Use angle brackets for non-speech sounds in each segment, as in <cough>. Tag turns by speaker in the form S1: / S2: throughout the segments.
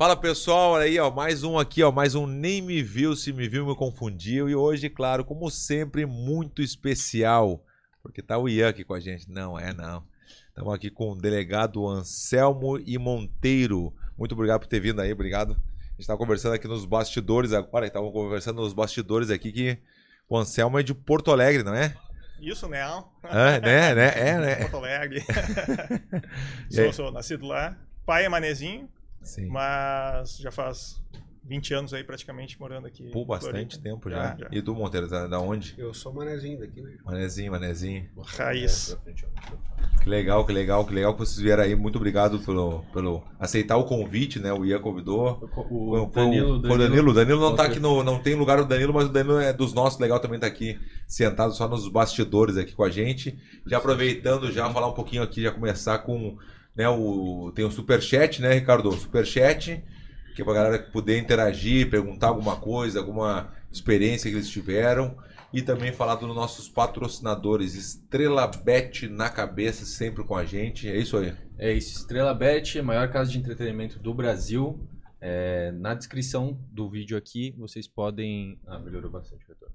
S1: Fala pessoal, olha aí, ó, mais um aqui, ó, mais um Nem Me Viu, Se Me Viu Me Confundiu. E hoje, claro, como sempre, muito especial, porque tá o Ian aqui com a gente. Não, é não. Estamos aqui com o delegado Anselmo e Monteiro. Muito obrigado por ter vindo aí, obrigado. A gente estava conversando aqui nos bastidores agora, estavam conversando nos bastidores aqui que o Anselmo é de Porto Alegre, não é?
S2: Isso, né?
S1: É, <laughs> né, né, é, né?
S2: Porto Alegre. <laughs> sou, sou nascido lá. Pai é manezinho,
S1: Sim.
S2: mas já faz 20 anos aí praticamente morando aqui.
S1: Por
S2: em
S1: bastante
S2: Floripa.
S1: tempo já.
S2: Já, já.
S1: E tu, Monteiro, da, da onde?
S3: Eu sou manezinho daqui, né?
S1: Manezinho, manezinho.
S2: Raiz.
S1: Que legal, que legal, que legal que vocês vieram aí. Muito obrigado pelo, pelo aceitar o convite, né? O Ian convidou.
S4: O
S1: Foi,
S4: Danilo,
S1: foi o Danilo. O Danilo não tá aqui no. Não tem lugar do Danilo, mas o Danilo é dos nossos. Legal também tá aqui sentado só nos bastidores aqui com a gente. Já aproveitando, já falar um pouquinho aqui, já começar com. Né, o, tem o Superchat, né, Ricardo? Superchat, que é pra galera poder interagir, perguntar alguma coisa, alguma experiência que eles tiveram. E também falar dos nossos patrocinadores. Estrela Bet na cabeça, sempre com a gente. É isso aí.
S4: É isso, Estrela Bet, maior casa de entretenimento do Brasil. É, na descrição do vídeo aqui, vocês podem. Ah, melhorou bastante o retorno.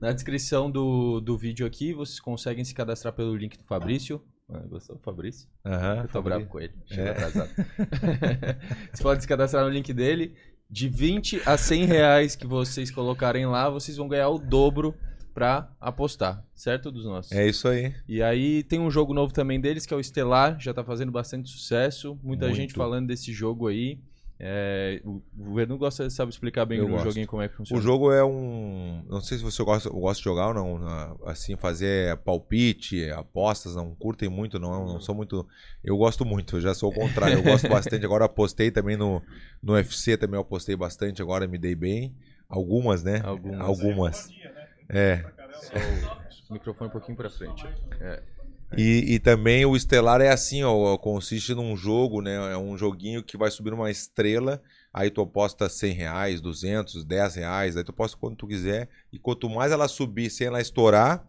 S4: Na descrição do, do vídeo aqui, vocês conseguem se cadastrar pelo link do Fabrício. Gostou do Fabrício?
S1: Aham.
S4: Eu tô bravo com ele. Chegou
S1: É.
S4: atrasado. <laughs> vocês podem se cadastrar no link dele. De 20 a 100 reais que vocês colocarem lá, vocês vão ganhar o dobro pra apostar, certo? Dos nossos.
S1: É isso aí.
S4: E aí tem um jogo novo também deles, que é o Estelar, já tá fazendo bastante sucesso. Muita
S1: Muito.
S4: gente falando desse jogo aí. É, o o Edu gosta, sabe explicar bem
S1: Eu
S4: o
S1: gosto.
S4: joguinho como é que funciona.
S1: O jogo é um. Não sei se você gosta, gosta de jogar ou não. na- Assim, fazer palpite, apostas, não curtem muito, não. Não sou muito. Eu gosto muito, eu já sou o contrário. Eu <laughs> gosto bastante. Agora apostei também no, no UFC, também eu apostei bastante, agora me dei bem. Algumas, né?
S4: Algumas.
S1: Algumas.
S2: Dia, né?
S1: É.
S4: Só o microfone um pouquinho pra frente. É.
S1: E, e também o Estelar é assim, ó, consiste num jogo, né? É um joguinho que vai subir uma estrela, aí tu aposta 100 reais, 200, 10 reais, aí tu aposta quanto tu quiser, e quanto mais ela subir sem ela estourar,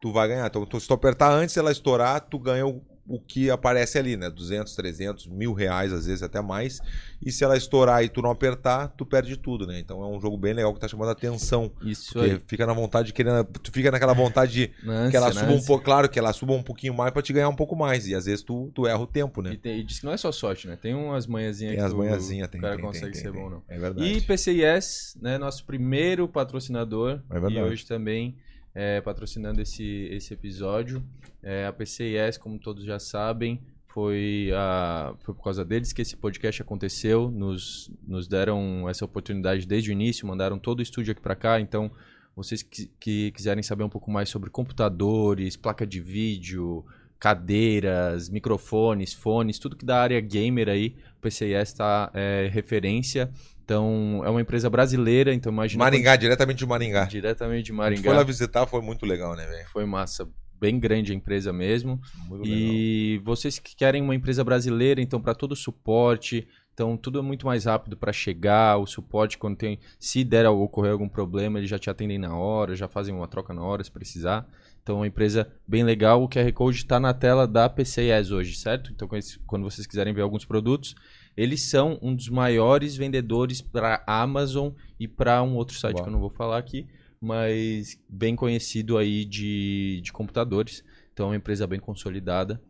S1: tu vai ganhar. Então, se tu apertar antes dela estourar, tu ganha o, o que aparece ali, né? 200, 300, mil reais, às vezes até mais. E se ela estourar e tu não apertar, tu perde tudo, né? Então é um jogo bem legal que tá chamando a atenção.
S4: Isso
S1: Porque
S4: aí.
S1: fica na vontade de querer, tu fica naquela vontade de
S4: Na
S1: que ela suba um pouco, claro, que ela suba um pouquinho mais pra te ganhar um pouco mais. E às vezes tu, tu erra o tempo, né?
S4: E, tem, e diz que não é só sorte, né? Tem umas manhãzinhas
S1: Tem
S4: que
S1: as
S4: o-
S1: manhãzinhas,
S4: o
S1: tem,
S4: cara
S1: tem,
S4: consegue
S1: tem,
S4: ser bom, não.
S1: É verdade.
S4: E PCIS, né, nosso primeiro patrocinador,
S1: É verdade.
S4: e hoje também é, patrocinando esse, esse episódio. É, a PCIS, como todos já sabem, foi, a, foi por causa deles que esse podcast aconteceu. Nos, nos deram essa oportunidade desde o início, mandaram todo o estúdio aqui para cá. Então, vocês que, que quiserem saber um pouco mais sobre computadores, placa de vídeo, cadeiras, microfones, fones, tudo que da área gamer aí, o PCIS está é, referência. Então, é uma empresa brasileira, então imagina...
S1: Maringá, diretamente de Maringá.
S4: Diretamente de Maringá.
S1: foi lá visitar, foi muito legal, né, velho?
S4: Foi massa. Bem grande a empresa mesmo.
S1: Muito legal.
S4: E vocês que querem uma empresa brasileira, então, para todo o suporte, então tudo é muito mais rápido para chegar. O suporte, quando tem. Se der a ocorrer algum problema, eles já te atendem na hora, já fazem uma troca na hora se precisar. Então, é uma empresa bem legal. O QR Code está na tela da PCIS hoje, certo? Então, quando vocês quiserem ver alguns produtos, eles são um dos maiores vendedores para Amazon e para um outro site
S1: Uau.
S4: que eu não vou falar aqui, mas bem conhecido aí de, de computadores. Então, é uma empresa bem consolidada.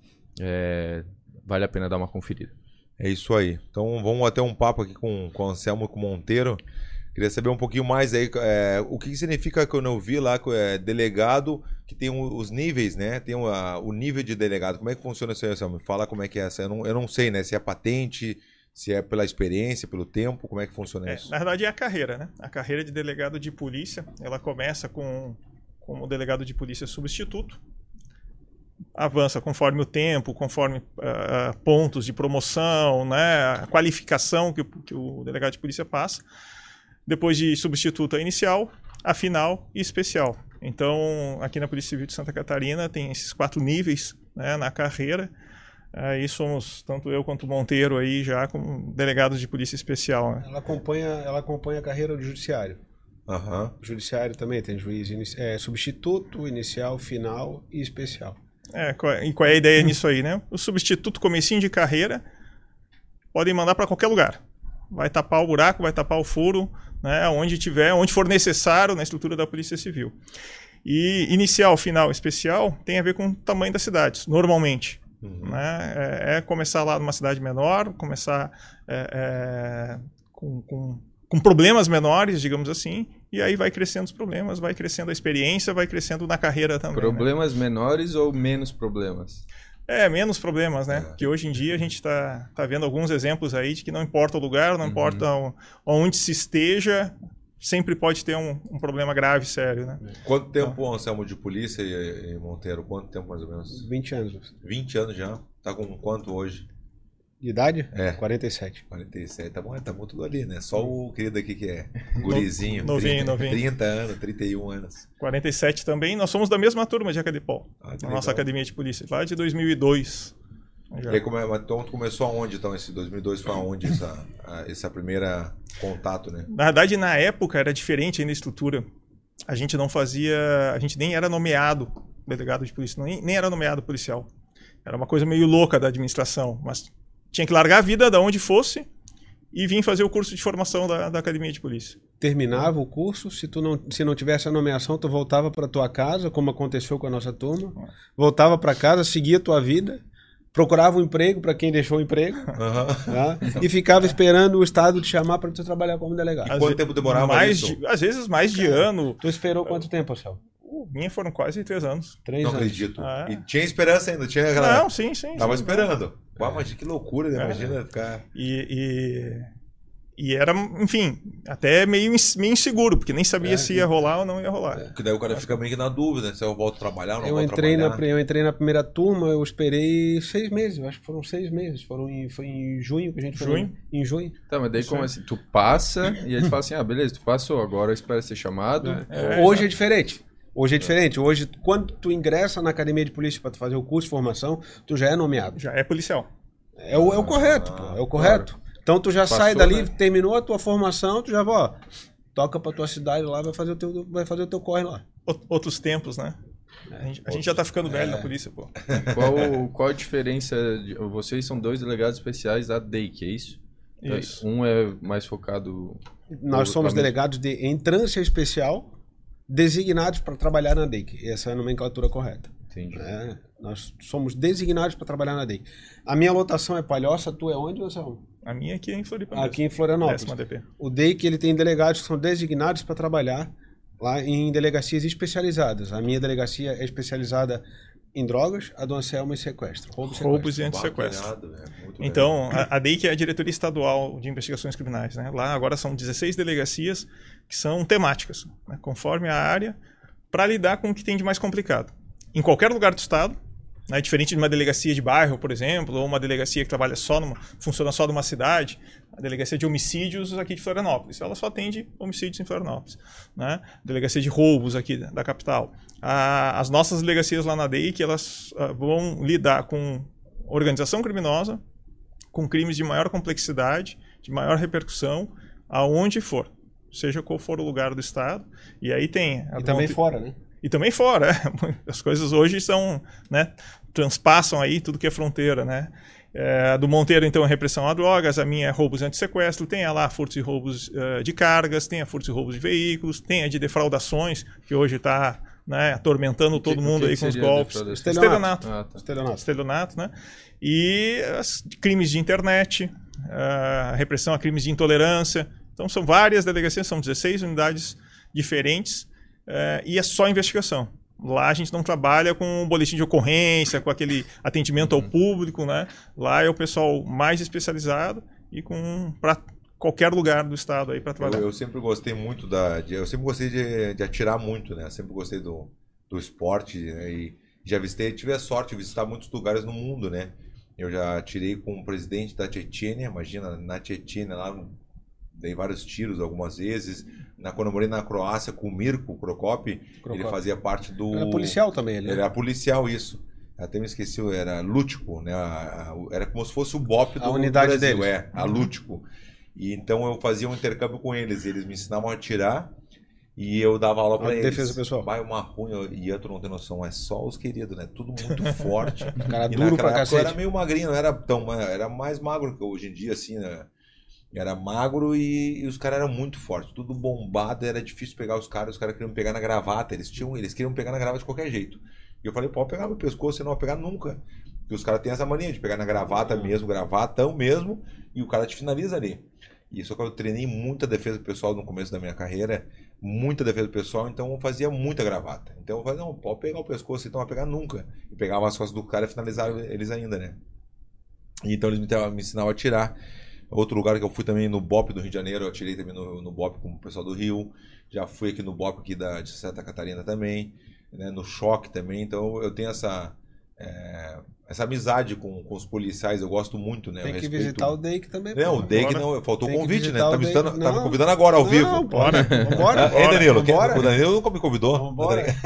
S4: É, vale a pena dar uma conferida.
S1: É isso aí. Então vamos até um papo aqui com, com o Anselmo e com o Monteiro. Queria saber um pouquinho mais aí, é, o que significa que eu não vi lá, é, delegado, que tem o- os níveis, né? Tem o, a- o nível de delegado. Como é que funciona isso aí, Anselmo? Fala como é que é essa. Eu não, eu não sei, né? Se é patente, se é pela experiência, pelo tempo, como é que funciona
S2: É,
S1: isso?
S2: na verdade é a carreira, né? A carreira de delegado de polícia, ela começa com como delegado de polícia substituto, avança conforme o tempo, conforme ah, pontos de promoção, né? A qualificação que, o- que o delegado de polícia passa. Depois de substituto a inicial, a final e especial. Então, aqui na Polícia Civil de Santa Catarina tem esses quatro níveis né, na carreira. Aí somos, tanto eu quanto o Monteiro aí, já como delegados de polícia especial. Né?
S3: Ela acompanha, ela acompanha a carreira do judiciário.
S1: Aham.
S3: O judiciário também tem juiz inici- é, substituto, inicial, final e especial.
S2: É, é- e qual é a ideia nisso aí, né? O substituto comecinho de carreira podem mandar para qualquer lugar. vai tapar o buraco, vai tapar o furo, né, onde tiver, onde for necessário na estrutura da Polícia Civil. E inicial, final, especial tem a ver com o tamanho das cidades, normalmente. Uhum. Né? É, é, começar lá numa cidade menor, começar é, é, com, com, com, problemas menores, digamos assim, e aí vai crescendo os problemas, vai crescendo a experiência, vai crescendo na carreira também.
S4: Né? Problemas né? menores ou menos problemas?
S2: É, menos problemas, né? É. Que hoje em dia a gente está tá vendo alguns exemplos aí de que não importa o lugar, não uhum. importa onde se esteja, sempre pode ter um, um, problema grave, sério, né?
S1: Quanto tempo, então, Anselmo, de polícia e, Monteiro? Quanto tempo, mais ou menos?
S3: 20 anos.
S1: 20 anos já? Tá com quanto hoje?
S3: De idade?
S1: É.
S3: 47.
S1: 47, tá bom, tá tudo ali, né? Só o querido aqui que é <laughs> gurizinho.
S2: novinho,
S1: 30,
S2: novinho.
S1: 30 anos, 31 anos.
S2: 47 também. Nós somos da mesma turma de Acadipol. Ah, na nossa academia de polícia, lá de 2002.
S1: Já. E como é, então começou aonde então esse 2002 foi aonde essa essa primeira contato, né?
S2: Na verdade, na época era diferente ainda a estrutura. A gente não fazia, a gente nem era nomeado delegado de polícia, nem, nem era nomeado policial. Era uma coisa meio louca da administração, mas tinha que largar a vida da onde fosse e vir fazer o curso de formação da, da academia de polícia.
S3: Terminava o curso, se tu não, se não tivesse a nomeação, tu voltava para tua casa, como aconteceu com a nossa turma, voltava para casa, seguia a tua vida procurava um emprego para quem deixou o emprego uhum. tá? e ficava esperando o Estado te chamar para tu trabalhar como delegado.
S1: E quanto tempo demorava
S2: mais
S1: isso?
S2: De, às vezes mais de ano.
S3: Tu esperou quanto tempo, Marcelo?
S2: Minha foram quase três anos.
S3: Três
S1: Não
S3: anos.
S1: acredito. Ah, é. E tinha esperança ainda, tinha aquela...
S2: Não, sim, sim.
S1: Tava
S2: sim,
S1: esperando. Uau, mas que loucura, né? É. Imagina ficar...
S2: E, e, era, enfim, até meio, meio inseguro, porque nem sabia é, se ia rolar ou não ia rolar. É.
S1: Porque daí o cara fica meio que na dúvida, se eu volto a trabalhar ou não
S3: eu
S1: volto
S3: entrei
S1: trabalhar.
S3: Na, eu entrei na primeira turma, eu esperei seis meses, acho que foram seis meses. Foram em, foi em junho que a gente
S2: junho?
S3: Foi em, em junho.
S4: Tá, mas daí como assim? Tu passa e eles falam assim, ah, beleza, tu passou, agora espera ser chamado.
S3: É. Hoje é diferente. Hoje é diferente. Hoje, quando tu ingressa na academia de polícia para fazer o curso de formação, tu já é nomeado.
S2: Já é policial.
S3: É o, é o correto, pô, é o correto. Claro. Então tu já Passou, sai dali, né? terminou a tua formação, tu já vai, ó, toca pra tua cidade lá, vai fazer o teu, vai fazer o teu corre lá.
S2: Outros tempos, né? A gente, a gente já tá ficando velho é. na polícia, pô. <laughs>
S4: Qual, qual a diferença? De, vocês são dois delegados especiais da DEIC, é isso?
S2: Isso.
S4: Um é mais focado.
S3: Nós somos delegados de entrância especial designados para trabalhar na DEIC. Essa é a nomenclatura correta.
S4: Entendi.
S3: É, nós somos designados para trabalhar na DEIC. A minha lotação é Palhoça, tu é onde, você
S2: A minha aqui é em Floripa.
S3: Aqui em Florianópolis. O DEIC ele tem delegados que são designados para trabalhar lá em delegacias especializadas. A minha delegacia é especializada em drogas, a do Anselmo em sequestro.
S2: Roubos, Roubos e antissequestro. É, então, a, a DEIC é a Diretoria Estadual de Investigações Criminais. Né? Lá agora são 16 delegacias que são temáticas, né? conforme a área, para lidar com o que tem de mais complicado. Em qualquer lugar do estado, né? diferente de uma delegacia de bairro, por exemplo, ou uma delegacia que trabalha só numa, funciona só numa cidade, a delegacia de homicídios aqui de Florianópolis, ela só atende homicídios em Florianópolis, né? Delegacia de roubos aqui da capital. A, as nossas delegacias lá na DEIC, elas a, ah, vão lidar com organização criminosa, com crimes de maior complexidade, de maior repercussão, aonde for seja qual for o lugar do estado. E aí tem.
S3: E também fora, né?
S2: E também fora. É. <laughs> As coisas hoje são, né? Transpassam aí tudo que é fronteira, né? É, do Monteiro, então, é repressão a drogas, a minha é roubos e antissequestro, tem a lá furtos e roubos uh, de cargas, tem a furtos e roubos de veículos, tem a de defraudações, que hoje está né, atormentando todo que, mundo que aí com os golpes.
S3: Estelionato.
S2: Ah, tá. Estelionato. Estelionato, né? E as, crimes de internet, a uh, repressão a crimes de intolerância, então são várias delegacias, são 16 unidades diferentes é, e é só investigação. Lá a gente não trabalha com um boletim de ocorrência, com aquele atendimento ao uhum. público, né? Lá é o pessoal mais especializado e com para qualquer lugar do estado aí para trabalhar.
S1: Eu, eu, sempre gostei muito da, de, eu sempre gostei de, de, atirar muito, né? Eu sempre gostei do, do esporte né? e já visitei, tive a sorte de visitar muitos lugares no mundo, né? Eu já tirei com o presidente da Chechênia, imagina na Chechênia lá dei vários tiros algumas vezes. Na, quando eu morei na Croácia com o Mirko Prokop, ele fazia parte do.
S3: Era policial também, ele.
S1: Era policial, isso. Até me esqueci, era Lútico, né? Era como se fosse o BOP do
S3: a unidade
S1: Brasil,
S3: deles.
S1: é, a uhum. Lútico. E então eu fazia um intercâmbio com eles, eles me ensinavam a atirar e eu dava aula para eles.
S3: Defesa pessoal.
S1: Vai uma ruim e outro não tem noção, é só os queridos, né? Tudo muito <laughs> forte.
S3: cara e duro pra cacete.
S1: Eu era meio magrinho, não era tão, era mais magro que hoje em dia assim, né? Era magro e, e os caras eram muito fortes, tudo bombado, era difícil pegar os caras, os caras queriam pegar na gravata, eles tinham, eles queriam pegar na gravata de qualquer jeito. E eu falei, pode pegar meu pescoço, você não vai pegar nunca. Porque os caras têm essa mania de pegar na gravata mesmo, gravatão mesmo, e o cara te finaliza ali. E só que eu treinei muita defesa pessoal no começo da minha carreira, muita defesa pessoal, então eu fazia muita gravata. Então eu falei, não, pode pegar o pescoço, então não vai pegar nunca. E pegava as costas do cara e finalizava eles ainda, né? E então eles me, me ensinavam a tirar. Outro lugar que eu fui também no BOP do Rio de Janeiro, eu atirei também no, no BOP com o pessoal do Rio. Já fui aqui no BOP aqui da, de Santa Catarina também, né? no Choque também. Então eu tenho essa, é, essa amizade com, com os policiais, eu gosto muito, né?
S3: Tem que
S1: respeito...
S3: visitar o Dake também.
S1: Não,
S3: pô.
S1: o Dake
S2: Bora.
S1: não, faltou o convite, né? Tá
S3: o
S1: me,
S3: Dake.
S1: visitando, tá me convidando agora ao
S3: Não,
S1: vivo.
S3: bora. Vambora.
S1: É, Danilo,
S3: Vambora.
S1: o Danilo nunca me convidou.
S3: Vambora. <laughs>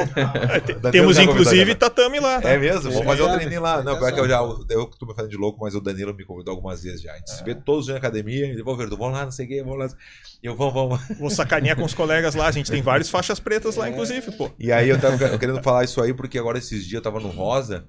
S1: Danilo <laughs>
S2: Temos inclusive tatame lá. tá?
S1: É mesmo? Vou
S3: É,
S1: fazer um
S3: já,
S1: treininho lá. Não, pior que eu já. Eu que tô me fazendo de louco, mas o Danilo me convidou algumas vezes já. A gente se vê todos os dias na academia. Ele falou, Verdu, vamos lá, não sei o que, vamos lá. Eu, vamos, vamos. <laughs>
S2: Vou sacanear com os colegas lá. A gente tem vários faixas pretas lá, inclusive, pô.
S1: E aí eu tava querendo falar isso aí, porque agora esses dias eu tava no Rosa,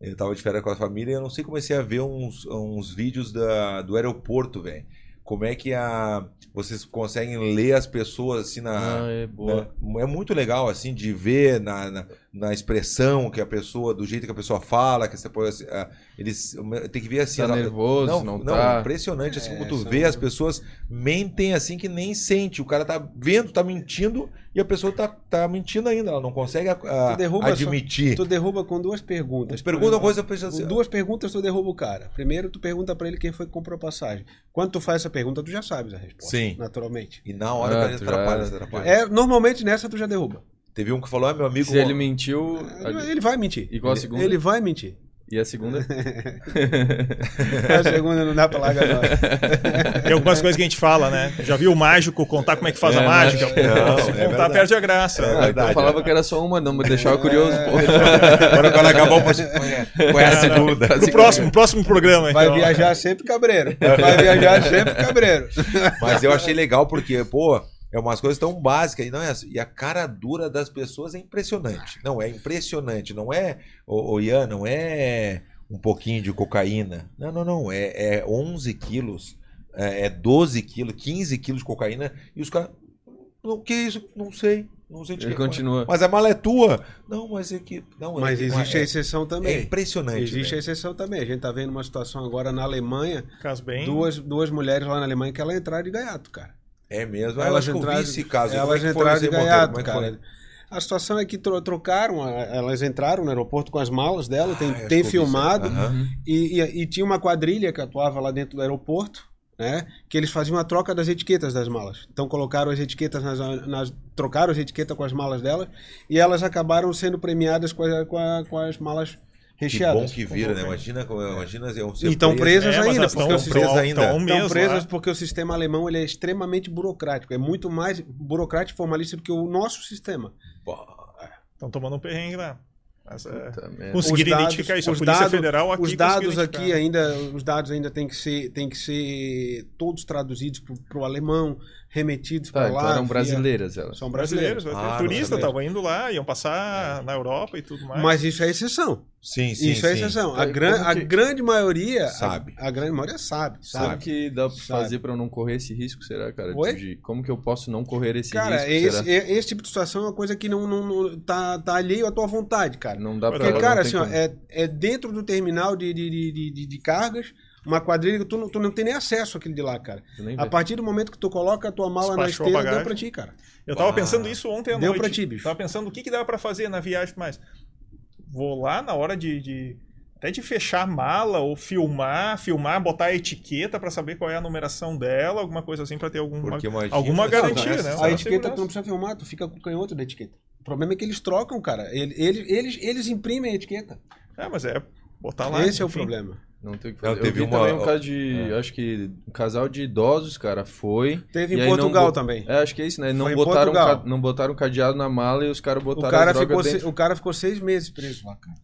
S1: eu tava de férias com a família e eu não sei, comecei a ver uns, uns vídeos da, do aeroporto, velho. Como é que a, vocês conseguem ler as pessoas assim na.
S4: Ah, é boa.
S1: né? É muito legal, assim, de ver na, na, na expressão que a pessoa, do jeito que a pessoa fala, que você pode, ah, eles tem que ver assim.
S4: Tá
S1: ela-
S4: nervoso, não tá?
S1: impressionante, assim,
S3: É,
S1: como tu
S3: são-
S1: vê, as pessoas mentem assim que nem sente. O cara tá vendo, tá mentindo, e a pessoa tá, tá mentindo ainda. Ela não consegue a- a-
S3: Tu derruba só-
S1: admitir.
S3: Tu derruba com duas perguntas.
S1: Pergunta uma coisa, penso assim,
S3: duas perguntas tu derruba o cara. Primeiro tu pergunta pra ele quem foi que comprou a passagem. Quando tu faz essa pergunta, tu já sabes a resposta.
S1: Sim.
S3: Naturalmente.
S1: E na hora
S4: Ah,
S1: o cara
S4: tu
S1: atrapalha,
S4: já-
S1: atrapalha.
S3: É, normalmente nessa tu já derruba.
S1: Teve um que falou, ah, meu amigo.
S4: Se ele mentiu.
S3: Ele, vai mentir.
S4: Qual a segunda?
S3: Ele vai mentir.
S4: E a segunda? <laughs>
S3: A segunda não dá pra largar não.
S2: Tem algumas coisas que a gente fala, né? Já viu o mágico contar como é que faz
S4: É,
S2: a mágica?
S1: Não,
S2: Se
S1: é
S2: contar,
S1: verdade.
S2: perde a graça.
S1: É verdade,
S4: eu falava
S1: é.
S4: que era só uma, não me deixava curioso, pô.
S1: Agora quando acabar o é- é <laughs> a segunda?
S2: No próximo, próximo programa,
S3: Vai
S2: então.
S3: viajar sempre cabreiro. Vai viajar sempre cabreiro.
S1: Mas eu achei legal porque, pô, é umas coisas tão básicas. E, não é, assim- e a cara dura das pessoas é impressionante. Não, é impressionante. Não é, ô, ô Ian, não é um pouquinho de cocaína. Não, não, não. É, é 11 quilos, é, é 12 quilos, 15 quilos de cocaína. E os caras, o que é isso? Não sei. Não sei de
S4: Ele
S1: que-
S4: continua.
S1: Mas a mala é tua. Não, mas é que... Não,
S3: Mas
S1: é,
S3: existe a
S1: é,
S3: exceção
S1: é
S3: também.
S1: impressionante.
S3: Existe a
S1: velho.
S3: exceção também. A gente tá vendo uma situação agora na Alemanha.
S2: Caso bem.
S3: Duas, duas mulheres lá na Alemanha que elas entraram de gaiato, cara.
S1: É mesmo.
S3: Elas
S1: eu
S3: entraram,
S1: esse caso. É
S3: elas
S1: foi
S3: entraram de gaiato,
S1: é
S3: cara. A situação é que tro- trocaram, a- elas entraram no aeroporto com as malas dela, tem,
S1: Ah, acho
S3: tem
S1: aí.
S3: filmado,
S1: Aham.
S3: e, e- e tinha uma quadrilha que atuava lá dentro do aeroporto, né? Que eles faziam a troca das etiquetas das malas. Então colocaram as etiquetas nas, nas- trocaram as etiquetas com as malas delas e elas acabaram sendo premiadas com, a- com a- com as malas
S1: Que
S3: recheadas.
S1: bom que vira, né? Imagina, como- imagina eu ser
S3: E estão presas
S2: É,
S3: ainda, porque
S2: estão
S3: o sistema,
S1: presas ainda.
S2: tão
S3: estão
S2: mesmo
S3: presas
S2: lá.
S3: porque o sistema alemão ele é extremamente burocrático, é muito mais burocrático e formalista do que o nosso sistema.
S2: Estão tomando um perrengue lá. Mas, é,
S3: Os dados-
S2: identificar isso. A
S3: os
S2: Polícia
S3: dados-
S2: Federal aqui
S3: os dados aqui ainda, os dados ainda têm que ser, têm que ser todos traduzidos para o alemão, remetidos
S4: Tá,
S3: para
S4: então
S3: lá.
S4: eram
S3: via-
S4: brasileiras elas.
S3: São
S2: Brasileiros,
S3: brasileiros.
S1: Ah,
S2: turistas
S1: brasileiro.
S2: estavam indo lá, iam passar na Europa e tudo mais.
S3: Mas isso é exceção.
S1: Sim, sim,
S3: isso é
S1: sim.
S3: exceção. A, gran, a grande maioria. a-
S1: Sabe.
S3: A, grande maioria sabe.
S4: Sabe
S3: Sabe.
S4: o que dá pra
S3: Sabe.
S4: fazer pra eu não correr esse risco, será, cara? De- como que eu posso não correr esse
S3: Cara,
S4: risco,
S3: esse,
S4: será?
S3: é- esse tipo de situação é uma coisa que não, não, não- tá, tá alheio à tua vontade, cara.
S4: Não dá pra...
S3: Porque,
S4: não
S3: cara, assim, ó, é, é dentro do terminal de, de, de, de- de- de cargas, uma quadrilha que tu não, tu não tem nem acesso àquele de lá, cara. A partir do momento que tu coloca a tua mala na
S2: Despachou a
S3: esteira, deu pra ti, cara.
S2: Eu tava
S1: Ah,
S2: pensando isso ontem à
S3: deu
S2: noite.
S3: pra ti, bicho.
S2: Tava pensando o que, que dá pra fazer na viagem mais. Vou lá na hora de, de- até de fechar a mala ou filmar, filmar, botar a etiqueta pra saber qual é a numeração dela, alguma coisa assim pra ter alguma, alguma garantia,
S1: não,
S2: né?
S3: A
S2: Uma
S3: etiqueta tu não precisa filmar, tu fica com o canhoto da etiqueta. O problema é que eles trocam, cara. Ele- Eles, eles, eles imprimem a etiqueta.
S2: É, mas é botar lá.
S3: Esse é o
S2: enfim.
S3: problema.
S4: Não tem o que
S1: Não,
S4: fazer.
S1: teve
S4: eu vi
S1: uma-
S4: também um caso de... Acho que um casal de idosos, cara, foi...
S3: Teve
S4: E
S3: em
S4: aí não
S3: Portugal também.
S4: É, acho que é isso, né? Não
S3: Foi
S4: botaram, ca- não botaram cadeado na mala e os caras
S3: O
S4: botaram
S3: cara,
S4: as drogas
S3: ficou, se-
S4: dentro.
S3: o cara ficou seis meses preso lá, cara.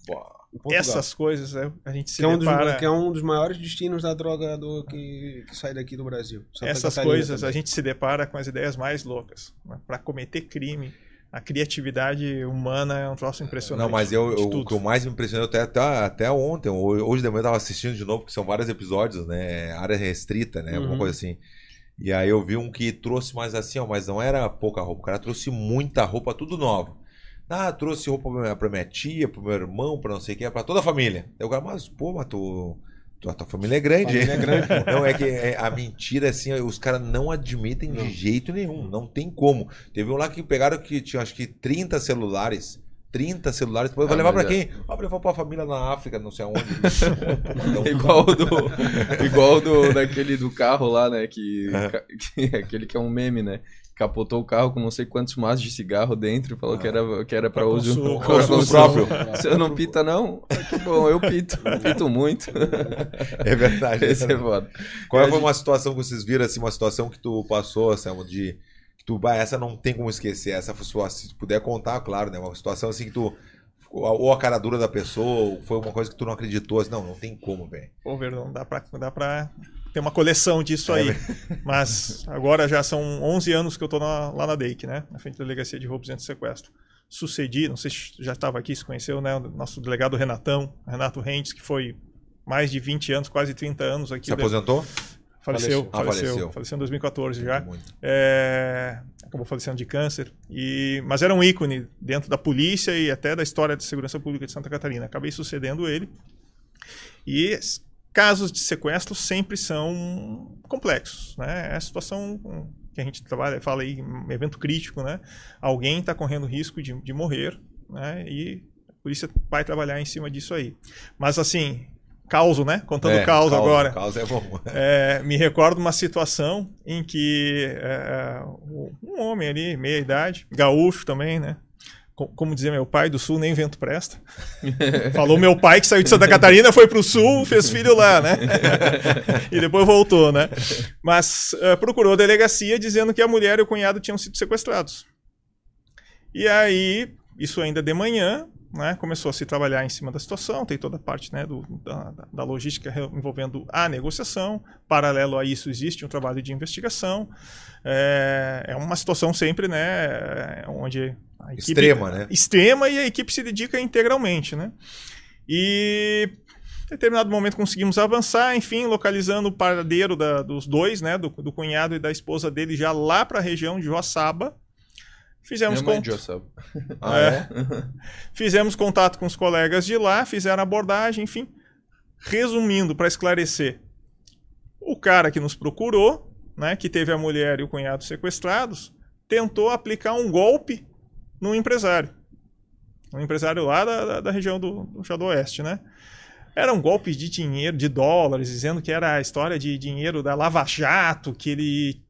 S2: Essas coisas é, a gente se
S3: que é, um dos,
S2: depara.
S3: que é um dos maiores destinos da droga do, que, que sai daqui do Brasil. Santa
S2: Essas
S3: Catarina
S2: coisas a
S3: também.
S2: gente se depara com as ideias mais loucas. né? Pra cometer crime, a criatividade humana é um troço impressionante.
S1: Não, mas eu, eu- o que eu mais me impressionou até, até, até ontem, ho- hoje de manhã eu tava assistindo de novo, porque são vários episódios, né? Área restrita, né? Alguma
S3: Uhum.
S1: coisa assim. E aí eu vi um que trouxe mais assim, ó, mas não era pouca roupa. O cara trouxe muita roupa, tudo novo. Ah, trouxe roupa pra minha, pra minha tia, pro meu irmão, pra não sei quem, pra toda a família. Eu cara, mas pô, mas tu. Tua, tua família é grande,
S3: Família é grande. <laughs>
S1: Não, é que é, a mentira, assim, os caras não admitem de jeito nenhum. Não tem como. Teve um lá que pegaram que tinha acho que 30 celulares. 30 celulares. Depois vai
S4: Ah,
S1: levar
S4: mas
S1: pra
S4: é-
S1: quem? Ah, vai levar pra família na África, não sei aonde. <laughs> Então,
S4: igual do igual do daquele do carro lá, né, que, <laughs> que- aquele que é um meme, né? Capotou o carro com não sei quantos maços de cigarro dentro, falou que era que era para
S2: Pra
S4: uso,
S2: consumo.
S1: Consumo próprio. <laughs>
S4: Você não pita não? Ah, Que bom, eu pito, <laughs> pito muito.
S1: é verdade.
S4: Esse é foda.
S1: Qual
S4: É,
S1: foi uma situação que vocês viram, assim, uma situação que tu passou, Samu, de. Que tu, bah, essa não tem como esquecer. Essa se tu puder contar, claro, né? Uma situação assim que tu. Ou a cara dura da pessoa, ou foi uma coisa que tu não acreditou. Assim, não, não tem como, velho.
S2: Pô, Verdão, dá pra, dá pra ter uma coleção disso
S1: É,
S2: aí. <laughs> Mas agora já são 11 anos que eu na- lá na DEIC, né? Na frente da Delegacia de Roubos e Sequestro. Sucedi, não sei se já estava aqui, se conheceu, né? O nosso delegado Renatão, Renato Rentes, que foi mais de 20 anos, quase 30 anos aqui.
S1: Se aposentou?
S2: Faleceu,
S1: Ah,
S2: faleceu,
S1: faleceu.
S2: faleceu em 2014 já.
S1: Muito.
S2: É, acabou falecendo de câncer. E, mas era um ícone dentro da polícia e até da história de segurança pública de Santa Catarina. Acabei sucedendo ele. E casos de sequestro sempre são complexos. Né? É a situação que a gente trabalha, fala aí, um evento crítico. Né? Alguém está correndo risco de, de morrer né? e a polícia vai trabalhar em cima disso aí. Mas assim, causo, né? Contando
S1: É, causa,
S2: agora.
S1: Causa é bom. <laughs>
S2: É, me recordo uma situação em que é, um homem ali, meia idade, gaúcho também, né? Co- Como dizia meu pai, do sul nem vento presta. <laughs> Falou meu pai que saiu de Santa Catarina, foi pro sul, fez filho lá, né? <laughs> e depois voltou, né? Mas é, procurou a delegacia dizendo que a mulher e o cunhado tinham sido sequestrados. E aí, isso ainda de manhã, né, começou a se trabalhar em cima da situação, tem toda a parte né, do- da, da- logística envolvendo a negociação. Paralelo a isso, existe um trabalho de investigação. É, é uma situação sempre né, onde equipe,
S1: Extrema, né?
S2: extrema e a equipe se dedica integralmente, né? E em determinado momento conseguimos avançar, enfim, localizando o paradeiro da- dos dois, né, do, do cunhado e da esposa dele já lá para a região de Joaçaba. Fizemos
S4: Minha mãe
S2: con-
S4: já sabe.
S1: Ah,
S2: é. <laughs> Fizemos contato com os colegas de lá, fizeram abordagem, enfim. Resumindo, para esclarecer, o cara que nos procurou, né, que teve a mulher e o cunhado sequestrados, tentou aplicar um golpe no empresário. Um empresário lá da, da, da região do, do Shadow Oeste, né? Era um golpe de dinheiro, de dólares, dizendo que era a história de dinheiro da Lava Jato, que ele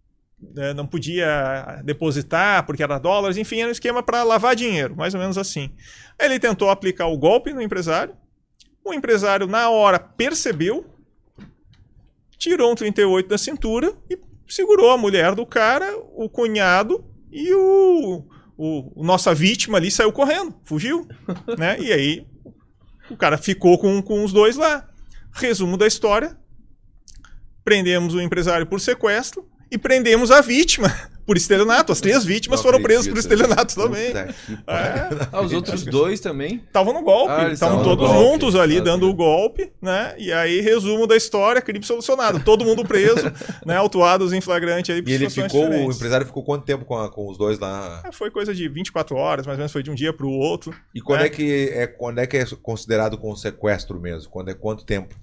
S2: não podia depositar porque era dólares, enfim, era um esquema para lavar dinheiro, mais ou menos assim. Ele tentou aplicar o golpe no empresário, o empresário, na hora, percebeu, tirou um 38 da cintura e segurou a mulher do cara, o cunhado e o, o, o nossa vítima ali saiu correndo, fugiu, <laughs> né? E aí o cara ficou com, com os dois lá. Resumo da história: prendemos o empresário por sequestro e prendemos a vítima <laughs> por estelionato. As três vítimas
S1: Não
S2: foram presas por estelionato também. É,
S4: Ah, os outros dois também?
S2: Estavam no golpe,
S4: Ah,
S2: estavam todos
S4: golpe.
S2: juntos ali
S4: Ah,
S2: dando o golpe, né? E aí, resumo da história, crime solucionado. Todo mundo preso, <laughs> né? Autuados em flagrante aí por
S1: E ele ficou, o
S2: diferentes.
S1: empresário ficou quanto tempo com, a- com os dois lá?
S2: É, Foi coisa de 24 horas, mais ou menos, foi de um dia para o outro.
S1: E quando
S2: É.
S1: é. que é quando é que é considerado como sequestro mesmo? Quando é quanto tempo?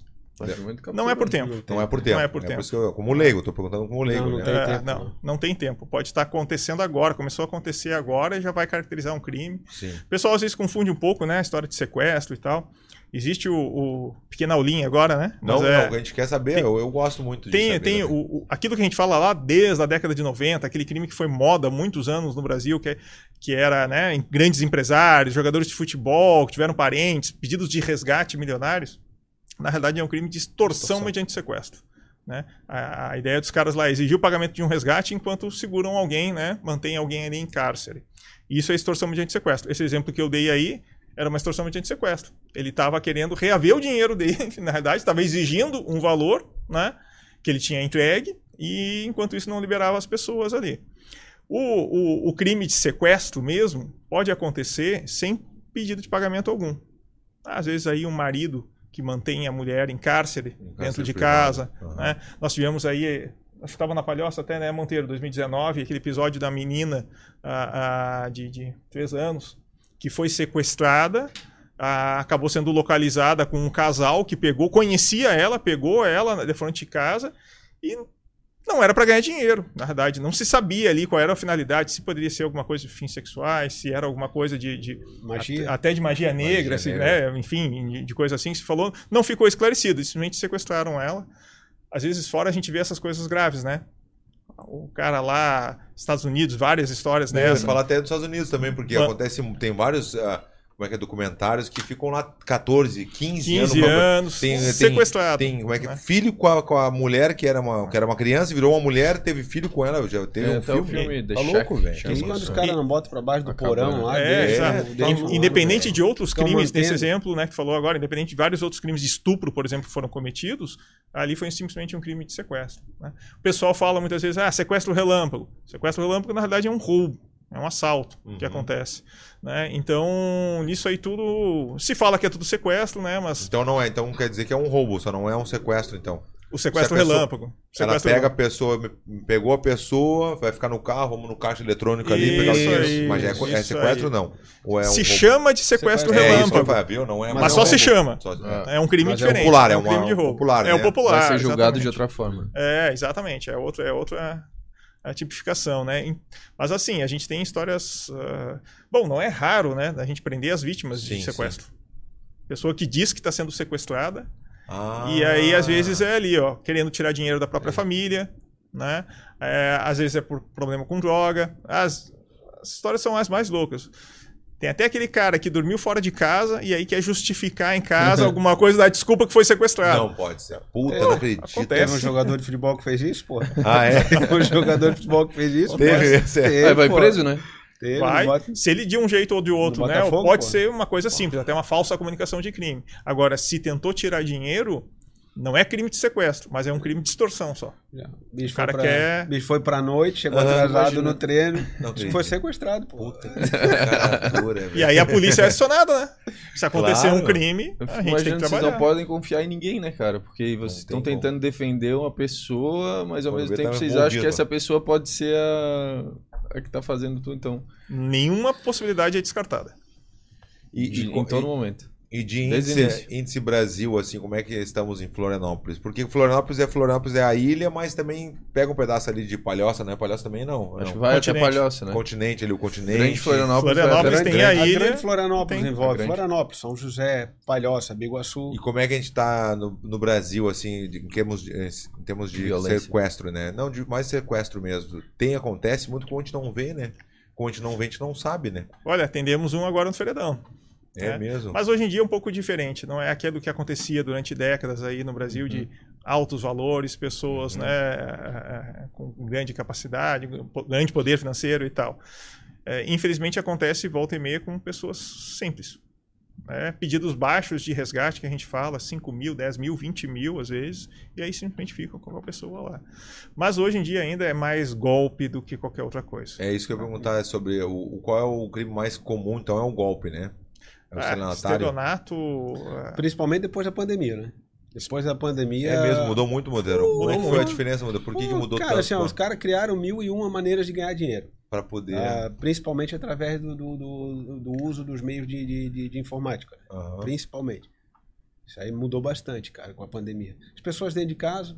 S2: Não é por tempo.
S1: Não é por tempo.
S2: Não é por tempo.
S1: isso que eu, como leigo, tô perguntando como leigo,
S3: Não, não
S1: né?
S3: tem
S2: É,
S3: tempo,
S2: não,
S3: não.
S2: não tem tempo. Pode estar acontecendo agora, começou a acontecer agora e já vai caracterizar um crime.
S1: Sim.
S2: O pessoal às vezes confunde um pouco, né? A história de sequestro e tal. Existe o, o pequena aulinha agora, né?
S1: Não,
S2: Mas é-
S1: não, a gente quer saber,
S2: tem-
S1: eu, eu gosto muito de
S2: Tem,
S1: saber
S2: tem o, o- aquilo que a gente fala lá desde a década de 90, aquele crime que foi moda há muitos anos no Brasil, que, é- que era né, em grandes empresários, jogadores de futebol, que tiveram parentes, pedidos de resgate milionários. Na realidade, é um crime de extorsão,
S1: Extorsão.
S2: mediante sequestro. Né? A, a ideia dos caras lá é exigir o pagamento de um resgate enquanto seguram alguém, né? mantém alguém ali em cárcere. Isso é extorsão mediante sequestro. Esse exemplo que eu dei aí era uma extorsão mediante sequestro. Ele estava querendo reaver o dinheiro dele, <laughs> na verdade, estava exigindo um valor né, que ele tinha entregue e enquanto isso não liberava as pessoas ali. O, o, o crime de sequestro mesmo pode acontecer sem pedido de pagamento algum. Às vezes aí um marido que mantém a mulher em cárcere,
S1: Em
S2: dentro
S1: cárcere
S2: de
S1: privado.
S2: casa.
S1: Aham.
S2: né? Nós tivemos aí acho que estava na Palhoça até, né, Monteiro, 2019, aquele episódio da menina a, a, de, de três anos, que foi sequestrada, a, acabou sendo localizada com um casal que pegou, conhecia ela, pegou ela de frente de casa e não era para ganhar dinheiro, na verdade. Não se sabia ali qual era a finalidade, se poderia ser alguma coisa de fins sexuais, se era alguma coisa de. de
S3: Magia.
S2: até de magia negra,
S1: Magia
S2: se,
S1: negra.
S2: né, enfim, de- de coisa assim. Se falou, não ficou esclarecido, simplesmente sequestraram ela. Às vezes fora a gente vê essas coisas graves, né? O cara lá, Estados Unidos, várias histórias
S1: Né?
S2: dessas.
S1: Fala até dos Estados Unidos também, porque acontece, tem vários ah, como é que é, documentários que ficam lá 14, 15,
S2: 15
S1: uma-
S2: anos,
S1: tem, tem,
S2: sequestrado.
S1: tem como é que
S2: né?
S1: filho com a, com a mulher que era, uma, que era uma criança, virou uma mulher, teve filho com ela, já teve
S4: É,
S1: um filme.
S4: filme
S1: tá
S4: Shack,
S1: louco, velho.
S4: isso.
S3: quando os caras não botam pra baixo do
S4: Acabando.
S3: porão lá,
S2: É, In-
S3: um-
S2: independente de outros crimes, nesse
S3: mantendo.
S2: exemplo, né, que falou agora, independente de vários outros crimes de estupro, por exemplo, que foram cometidos, ali foi simplesmente um crime de sequestro. né? O pessoal fala muitas vezes, ah, sequestro relâmpago. Sequestro relâmpago, na verdade, é um roubo. É um assalto que
S1: Uhum.
S2: acontece. Né? Então, nisso aí tudo. Se fala que é tudo sequestro, né? Mas
S1: Então não é, então quer dizer que é um roubo, só não é um sequestro, então.
S2: o sequestro
S1: pessoa-
S2: relâmpago.
S1: Ela
S2: Sequestro
S1: pega a pessoa, pegou a pessoa, vai ficar no carro, vamos no caixa eletrônico ali, pegar o
S2: Isso
S1: dinheiro.
S2: aí,
S1: Mas é, é
S2: isso
S1: sequestro
S2: aí.
S1: não. Ou é um
S2: se
S1: roubo?
S2: chama de sequestro
S3: Sequestro.
S1: É isso que
S2: relâmpago.
S1: vai, viu? Não é
S3: Mas
S1: mais
S2: só
S1: um
S2: se
S1: roubo.
S2: chama. É um crime
S3: Mas é um
S2: diferente.
S1: popular, é
S2: um
S1: uma-
S2: crime de roubo.
S1: popular,
S2: é o
S1: né?
S2: popular.
S4: Vai ser julgado de
S2: exatamente.
S4: outra forma.
S2: É, exatamente. É outra, é outra a tipificação, né? Mas assim, a gente tem histórias. ah, Bom, não é raro, né? A gente prender as vítimas
S1: Sim,
S2: de sequestro. Pessoa que diz que está sendo sequestrada.
S1: Ah.
S2: E aí, às vezes, é ali, ó, querendo tirar dinheiro da própria família, né? É, às vezes é por problema com droga. As, as histórias são as mais loucas. Tem até aquele cara que dormiu fora de casa e aí quer justificar em casa <laughs> alguma coisa, dar desculpa que foi sequestrado.
S1: Não pode ser. Puta,
S2: É,
S1: não acredito.
S2: acontece.
S3: Teve um jogador de futebol que fez isso, pô.
S1: Ah, é? <laughs>
S3: Teve um jogador de futebol que fez isso.
S1: Teve é.
S3: Teve,
S4: Aí vai
S3: pô.
S4: preso, né?
S3: Teve,
S2: Vai,
S3: bota-
S2: se ele de um jeito ou de outro, né?
S3: Botafogo,
S2: Pode
S3: pô.
S2: ser uma coisa simples, até uma falsa comunicação de crime. Agora, se tentou tirar dinheiro, não é crime de sequestro, mas é um crime de extorsão só.
S3: Bicho,
S2: O cara
S3: foi pra,
S2: quer-
S3: bicho foi pra noite, chegou
S1: Aham,
S3: atrasado
S1: imagina.
S3: no treino.
S1: Não
S3: foi sequestrado, pô.
S1: Puta cara.
S2: E aí a polícia é acionada, né? Se acontecer
S1: Claro.
S2: um crime, a gente tem
S4: imaginando
S2: que
S4: que vocês
S2: trabalhar.
S4: não podem confiar em ninguém, né, cara? Porque vocês
S1: tem
S4: estão
S1: como.
S4: tentando defender uma pessoa, mas ao mesmo tempo vocês acham que essa pessoa pode ser a, a que tá fazendo tudo, então.
S2: Nenhuma possibilidade é descartada.
S1: E,
S4: De-
S1: e-
S4: em todo
S1: e-
S4: momento.
S1: E de índice, índice Brasil, assim, como é que estamos em Florianópolis? Porque Florianópolis é Florianópolis é a ilha, mas também pega um pedaço ali de Palhoça, né? Palhoça também não.
S4: Acho
S1: não.
S4: que vai até
S2: Continente.
S4: Palhoça, né?
S1: Continente ali, o continente.
S4: Grande Florianópolis.
S2: Florianópolis
S4: até-
S2: tem a ilha,
S3: grande Florianópolis
S2: tem-
S3: envolve
S4: é grande.
S3: Florianópolis, São José, Palhoça, Biguaçu.
S1: E como é que a gente tá no, no Brasil, assim, em termos de, em termos de
S4: Violência.
S1: sequestro, né? Não, de mais sequestro mesmo. Tem, acontece muito como a gente não vê, né? Como a gente não vê, a gente não sabe, né?
S2: Olha, atendemos um agora no Feriadão.
S1: É,
S2: É.
S1: mesmo.
S2: Mas hoje em dia é um pouco diferente, não é aquilo que acontecia durante décadas aí no Brasil de altos valores, pessoas né, eh, com grande capacidade, grande poder financeiro e tal. Eh, infelizmente acontece volta e meia com pessoas simples. né? pedidos baixos de resgate que a gente fala, 5 mil, 10 mil, 20 mil às vezes, e aí simplesmente ficam com a pessoa lá. Mas hoje em dia ainda é mais golpe do que qualquer outra coisa.
S1: É isso que eu ia perguntar sobre o, o- qual é o crime mais comum, então é o golpe, né? É o
S2: Ah,
S1: estelionatário.
S2: estelionato, ah,
S3: Principalmente depois da pandemia, né? Depois da pandemia.
S1: É mesmo, mudou muito o modelo. Como é que foi a diferença? Mudou? Por que, que
S3: Pô,
S1: mudou
S3: cara,
S1: tanto
S3: assim, ó, os caras criaram mil e uma maneiras de ganhar dinheiro.
S1: para poder...
S3: Ah, principalmente através do, do, do- do uso dos meios de, de, de- de informática.
S1: Aham.
S3: Principalmente. Isso aí mudou bastante, cara, com a pandemia. As pessoas dentro de casa.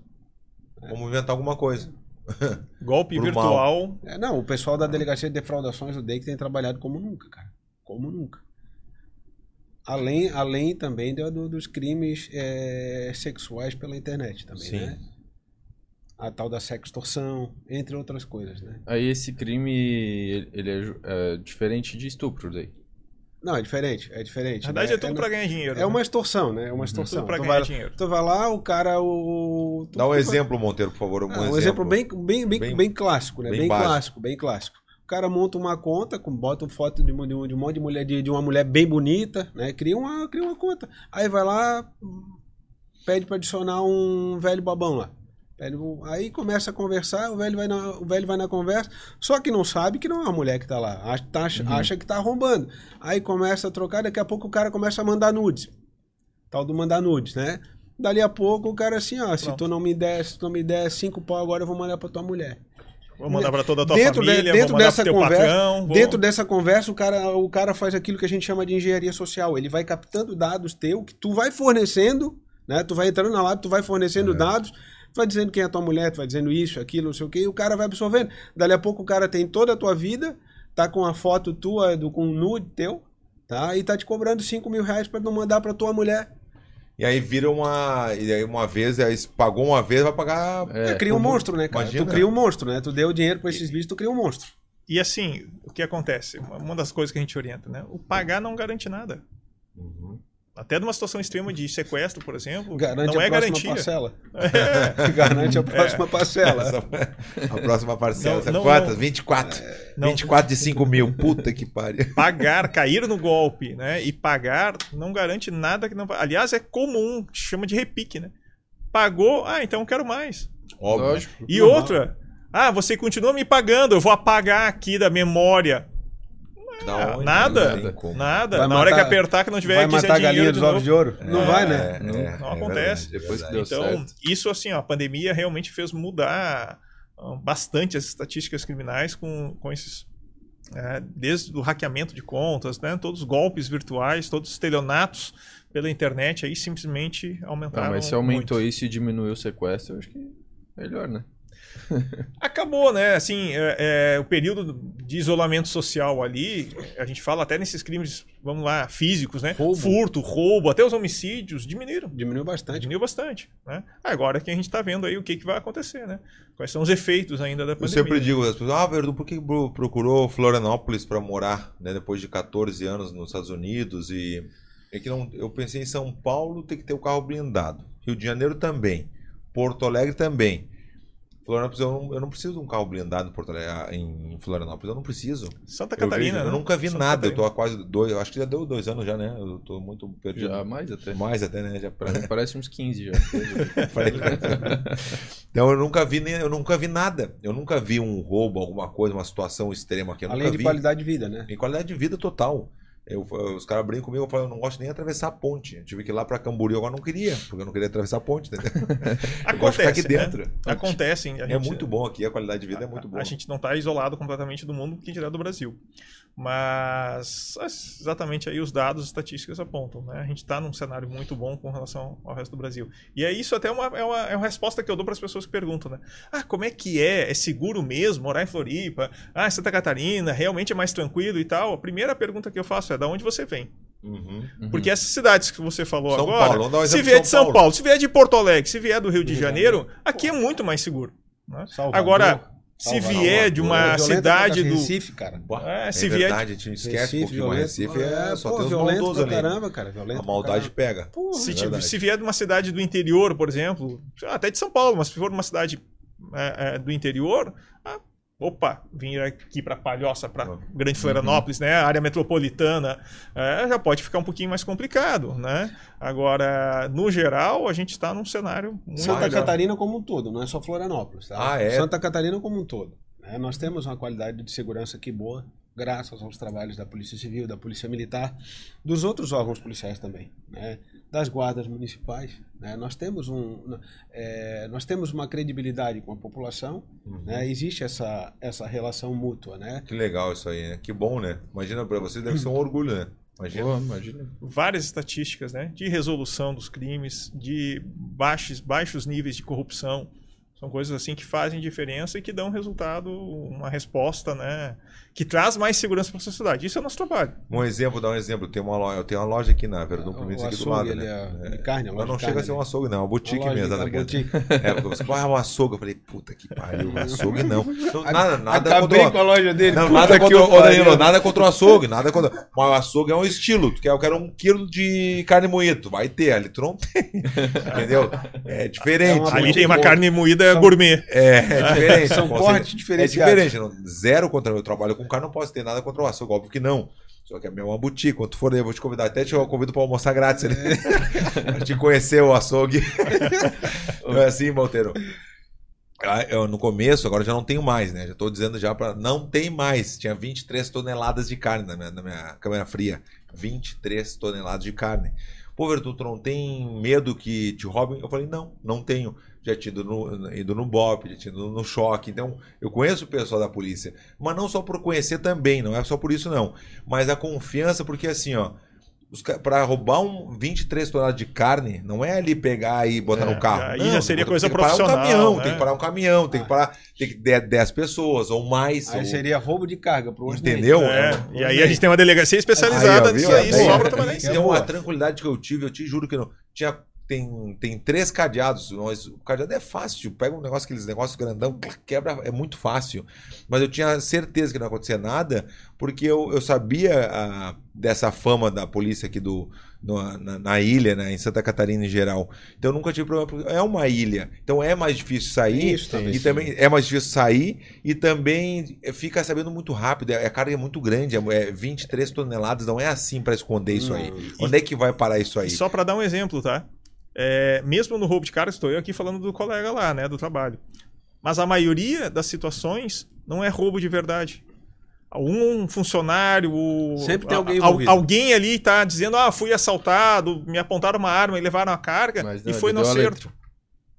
S1: Vamos inventar alguma coisa. <laughs>
S2: golpe virtual,
S3: É, não, o pessoal da Delegacia de Defraudações do DEIC tem trabalhado como nunca, cara. Como nunca. Além, além também do- do- dos crimes é, sexuais pela internet também,
S1: Sim.
S3: né? A tal da sextorção, entre outras coisas, né?
S4: Aí esse crime, ele- é, é diferente de estupro daí.
S3: Não, é diferente, é diferente.
S2: na verdade
S3: né?
S2: é tudo para ganhar dinheiro.
S3: É uma
S2: né?
S3: extorsão, né? É uma extorsão.
S2: Tudo pra
S3: tu,
S2: ganhar
S3: vai,
S2: dinheiro.
S3: tu vai lá, o cara. O, tu-
S1: Dá um
S3: vai-
S1: exemplo, Monteiro, por favor. Um,
S3: Ah, um exemplo bem, bem, bem,
S1: Bem-
S3: bem, clássico, né?
S1: bem
S3: Bem, clássico, bem clássico. O cara monta uma conta, com, bota uma foto de, um- de um de um monte de mulher, de, de uma mulher bem bonita, né? Cria uma, cria uma conta. Aí vai lá, pede para adicionar um velho babão lá. Pede aí começa a conversar, o velho, vai na, o velho vai na conversa, só que não sabe que não é a mulher que tá lá. Acha, tá- acha que tá arrombando. Aí começa a trocar, daqui a pouco o cara começa a mandar nudes. Tal do mandar nudes, né? Dali a pouco o cara assim, ó, se
S2: Pronto.
S3: tu não me der, se tu não me der cinco pau agora, eu vou mandar pra tua mulher.
S2: Vou mandar pra toda a tua
S3: Dentro de-
S2: família,
S3: dentro
S2: vou mandar
S3: dessa conversa-
S2: patrão. vou-
S3: Dentro dessa conversa, o cara, o cara faz aquilo que a gente chama de engenharia social. Ele vai captando dados teu, que tu vai fornecendo, né? Tu vai entrando na lab, tu vai fornecendo
S1: É.
S3: dados, tu vai dizendo quem é a tua mulher, tu vai dizendo isso, aquilo, não sei o quê, e o cara vai absorvendo. Dali a pouco o cara tem toda a tua vida, tá com a foto tua, do, com um nude teu, tá? E tá te cobrando 5 mil reais pra não mandar pra tua mulher.
S1: E aí vira uma. E aí uma vez, aí se pagou uma vez, vai pagar.
S4: É,
S3: É, cria um monstro, né, cara?
S1: Imagina.
S3: Tu cria um monstro, né? Tu deu dinheiro pra esses bichos, tu cria um monstro.
S2: E assim, o que acontece? Uma uma das coisas que a gente orienta, né? O pagar não garante nada.
S1: Uhum.
S2: Até numa situação extrema de sequestro, por exemplo,
S3: Garante
S2: não
S3: a
S2: é
S3: próxima
S2: garantia.
S3: parcela. <laughs>
S2: É,
S3: Garante a próxima parcela.
S1: A próxima parcela.
S2: Não,
S1: sabe
S2: não,
S1: quantas?
S2: não.
S1: 24.
S2: não.
S1: 24 de 5 mil. Puta que pariu.
S2: pagar, cair no golpe, né? E pagar não garante nada que não. Aliás, é comum, chama de repique, né? Pagou, ah, então eu quero mais.
S1: Óbvio.
S4: Lógico.
S2: E
S3: Normal.
S2: outra, ah, você continua me pagando, eu vou apagar aqui da memória.
S1: Da
S2: Ah, nada, nada.
S3: Vai
S2: Na hora que
S3: matar-
S2: apertar que não tiver
S3: Vai
S2: quiser
S3: matar a galinha dos ovos de ouro? Não
S2: É,
S3: vai, né?
S1: É,
S2: Não-
S1: é,
S2: não
S1: é
S2: acontece.
S4: Depois que
S1: é
S4: deu.
S2: Então, isso assim, ó, a pandemia realmente fez mudar ah, bastante as estatísticas criminais com, com esses. é, desde o hackeamento de contas, né, todos os golpes virtuais, todos os estelionatos pela internet, aí simplesmente aumentaram.
S4: Ah, mas se aumentou
S2: muito.
S4: isso e diminuiu o sequestro, eu acho que melhor, né?
S2: Acabou, né? Assim, é, é, o período de isolamento social ali, a gente fala até nesses crimes, vamos lá, físicos, né?
S3: Roubo.
S2: Furto, roubo, até os homicídios diminuíram.
S3: Diminuiu bastante.
S2: Diminuiu bastante, né? Agora que a gente está vendo aí o que, que vai acontecer, né? Quais são os efeitos ainda da
S1: Eu
S2: pandemia.
S1: sempre digo às pessoas, ah, Verdu, por que pro- procurou Florianópolis para morar, né, depois de 14 anos nos Estados Unidos e é que não, eu pensei em São Paulo tem que ter o carro blindado, Rio de Janeiro também, Porto Alegre também. Florianópolis eu não, eu não preciso de um carro blindado em, Porto Alegre, em Florianópolis, eu não preciso.
S2: Santa
S1: Eu,
S2: Catarina,
S1: vejo- eu
S2: né?
S1: nunca vi
S2: Santa
S1: nada, eu
S2: Catarina.
S1: tô há quase dois, eu acho que já deu dois anos já, né? Eu tô muito perdido.
S4: Já mais até.
S1: Mais até, né? Já pra...
S4: Parece uns 15 já. <laughs>
S1: Então eu nunca vi nem, eu nunca vi nada. Eu nunca vi um roubo, alguma coisa, uma situação extrema aqui. Eu
S3: Além
S1: nunca
S3: de
S1: vi.
S3: qualidade de vida, né?
S1: Em qualidade de vida total. Eu, os caras brincam comigo, eu falo, eu não gosto nem de atravessar a ponte. Eu tive que ir lá pra Camboriú, agora não queria, porque eu não queria atravessar a ponte, entendeu? <laughs> Eu de ficar aqui
S2: Acontece, né?
S1: dentro.
S2: Acontecem. a
S1: É
S2: gente-
S1: muito bom aqui, a qualidade de vida é muito
S2: a-
S1: boa.
S2: A gente não está isolado completamente do mundo, que dirá do Brasil. Mas as- exatamente aí os dados estatísticos apontam. Né? A gente está num cenário muito bom com relação ao resto do Brasil. E é isso até uma, é, uma, é uma resposta que eu dou para as pessoas que perguntam. Né? Ah, como é que é? É seguro mesmo morar em Floripa? Ah, Santa Catarina, realmente é mais tranquilo e tal? A primeira pergunta que eu faço é: da onde você vem?
S1: Uhum.
S2: Porque essas cidades que você falou
S1: São
S2: agora,
S1: Paulo, um
S2: se vier
S1: de
S2: de
S1: São Paulo.
S2: Paulo, se vier de Porto Alegre, se vier do Rio de Janeiro, aqui é muito mais seguro. né? Agora, se vier de uma
S3: Violenta
S2: cidade do.
S3: Recife, cara.
S2: É,
S1: É
S2: se vier
S1: verdade, a gente esquece
S3: Recife,
S1: mas
S3: violento.
S1: Recife é, só
S3: pô,
S1: tem os
S3: violento
S1: maldosos
S3: pra
S1: ali.
S3: caramba, cara. Violento
S1: A maldade pega.
S3: Porra,
S2: Se,
S1: É
S2: tipo, vier de uma cidade do interior, por exemplo, até de São Paulo, mas se for de uma cidade é, é, do interior, opa, vir aqui para Palhoça, para
S1: Uhum.
S2: Grande Florianópolis, né, área metropolitana, é, já pode ficar um pouquinho mais complicado, né? Agora, no geral, a gente está num cenário muito
S3: Santa
S1: ó.
S3: Catarina como um todo, não é só Florianópolis, tá?
S1: Ah, é?
S3: Santa Catarina como um todo. né? Nós temos uma qualidade de segurança aqui boa, graças aos trabalhos da Polícia Civil, da Polícia Militar, dos outros órgãos policiais também, né? Das guardas municipais. né? Nós, temos um, é, nós temos uma credibilidade com a população,
S1: Uhum.
S3: né? existe essa, essa relação mútua. Né?
S1: Que legal isso aí, né? Que bom, né? Imagina pra você, deve ser um orgulho, né? Imagina.
S4: Pô, imagina.
S2: várias estatísticas né, de resolução dos crimes, de baixos, baixos níveis de corrupção. São coisas assim que fazem diferença e que dão resultado, uma resposta, né? Que traz mais segurança para a sociedade. Isso é o nosso trabalho.
S1: Um exemplo, dar um exemplo. Tem uma loja, eu tenho uma loja aqui na Verdun
S3: O
S1: Província aqui do lado,
S3: ele
S1: né?
S3: é de carne, a
S1: Mas
S3: loja
S1: não
S3: de
S1: chega a ser um
S3: ali.
S1: açougue, não. É uma boutique mesmo. tá ligado?
S3: boutique.
S1: É, porque você ah, um açougue. Eu falei, puta que pariu, açougue não. Não, <laughs> Nada, nada
S3: Acabei
S1: contra
S3: com a loja dele.
S1: Não, nada contra,
S3: o
S1: Danilo, nada contra o açougue, nada contra. Mas o açougue é um estilo. Tu quer, eu quero um quilo de carne moída. Tu vai ter, ali tu não tem. <laughs> Entendeu? É diferente.
S3: É uma
S2: Ali tem uma
S3: bom.
S2: carne moída
S3: São-
S2: gourmet.
S1: É, é diferente.
S3: São cortes
S1: É
S3: diferenciados.
S1: diferente. não- zero contra eu trabalho com carne, não posso ter nada contra o açougue, óbvio que não. Só que é uma boutique. Quando tu for eu vou te convidar. Até te convido pra almoçar grátis ali. <laughs> pra te conhecer o açougue. <laughs> não é assim, Monteiro? Ah, Eu, no começo, agora já não tenho mais, né? Já tô dizendo já para Não tem mais. Tinha 23 toneladas de carne na minha, na minha câmera fria. 23 toneladas de carne. Pô, Vertu, tu não tem medo que te roubem? Eu falei, não, não tenho. Já tinha ido no, ido no BOP, já tinha ido no choque. Então, eu conheço o pessoal da polícia. Mas não só por conhecer também, não é só por isso, não. Mas a confiança, porque assim, ó para roubar um 23 toneladas de carne, não é ali pegar e botar é, no carro.
S2: Aí
S1: não,
S2: já seria coisa tem profissional.
S1: Um caminhão,
S2: né?
S1: Tem que parar um caminhão, tem que parar tem que 10 pessoas ou mais.
S3: Aí
S1: ou...
S3: seria roubo de carga pro
S1: Entendeu?
S2: É. É. E aí a gente tem uma delegacia especializada
S1: aí,
S2: nisso aí,
S1: aí
S2: sobra trabalhar em
S1: cima. uma tranquilidade que eu tive, eu te juro que não. Tinha tem, tem três cadeados. Nós, o cadeado é fácil. Pega um negócio, aqueles negócios grandão, quebra, é muito fácil. Mas eu tinha certeza que não ia acontecer nada, porque eu, eu sabia a, dessa fama da polícia aqui do, no, na, na, ilha, né, em Santa Catarina em geral. Então eu nunca tive problema. É uma ilha. Então é mais difícil sair. Isso, e também é mais difícil sair. E também fica sabendo muito rápido. A carga é muito grande. É 23 toneladas. Não é assim para esconder isso aí. Onde é que vai parar isso aí?
S2: Só para dar um exemplo, tá? É, mesmo no roubo de carga, estou eu aqui falando do colega lá, né, do trabalho. Mas a maioria das situações não é roubo de verdade. Um funcionário.
S3: Sempre tem alguém
S2: envolvido. Alguém ali está dizendo: ah, fui assaltado, me apontaram uma arma e levaram a carga, Mas, não, e foi no acerto.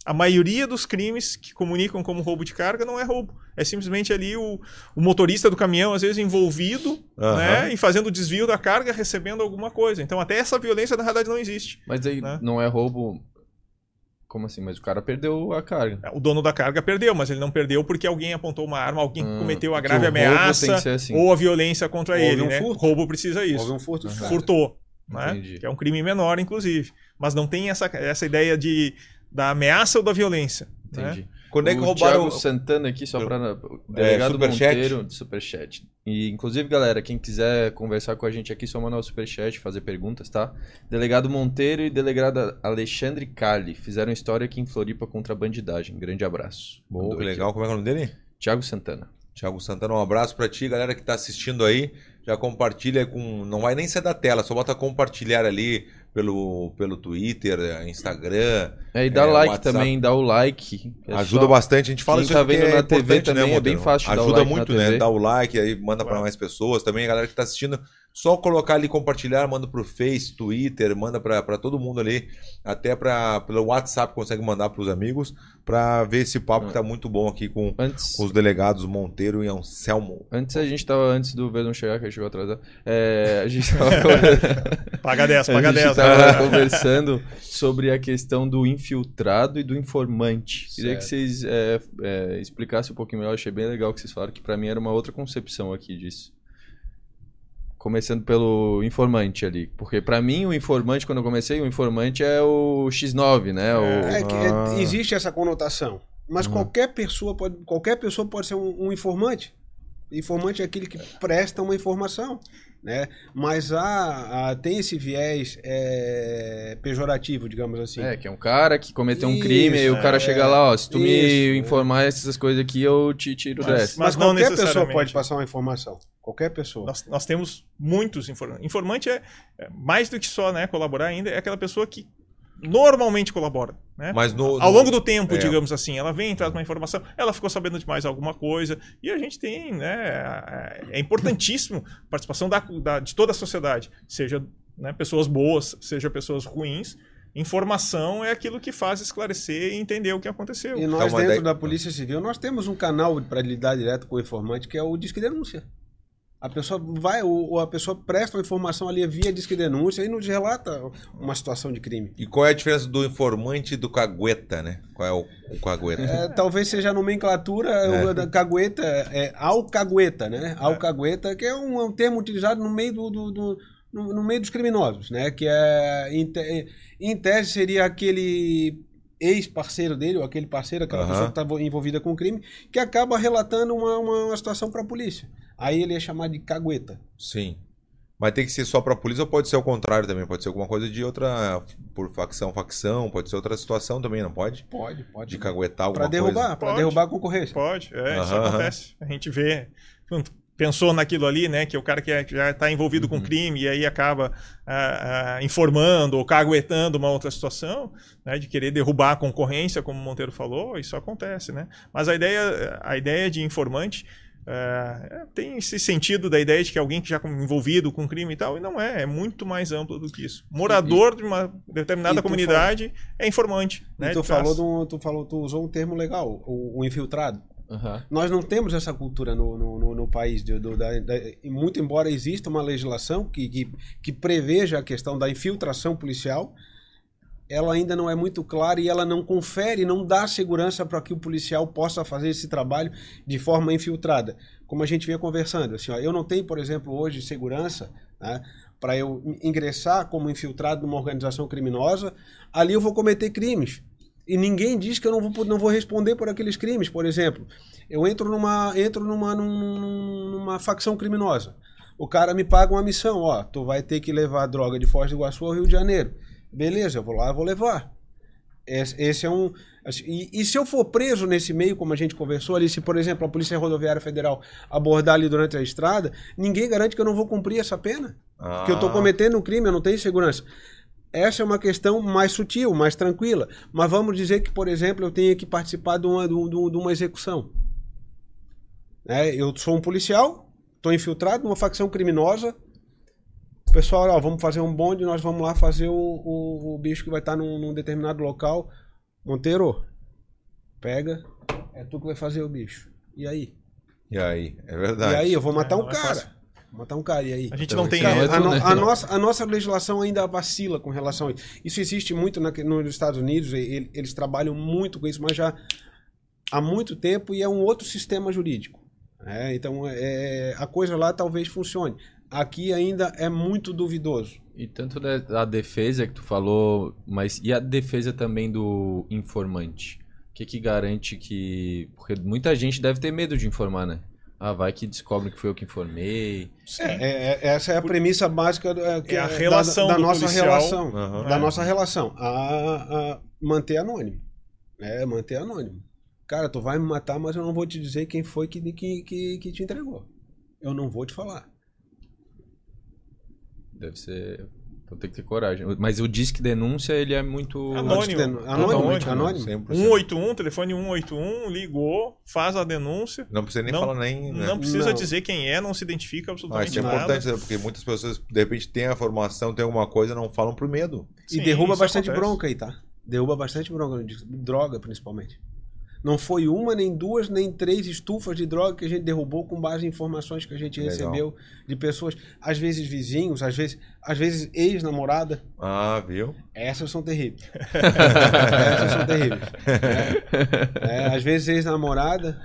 S2: A maioria dos crimes que comunicam como roubo de carga não é roubo. É simplesmente ali o, o motorista do caminhão, às vezes, envolvido uhum. né, e fazendo o desvio da carga, recebendo alguma coisa. Então, até essa violência, na realidade, não existe.
S4: Mas aí né? não é roubo. Como assim? Mas o cara perdeu a carga.
S2: É, o dono da carga perdeu, mas ele não perdeu porque alguém apontou uma arma, alguém hum, cometeu a grave ameaça assim. ou a violência contra Houve ele. Um né? Roubo precisa isso.
S3: Houve um furto.
S2: Uhum. Furtou. Né? Que é um crime menor, inclusive. Mas não tem essa, essa ideia de da ameaça ou da violência. Né? Entendi. Né?
S4: Quando é que o roubaram... Thiago Santana aqui, só para é, delegado é, Monteiro, de Superchat. E, inclusive, galera, quem quiser conversar com a gente aqui, só mandar o Superchat, fazer perguntas, tá? Delegado Monteiro e delegado Alexandre Cali fizeram história aqui em Floripa contra a bandidagem. Grande abraço.
S1: Bom, que legal. Como é, é o nome dele?
S4: Thiago Santana.
S1: Thiago Santana, um abraço para ti, galera que está assistindo aí. Já compartilha com. Não vai nem ser da tela, só bota compartilhar ali pelo, pelo Twitter, Instagram.
S4: É, e dá é, like WhatsApp. também, dá o like.
S1: É Ajuda só... bastante. A gente fala
S4: Quem isso tá vendo
S1: é
S4: na TV né, também, né, é bem fácil
S1: Ajuda muito, né? Dá o like, aí manda para mais pessoas. Também a galera que está assistindo, só colocar ali, compartilhar, manda pro Face, Twitter, manda para todo mundo ali. Até pra, pelo WhatsApp consegue mandar para os amigos para ver esse papo que tá muito bom aqui com, antes, com os delegados Monteiro e Anselmo.
S4: Antes a gente tava, antes do Vedon chegar, que ele chegou atrasado, é, a gente tava... <laughs>
S2: paga 10, <laughs> paga 10
S4: estava conversando sobre a questão do infiltrado e do informante. Certo. Queria que vocês é, é, explicassem um pouquinho melhor. achei bem legal que vocês falaram, que para mim era uma outra concepção aqui disso. Começando pelo informante ali. Porque para mim, o informante, quando eu comecei, o informante é o X9, né? O...
S3: É, que é, ah. existe essa conotação. Mas uhum. qualquer pessoa pode, qualquer pessoa pode ser um, um informante. Informante é aquele que presta uma informação né? Mas há, há, tem esse viés é, pejorativo, digamos assim.
S4: É, que é um cara que cometeu isso, um crime e o cara é, chega lá, ó, se tu isso, me informar essas coisas aqui, eu te tiro
S3: mas,
S4: dessa.
S3: Mas, mas qualquer pessoa pode passar uma informação. Qualquer pessoa.
S2: Nós, nós temos muitos informantes. Informante é, é mais do que só né, colaborar ainda, é aquela pessoa que normalmente colabora. Né?
S1: Mas no,
S2: Ao longo do tempo, é. digamos assim, ela vem, traz uma informação, ela ficou sabendo de mais alguma coisa, e a gente tem, né? É importantíssimo a participação da, da, de toda a sociedade, seja né, pessoas boas, seja pessoas ruins. Informação é aquilo que faz esclarecer e entender o que aconteceu.
S3: E nós, dentro da Polícia Civil, nós temos um canal para lidar direto com o informante, que é o Disque Denúncia. A pessoa vai, ou a pessoa presta uma informação ali via disque denúncia e nos relata uma situação de crime.
S1: E qual é a diferença do informante e do cagueta, né? Qual é o, o cagueta?
S3: É, talvez seja a nomenclatura é. da cagueta, é alcagueta, né? É. Alcagueta, que é um, um, termo utilizado no meio do, do, do no, no, meio dos criminosos, né? Que é em, te, em tese seria aquele ex-parceiro dele, ou aquele parceiro, aquela uhum. pessoa que estava envolvida com o crime, que acaba relatando uma, uma, uma situação para a polícia. Aí ele é chamado de cagueta.
S1: Sim. Mas tem que ser só para a polícia ou pode ser o contrário também? Pode ser alguma coisa de outra, por facção, facção, pode ser outra situação também, não pode?
S3: Pode, pode.
S1: De caguetar alguma
S3: pra derrubar, Para derrubar a concorrência.
S2: Pode, é, uhum, isso acontece. A gente vê, pensou naquilo ali, né, que o cara que é, já está envolvido uhum. com crime e aí acaba ah, ah, informando ou caguetando uma outra situação, né, de querer derrubar a concorrência, como o Monteiro falou, isso acontece, né? Mas a ideia, a ideia de informante É, tem esse sentido da ideia de que alguém que já envolvido com crime e tal, e não é, é muito mais amplo do que isso. Morador e, de uma determinada comunidade fala, é informante. Né,
S3: tu, falou um, tu falou, tu usou um termo legal, o, o infiltrado.
S4: Uhum.
S3: Nós não temos essa cultura no, no, no, no país, de, do, da, da, muito embora exista uma legislação que, que, que preveja a questão da infiltração policial, ela ainda não é muito clara e ela não confere, não dá segurança para que o policial possa fazer esse trabalho de forma infiltrada. Como a gente vinha conversando, assim, ó, eu não tenho, por exemplo, hoje segurança né, para eu ingressar como infiltrado numa organização criminosa, ali eu vou cometer crimes. E ninguém diz que eu não vou, não vou responder por aqueles crimes. Por exemplo, eu entro numa, entro numa, numa facção criminosa. O cara me paga uma missão, ó, tu vai ter que levar droga de Foz do Iguaçu ao Rio de Janeiro. Beleza, eu vou lá, eu vou levar. Esse, esse é um. Assim, e, e, se eu for preso nesse meio, como a gente conversou ali, se, por exemplo, a Polícia Rodoviária Federal abordar ali durante a estrada, ninguém garante que eu não vou cumprir essa pena. Ah. Que eu estou cometendo um crime, eu não tenho segurança. Essa é uma questão mais sutil, mais tranquila. Mas vamos dizer que, por exemplo, eu tenha que participar de uma, de, de uma execução. É, eu sou um policial, estou infiltrado numa facção criminosa, pessoal, ó, vamos fazer um bonde, nós vamos lá fazer o, o, o bicho que vai estar num, num, determinado local. Monteiro, pega, é tu que vai fazer o bicho. E aí?
S1: E aí? É verdade.
S3: E aí, eu vou matar é, um é cara. É matar um cara, e aí?
S2: A gente não tem...
S3: Cara, a, no, a, nossa, a nossa legislação ainda vacila com relação a isso. Isso existe muito na, nos Estados Unidos, eles, eles trabalham muito com isso, mas já há muito tempo e é um outro sistema jurídico. É, então, é, a coisa lá talvez funcione aqui ainda é muito duvidoso.
S4: E tanto da defesa que tu falou, mas e a defesa também do informante? O que, que garante que. Porque muita gente deve ter medo de informar, né? Ah, vai que descobre que foi eu que informei.
S3: É, é, é, essa é a premissa básica do,
S2: é, é a relação
S3: da, da nossa
S2: policial.
S3: relação. Uhum. Da nossa relação. A, a, manter anônimo. É, manter anônimo. Cara, tu vai me matar, mas eu não vou te dizer quem foi que, que, que, que te entregou. Eu não vou te falar.
S4: Deve ser. Então tem que ter coragem. Mas o disque denúncia, ele é muito.
S2: Anônimo.
S3: Anônimo. Anônimo.
S2: anônimo. 181, telefone 181, ligou, faz a denúncia.
S1: Não precisa nem não, falar nem.
S2: Né? Não precisa não. dizer quem é, não se identifica absolutamente ah, isso é nada.
S1: importante, né? porque muitas pessoas, de repente, têm a formação, tem alguma coisa, não falam por medo.
S3: Sim, e derruba bastante acontece. bronca aí, tá? Derruba bastante bronca, droga principalmente. Não foi uma, nem duas, nem três estufas de droga que a gente derrubou com base em informações que a gente Legal. recebeu de pessoas, às vezes vizinhos, às vezes, às vezes ex-namorada.
S1: Ah, viu?
S3: Essas são terríveis. <laughs> Essas são terríveis. É, <laughs> é, às vezes ex-namorada.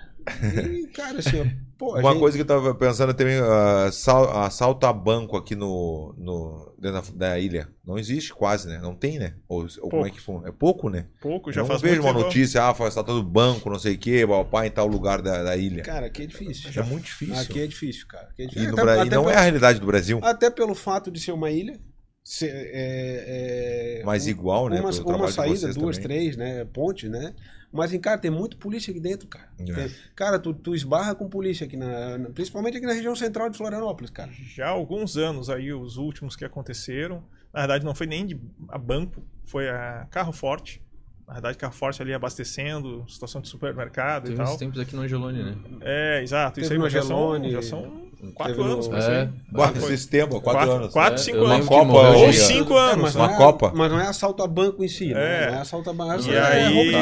S3: E, cara, assim, Pô,
S1: Uma
S3: gente...
S1: coisa que eu tava pensando também, uh, assalto a banco aqui no, no, dentro da, da, ilha. Não existe quase, né? Não tem, né? Ou, ou como é que foi? É pouco, né?
S2: Pouco, já
S1: não
S2: faz
S1: vejo uma notícia, ah, foi assaltado banco, não sei o quê, papai em tal lugar da, da ilha.
S3: Cara, aqui é difícil.
S1: É muito difícil.
S3: Aqui é difícil, cara. É difícil.
S1: E, até, Bra... e não pelo... é a realidade do Brasil.
S3: Até pelo fato de ser uma ilha. Ser, é,
S1: é, Mas igual, né?
S3: Uma, uma saída, duas, também. três, né? Ponte, né? Mas, cara, tem muito polícia aqui dentro, cara. É. Tem, cara, tu, tu esbarra com polícia aqui, na, na, principalmente aqui na região central de Florianópolis, cara.
S2: Já há alguns anos aí, os últimos que aconteceram, na verdade não foi nem de, a banco, foi a carro forte. Na verdade, carro forte ali abastecendo, situação de supermercado Teve e tal.
S4: tempos aqui no Angelone, né?
S2: É, exato. Teve isso aí já são, já são quatro anos. No...
S1: É, quatro, esse tempo, quatro, quatro anos.
S2: Quatro, cinco
S1: é,
S2: anos.
S1: Uma Copa.
S2: Ou cinco anos.
S3: É,
S1: uma
S3: é,
S1: Copa.
S3: Mas não é assalto a banco em si. Né? É. Não é assalto a banco.
S2: E aí...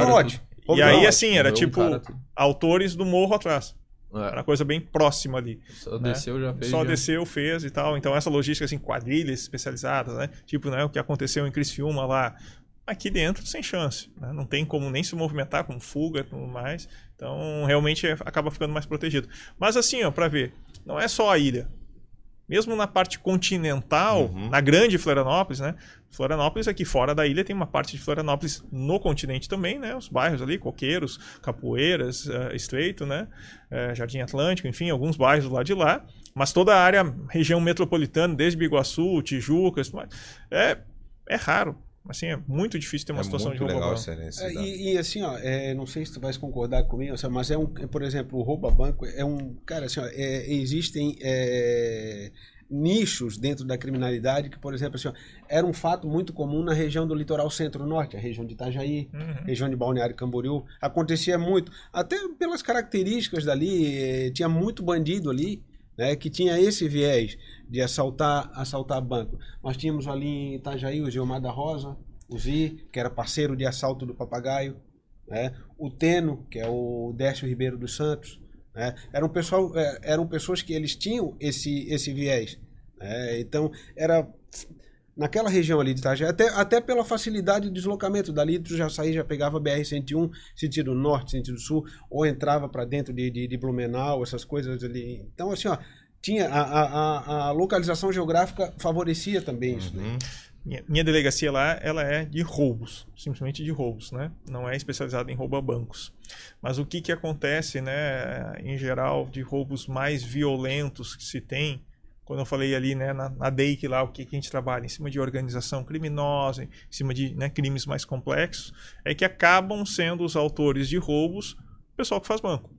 S2: E aí, assim, era tipo autores do morro atrás. É. Era uma coisa bem próxima ali.
S4: Só né? desceu, já fez.
S2: Só
S4: já.
S2: desceu, fez e tal. Então, essa logística, assim, quadrilhas especializadas, né? Tipo, né, o que aconteceu em Criciúma lá. Aqui dentro, sem chance. Né? Não tem como nem se movimentar com fuga e tudo mais. Então, realmente, é, acaba ficando mais protegido. Mas, assim, ó, pra ver, não é só a ilha mesmo na parte continental, uhum. na grande Florianópolis, né? Florianópolis aqui fora da ilha tem uma parte de Florianópolis no continente também, né? Os bairros ali, Coqueiros, Capoeiras, uh, Estreito, né? Uh, Jardim Atlântico, enfim, alguns bairros do lado de lá. Mas toda a área, região metropolitana, desde Biguaçu, Tijuca, é, é raro. Assim, é muito difícil ter uma é situação de roubo legal banco.
S3: É, e, e, assim, ó, é, não sei se tu vais concordar comigo, mas é um, por exemplo, o roubo a banco é um, cara, assim, ó, é, existem é, nichos dentro da criminalidade que, por exemplo, assim, ó, era um fato muito comum na região do litoral centro-norte, a região de Itajaí,
S2: Uhum.
S3: região de Balneário Camboriú. Acontecia muito, até pelas características dali, eh, tinha muito bandido ali, né, que tinha esse viés de assaltar, assaltar banco. Nós tínhamos ali em Itajaí o Gilmar da Rosa, o Zi, que era parceiro de assalto do Papagaio, né? o Teno, que é o Décio Ribeiro dos Santos. Né? Eram, pessoal, eh, eram pessoas que eles tinham esse, esse viés. né? Então, era naquela região ali de Itajaí, até, até pela facilidade de deslocamento. Dali tu já saía, já pegava BR-101, sentido norte, sentido sul, ou entrava para dentro de, de, de Blumenau, essas coisas ali. Então, assim, ó, tinha a, a, a, localização geográfica favorecia também isso. né?
S2: Minha, minha delegacia lá, ela é de roubos, simplesmente de roubos, né? Não é especializada em roubo a bancos. Mas o que que acontece, né, em geral, de roubos mais violentos que se tem, quando eu falei ali, né, na, na DEIC lá, o que, que a gente trabalha em cima de organização criminosa, em cima de né, crimes mais complexos, é que acabam sendo os autores de roubos o pessoal que faz banco.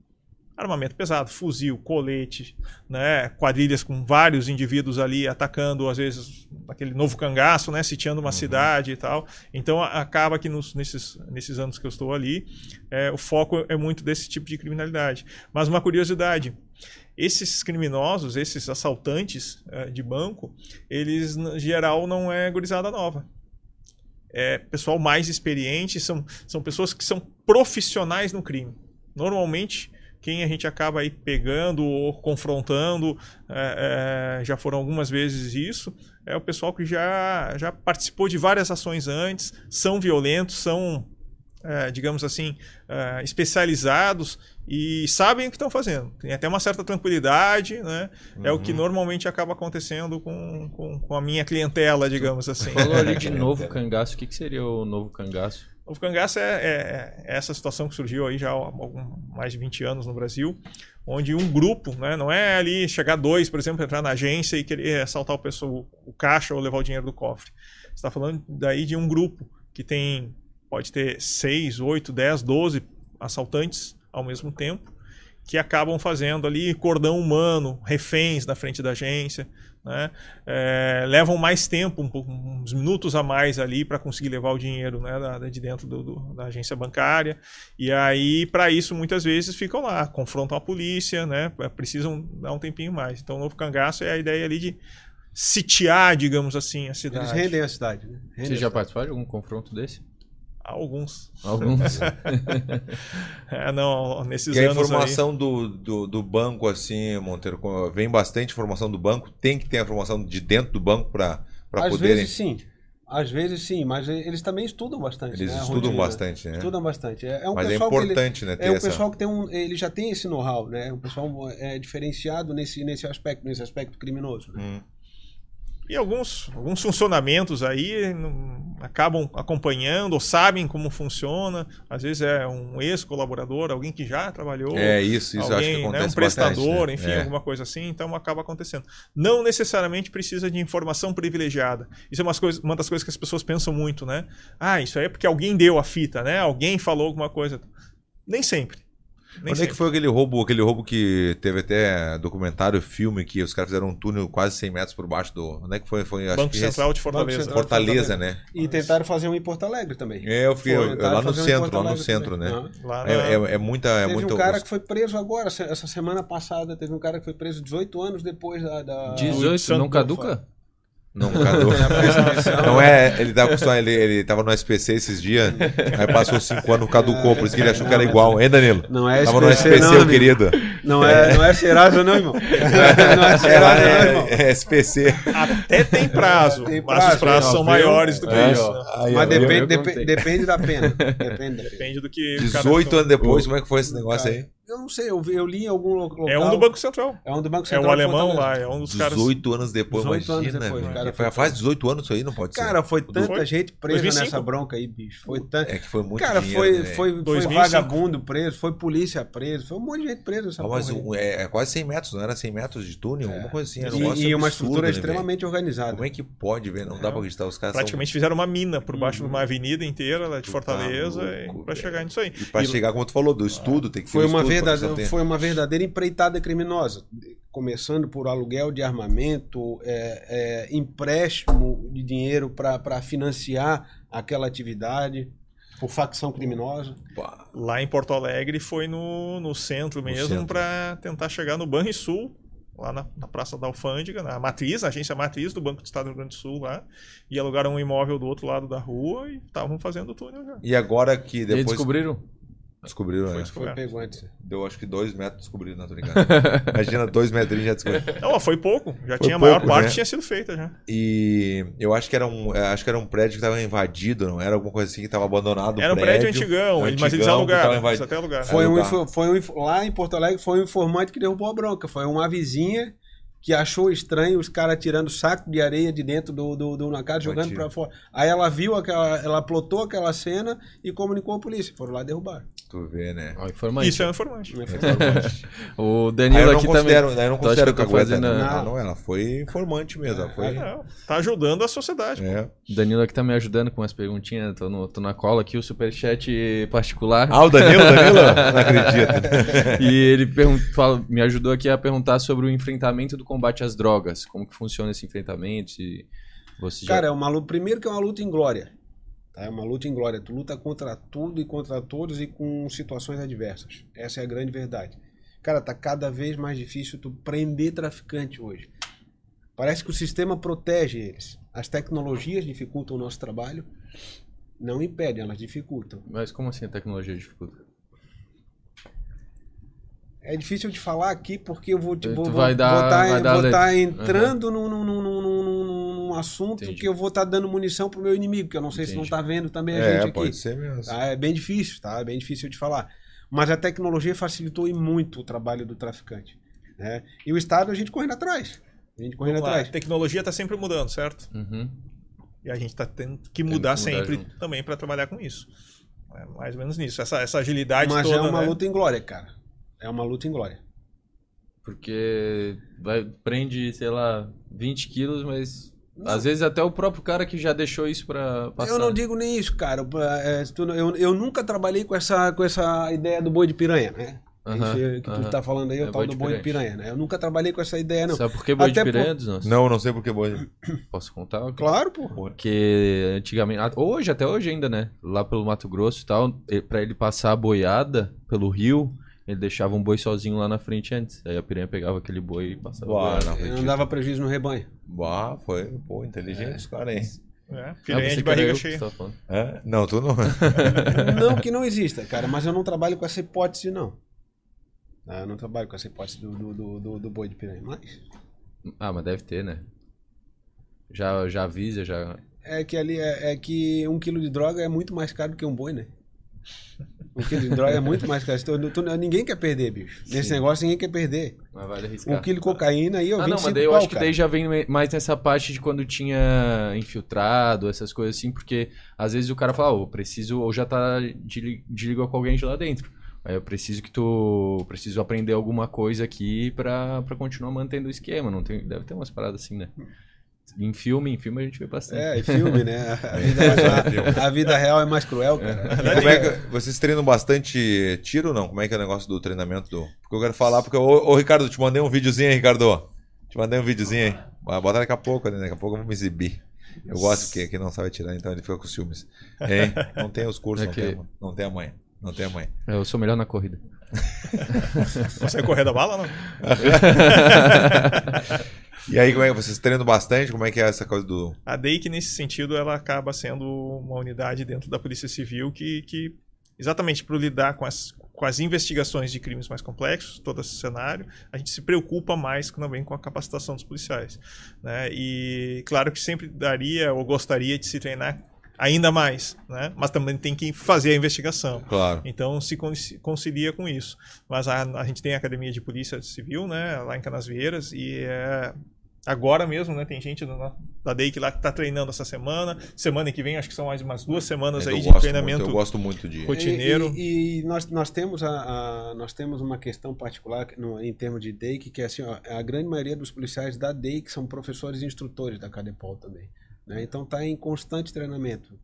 S2: Armamento pesado, fuzil, colete, né, quadrilhas com vários indivíduos ali atacando, às vezes, aquele novo cangaço, né, sitiando uma cidade e tal. Então acaba que nos- nesses, nesses anos que eu estou ali, é, o foco é muito desse tipo de criminalidade. Mas uma curiosidade, esses criminosos, esses assaltantes eh, de banco, eles, em geral, não é gurizada nova. É pessoal mais experiente, são, são pessoas que são profissionais no crime. Normalmente, quem a gente acaba aí pegando ou confrontando, eh, eh, já foram algumas vezes isso, é o pessoal que já, já participou de várias ações antes, são violentos, são, eh, digamos assim, eh, especializados e sabem o que estão fazendo. Tem até uma certa tranquilidade, né? É o que
S1: Uhum.
S2: normalmente acaba acontecendo com, com, com a minha clientela, digamos assim.
S4: Falou ali de <laughs> novo cangaço. O que, que seria o novo cangaço?
S2: O cangaço é, é- é essa situação que surgiu aí já há mais de 20 anos no Brasil, onde um grupo, né, não é ali chegar dois, por exemplo, entrar na agência e querer assaltar o, pessoa, o caixa ou levar o dinheiro do cofre. Você está falando daí de um grupo que tem, pode ter 6, 8, 10, 12 assaltantes ao mesmo tempo, que acabam fazendo ali cordão humano, reféns na frente da agência, né? É, levam mais tempo, um pouco- uns minutos a mais ali para conseguir levar o dinheiro né, da, de dentro do- do- da agência bancária. E aí, para isso, muitas vezes ficam lá, confrontam a polícia, né? precisam dar um tempinho mais. Então, o novo cangaço é a ideia ali de sitiar, digamos assim, a cidade.
S3: Eles rendem a cidade. Né? Rendem
S4: Você
S3: a
S4: já
S3: cidade.
S4: participou de algum confronto desse?
S2: Alguns.
S4: Alguns. <laughs>
S2: É, não, nesses
S1: E a
S2: anos aí-
S1: informação do, do, do banco, assim, Monteiro, vem bastante informação do banco, tem que ter a informação de dentro do banco para
S3: Às
S1: poderem.
S3: vezes sim. Às vezes sim, mas eles também estudam bastante.
S1: Eles
S3: né, a
S1: estudam
S3: rotina.
S1: bastante, né?
S3: Estudam bastante. É, é um
S1: Mas é
S3: pessoal que ele-
S1: importante, né? Ter
S3: É um
S1: essa...
S3: pessoal que tem um, ele já tem esse know-how, né? Um pessoal é, diferenciado nesse, nesse aspecto, nesse aspecto criminoso. Né?
S1: Hum.
S2: E alguns, alguns funcionamentos aí não- acabam acompanhando ou sabem como funciona. Às vezes é um ex-colaborador, alguém que já trabalhou.
S1: É isso, isso eu acho que
S2: alguém, né,
S1: acontece
S2: um prestador,
S1: bastante, né?
S2: enfim,
S1: É.
S2: alguma coisa assim, então acaba acontecendo. Não necessariamente precisa de informação privilegiada. Isso é umas coisas, uma das coisas que as pessoas pensam muito, né? Ah, isso aí é porque alguém deu a fita, né? Alguém falou alguma coisa. Nem sempre. Nem
S1: Onde é que foi aquele roubo, aquele roubo que teve até documentário, filme, que os caras fizeram um túnel quase 100 metros por baixo do... Onde é que foi? foi acho
S2: Banco
S1: que
S2: Central de Fortaleza.
S3: Central.
S1: Fortaleza, né?
S3: E tentaram fazer um em Porto Alegre também.
S1: É, eu fui
S3: Tentaram
S1: lá no
S3: um
S1: centro,
S3: Porto
S1: lá no centro,
S3: também.
S1: né?
S2: Lá
S1: É, é, é muita... É
S3: Teve
S1: muito,
S3: um cara que foi preso agora, essa semana passada, teve um cara que foi preso 18 anos depois da. da
S4: 18,
S2: Santo
S4: não caduca?
S1: Não, Cadu. <laughs> Não é, ele tava acostumado, ele, ele tava no SPC esses dias, aí passou cinco anos, caducou, por isso que ele achou que era igual. Hein, Danilo?
S3: Não é
S1: Tava no
S3: SPC,
S1: SPC,
S3: não,
S1: o
S3: amigo.
S1: querido.
S3: Não é, não é Serasa, não, irmão. Não é
S1: É,
S3: Serasa, não, irmão.
S1: é, é SPC.
S2: Até tem prazo,
S3: Tem
S2: mas os
S3: prazo,
S2: prazos são
S4: viu?
S2: maiores do que
S4: Aí,
S2: isso. né?
S1: Aí,
S3: Mas
S4: eu-
S3: depende,
S4: eu <laughs>
S3: depende da pena. Depende.
S2: Depende do que o cara
S1: 18
S2: for.
S1: anos depois, como é que foi esse negócio aí?
S3: Eu não sei, eu, vi, eu li em algum lo- local.
S2: É um do Banco Central.
S3: É um do Banco
S2: É
S3: Central.
S2: o
S3: de
S2: alemão lá, é um dos caras.
S1: 18 anos depois,
S3: 18 anos
S1: imagina.
S3: depois,
S1: velho.
S3: cara,
S1: foi
S3: foi-
S1: faz 18 anos isso aí, não pode ser.
S3: Cara, foi tanta
S2: Foi?
S3: gente presa
S2: 2005.
S3: nessa bronca aí, bicho. Foi tanta.
S1: É que foi muito
S3: Cara,
S1: dinheiro,
S3: foi,
S1: né,
S3: foi, foi
S2: 2005.
S3: vagabundo preso, foi polícia preso, foi um monte de gente presa nessa
S1: Ah, mas
S3: porra aí.
S1: um- é, é quase 100 metros, não era 100 metros de túnel? Alguma coisa assim. Era um
S3: E- e, uma
S1: absurdo,
S3: estrutura
S1: né, velho?
S3: extremamente organizada.
S1: Como é que pode, velho? Não dá pra acreditar. Os caras
S2: Praticamente fizeram uma mina por baixo de
S3: Uhum.
S2: uma avenida inteira lá de
S1: tá
S2: Fortaleza pra chegar nisso aí.
S1: E pra chegar, como tu falou, do estudo, tem que ter
S3: Foi uma
S1: estudo
S3: verdadeira, foi uma verdadeira empreitada criminosa. Começando por aluguel de armamento, é, é, empréstimo de dinheiro para financiar aquela atividade, por facção criminosa.
S2: Lá em Porto Alegre foi no, no centro mesmo para tentar chegar no Banrisul, lá na, na, Praça da Alfândega, na matriz, na agência matriz do Banco do Estado do Rio Grande do Sul lá, e alugaram um imóvel do outro lado da rua e estavam fazendo o túnel já.
S1: E agora que depois... E
S4: descobriram?
S1: Descobriram,
S2: foi,
S1: né?
S2: Foi
S3: pegou antes.
S1: Deu acho que dois metros descobriram, não tô ligado. Imagina, dois metrinhos já descobriram.
S2: Não, foi pouco. Já foi tinha, pouco, a maior parte né? tinha sido feita já.
S1: E eu acho que era um, acho que era um prédio que estava invadido, não era alguma coisa assim que estava abandonado.
S2: Era um prédio, prédio antigão, antigão, mas eles alugaram. Eles até
S3: alugaram. Foi um, foi um, lá em Porto Alegre foi um informante que derrubou a bronca. Foi uma vizinha que achou estranho os caras tirando saco de areia de dentro do, do, do na casa, jogando para fora. Aí ela viu aquela, ela plotou aquela cena e comunicou a polícia. Foram lá derrubar.
S1: Tu vê, né?
S2: Ó, informante. Isso é um informante.
S3: Informante. <laughs>
S4: o Danilo aqui também.
S1: Aí eu não considero que a fazendo... não, não, ela foi informante mesmo. Ela foi... É,
S2: tá ajudando a sociedade.
S4: É. O Danilo aqui tá me ajudando com as perguntinhas. Tô, no, tô na cola aqui, o superchat particular.
S1: Ah, o Danilo? Danilo? <laughs> não acredito. <laughs>
S4: e ele fala, me ajudou aqui a perguntar sobre o enfrentamento do combate às drogas. Como que funciona esse enfrentamento? Se
S3: você Cara, já... é uma luta. Primeiro que é uma luta em glória. É uma luta em glória. Tu luta contra tudo e contra todos e com situações adversas. Essa é a grande verdade. Cara, tá cada vez mais difícil tu prender traficante hoje. Parece que o sistema protege eles. As tecnologias dificultam o nosso trabalho. Não impedem, elas dificultam.
S4: Mas como assim a tecnologia dificulta?
S3: É difícil de falar aqui porque eu vou, te, vou, dar, estar tá entrando uhum. num, num, num, num, assunto Entendi. que eu vou estar tá dando munição pro meu inimigo, que eu não sei Entendi. se não está vendo também a é, gente aqui.
S1: Pode ser mesmo.
S3: Tá? É bem difícil, tá? É bem difícil de falar. Mas a tecnologia facilitou muito o trabalho do traficante. Né? E o Estado a gente correndo atrás. A gente correndo atrás.
S2: A tecnologia está sempre mudando, certo?
S4: Uhum.
S2: E a gente está tendo que mudar, que mudar sempre junto. também para trabalhar com isso. É mais ou menos nisso. Essa, essa agilidade
S3: Mas
S2: toda.
S3: Mas é uma
S2: né?
S3: luta em glória, cara. É uma luta em glória.
S4: Porque vai, prende, sei lá, 20 quilos, mas não. Às vezes até o próprio cara que já deixou isso para passar.
S3: Eu não digo nem isso, cara. É, eu, eu nunca trabalhei com essa, com essa ideia do boi de piranha, né? Uh -huh, que uh -huh. tu tá falando aí, é o tal do boi de piranha, né? Eu nunca trabalhei com essa ideia, não.
S4: Sabe por que boi Até de piranha, por...
S1: Não, não sei por que boi. <coughs>
S4: Posso contar?
S3: Claro, pô.
S4: Porque antigamente, hoje, até hoje ainda, né? Lá pelo Mato Grosso e tal, para ele passar a boiada pelo rio, ele deixava um boi sozinho lá na frente antes. Aí a piranha pegava aquele boi e passava
S3: Boa, na frente. Não dava prejuízo no rebanho.
S1: Bah, foi, pô, inteligente é. os caras, hein?
S2: É, piranha de barriga cheia.
S1: É? Não, tu não. <laughs>
S3: não que não exista, cara, mas eu não trabalho com essa hipótese, não. Ah, eu não trabalho com essa hipótese do, do, do, do boi de piranha, mas...
S4: Ah, mas deve ter, né? Já, já avisa, já...
S3: É que ali é, é que um quilo de droga é muito mais caro do que um boi, né? Um quilo de droga é muito mais caro. Então, ninguém quer perder, bicho. Sim. Nesse negócio ninguém quer perder.
S4: Mas vale arriscar.
S3: Um quilo de cocaína aí eu
S4: ah, não, mas daí eu acho que daí já vem mais nessa parte de quando tinha infiltrado, essas coisas assim, porque às vezes o cara fala, oh, preciso, ou já tá de, de com alguém de lá dentro. Aí eu preciso que tu. Preciso aprender alguma coisa aqui pra, pra continuar mantendo o esquema. Não tem, deve ter umas paradas assim, né? Em filme, em filme a gente vê bastante.
S3: É, em filme, né? <laughs> A vida, a, a vida real é mais cruel, cara.
S1: É. Como é que, vocês treinam bastante tiro ou não? Como é que é o negócio do treinamento do. Porque eu quero falar, porque. Ô, ô Ricardo, te mandei um videozinho aí, Ricardo. Te mandei um videozinho aí. Bota daqui a pouco, né? Daqui a pouco eu vou me exibir. Eu gosto porque aqui não sabe tirar, então ele fica com ciúmes. Hein? Não tem os cursos, é que... não, tem, não tem a mãe. Não tem a mãe.
S4: Eu sou melhor na corrida. <laughs>
S2: Você é correr da bala, não? <laughs>
S1: E aí, como é que vocês treinam bastante? Como é que é essa coisa do.
S2: A DEIC, nesse sentido, ela acaba sendo uma unidade dentro da Polícia Civil que, que exatamente para lidar com as, com as investigações de crimes mais complexos, todo esse cenário, a gente se preocupa mais também com a capacitação dos policiais. Né? E claro que sempre daria ou gostaria de se treinar ainda mais, né? Mas também tem que fazer a investigação.
S1: Claro.
S2: Então se concilia com isso. Mas a, a gente tem a Academia de Polícia Civil, né? Lá em Canasvieiras e é, agora mesmo, né? Tem gente da, da DEIC lá que está treinando essa semana. Semana que vem, acho que são mais umas duas semanas é aí de treinamento.
S1: Muito, eu gosto muito de
S2: rotineiro.
S3: E, e, e nós, nós, temos a, a, nós temos uma questão particular no, em termos de DEIC, que é assim, ó, a grande maioria dos policiais da DEIC são professores e instrutores da Cadepol também. Né? Então está em constante treinamento,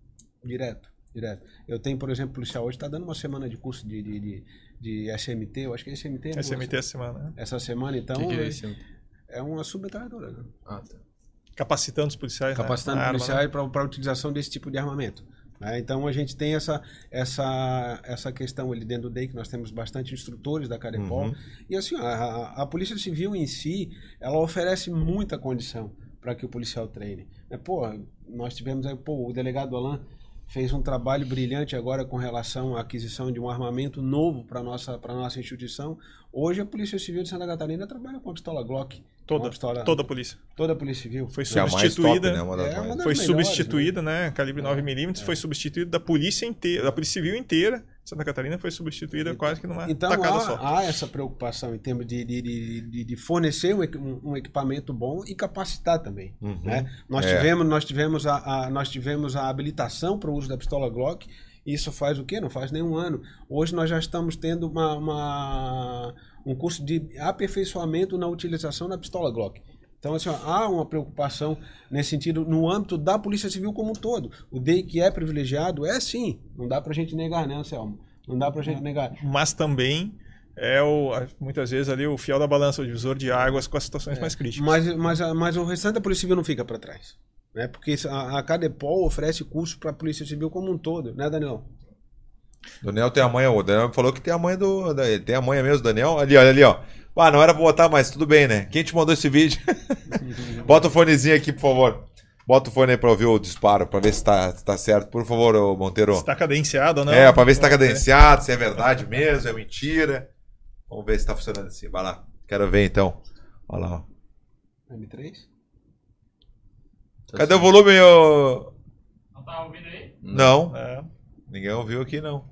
S3: direto, direto. Eu tenho, por exemplo, policial hoje está dando uma semana de curso de, de, de, de SMT, eu acho que é SMT. né?
S2: SMT essa semana. né?
S3: Essa semana, então,
S4: que que é esse?
S3: é uma submetralhadora. Né?
S4: Ah, tá.
S2: Capacitando os policiais. né?
S3: Capacitando
S2: Na arma,
S3: policiais para a utilização desse tipo de armamento. né? Então a gente tem essa, essa, essa questão ali dentro do DEI, que nós temos bastante instrutores da Carepol.
S1: Uhum.
S3: E assim, a, a- a Polícia Civil em si, ela oferece muita condição para que o policial treine. Né? Pô, nós tivemos aí, pô, o delegado Alain fez um trabalho brilhante agora com relação à aquisição de um armamento novo para nossa para nossa instituição. Hoje a Polícia Civil de Santa Catarina trabalha com a pistola Glock.
S2: Toda,
S3: pistola-
S2: toda a polícia.
S3: Toda a Polícia Civil.
S2: Foi
S1: é a mais top,
S2: substituída.
S1: né? Uma
S3: É, uma
S2: Foi
S3: melhores,
S2: substituída, né? Calibre 9mm, foi substituída da polícia inteira, da polícia civil inteira. Santa Catarina foi substituída quase que numa
S3: Então
S2: tacada só.
S3: há, há essa preocupação em termos de, de, de, de- fornecer um, um- um equipamento bom e capacitar também.
S1: Uhum.
S3: né? Nós,
S1: É.
S3: tivemos, nós, tivemos a, a- nós tivemos a habilitação para o uso da pistola Glock. Isso faz o quê? Não faz nenhum ano. Hoje nós já estamos tendo uma, uma- um curso de aperfeiçoamento na utilização da pistola Glock. Então, assim, ó, há uma preocupação nesse sentido no âmbito da Polícia Civil como um todo. O DEI que é privilegiado é sim. Não dá pra gente negar, né, Anselmo? Não dá pra gente negar.
S2: Mas também é o, muitas vezes ali o fiel da balança, o divisor de águas com as situações mais críticas.
S3: Mas, mas, a- mas o restante da Polícia Civil não fica para trás. Né? Porque a, a Cadepol oferece curso para a Polícia Civil como um todo, né, Danilão?
S1: Daniel tem a manha, o Daniel falou que tem a manha do. tem a manha mesmo, Daniel. Ali, olha ali, ó. Ah, não era pra botar, mas tudo bem, né? Quem te mandou esse vídeo? <laughs> Bota o fonezinho aqui, por favor. Bota o fone aí pra ouvir o disparo, pra ver se tá, se tá certo. Por favor, ô Monteiro.
S2: Está cadenciado ou não?
S1: é, pra ver se tá cadenciado, se é verdade mesmo, é mentira. Vamos ver se tá funcionando assim. Vai lá. Quero ver então. Olha lá, ó.
S3: M3?
S4: Tá
S1: Cadê o volume, ô?
S5: Não tá ouvindo aí?
S1: Não.
S2: É,
S1: Ninguém ouviu aqui, não.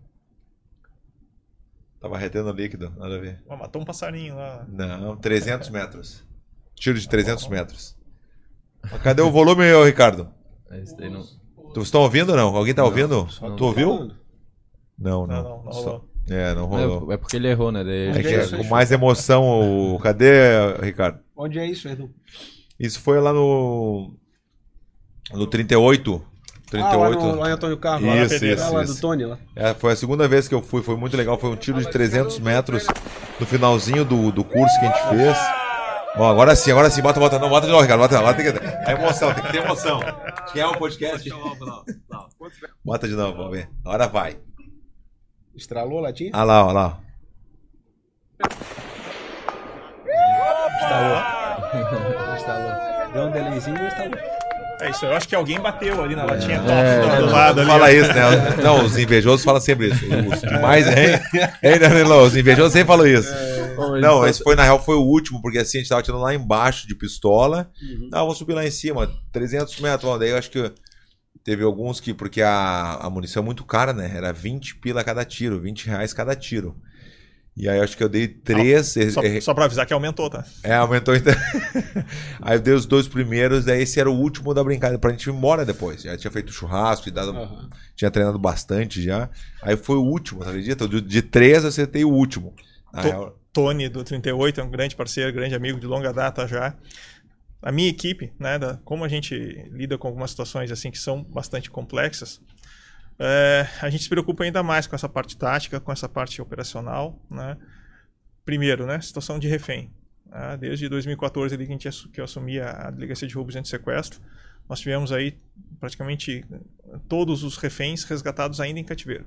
S1: Tava retendo líquido, nada a ver.
S2: matou um passarinho lá.
S1: Não, 300 <laughs> metros. Tiro de 300 metros. Cadê o volume, ô, Ricardo?
S4: Esse daí não.
S1: Tu estão ouvindo ou não? Alguém tá ouvindo?
S3: Só
S1: tu ouviu? Não, não.
S2: Não, não, não rolou.
S1: É, não rolou.
S4: É, é porque ele errou, né? Daí
S1: É que
S3: é
S1: é com mais emoção. O... Cadê, Ricardo?
S3: Onde é isso, Edu?
S1: Isso foi lá no. No 38.
S3: Ah, lá,
S1: 38.
S3: no, lá em Antônio Carlos.
S2: Lá na
S1: Isso,
S3: lá,
S1: isso,
S3: lá
S1: isso.
S3: do Tony. Lá.
S1: É, foi a segunda vez que eu fui, foi muito legal. Foi um tiro de 300 metros no finalzinho do, do curso que a gente fez. Bom, agora sim, agora sim, bota, bota, não, bota de novo, Ricardo, bota, bota, tem que, é emoção, tem que ter emoção. Que é um podcast. Bota de novo, vamos ver. Agora vai.
S3: Estralou a latinha?
S1: Ah lá, ó lá. <laughs>
S3: Estralou. Deu um delayzinho, mas tá estalou.
S2: É isso, eu acho que alguém bateu ali na latinha top
S4: É,
S2: do
S1: Não,
S2: lado ali.
S1: fala isso, né? Não, os invejosos falam sempre isso. <laughs> Os demais, hein? Hein, Danilo? Os invejosos sempre falam isso. Não, esse foi, na real, foi o último, porque assim, a gente tava tirando lá embaixo de pistola. Ah, vamos subir lá em cima, 300 metros. Bom, daí eu acho que teve alguns que, porque a, a munição é muito cara, né? Era 20 pila cada tiro, 20 reais cada tiro. E aí acho que eu dei três.
S2: Só,
S1: é,
S2: só pra avisar que aumentou, tá?
S1: é, aumentou então. <laughs> aí eu dei os dois primeiros, daí esse era o último da brincadeira, pra gente ir embora depois. Já tinha feito churrasco e dado,
S3: Aham.
S1: tinha treinado bastante já. Aí foi o último, tá acredita? De, de três eu acertei o último.
S2: Tô-
S1: real,
S2: Tony, do 38, é um grande parceiro, grande amigo de longa data já. A minha equipe, né, da, como a gente lida com algumas situações assim que são bastante complexas, é, a gente se preocupa ainda mais com essa parte tática, com essa parte operacional. Né? Primeiro, né, situação de refém. né? Desde 2014 ali que, a gente, que eu assumi a, delegacia de roubos e sequestro, nós tivemos aí praticamente todos os reféns resgatados ainda em cativeiro.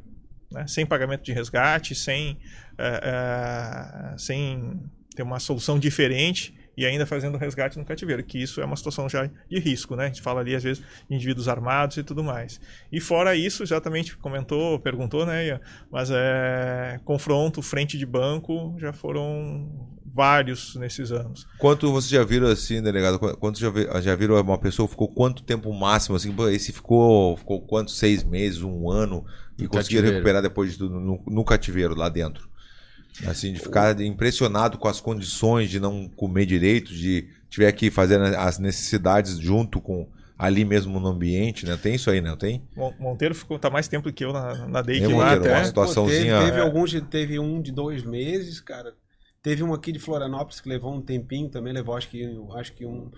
S2: né? Sem pagamento de resgate, sem, eh, eh, sem ter uma solução diferente e ainda fazendo resgate no cativeiro, que isso é uma situação já de risco, né? A gente fala ali, às vezes, de indivíduos armados e tudo mais. E fora isso, exatamente, comentou, perguntou, né, Ian? Mas é, confronto, frente de banco, já foram vários nesses anos.
S1: Quanto vocês já viram assim, delegado? Qu- Quanto já, vi- já viram uma pessoa ficou quanto tempo máximo assim? Esse ficou ficou quanto seis meses, um ano e
S4: No
S1: conseguiram
S4: cativeiro.
S1: recuperar depois de tudo no, no cativeiro lá dentro. Assim, de ficar impressionado com as condições de não comer direito, de tiver que fazer as necessidades junto com ali mesmo no ambiente, né? Tem isso aí, né? Tem?
S2: Mon- Monteiro ficou tá mais tempo que eu na, na
S1: É,
S2: lá
S1: Monteiro,
S2: até.
S1: uma situaçãozinha-
S3: Pô, teve, teve
S2: É.
S3: alguns, de- teve um de dois meses, cara. Teve um aqui de Florianópolis que levou um tempinho também, levou acho que, acho que um,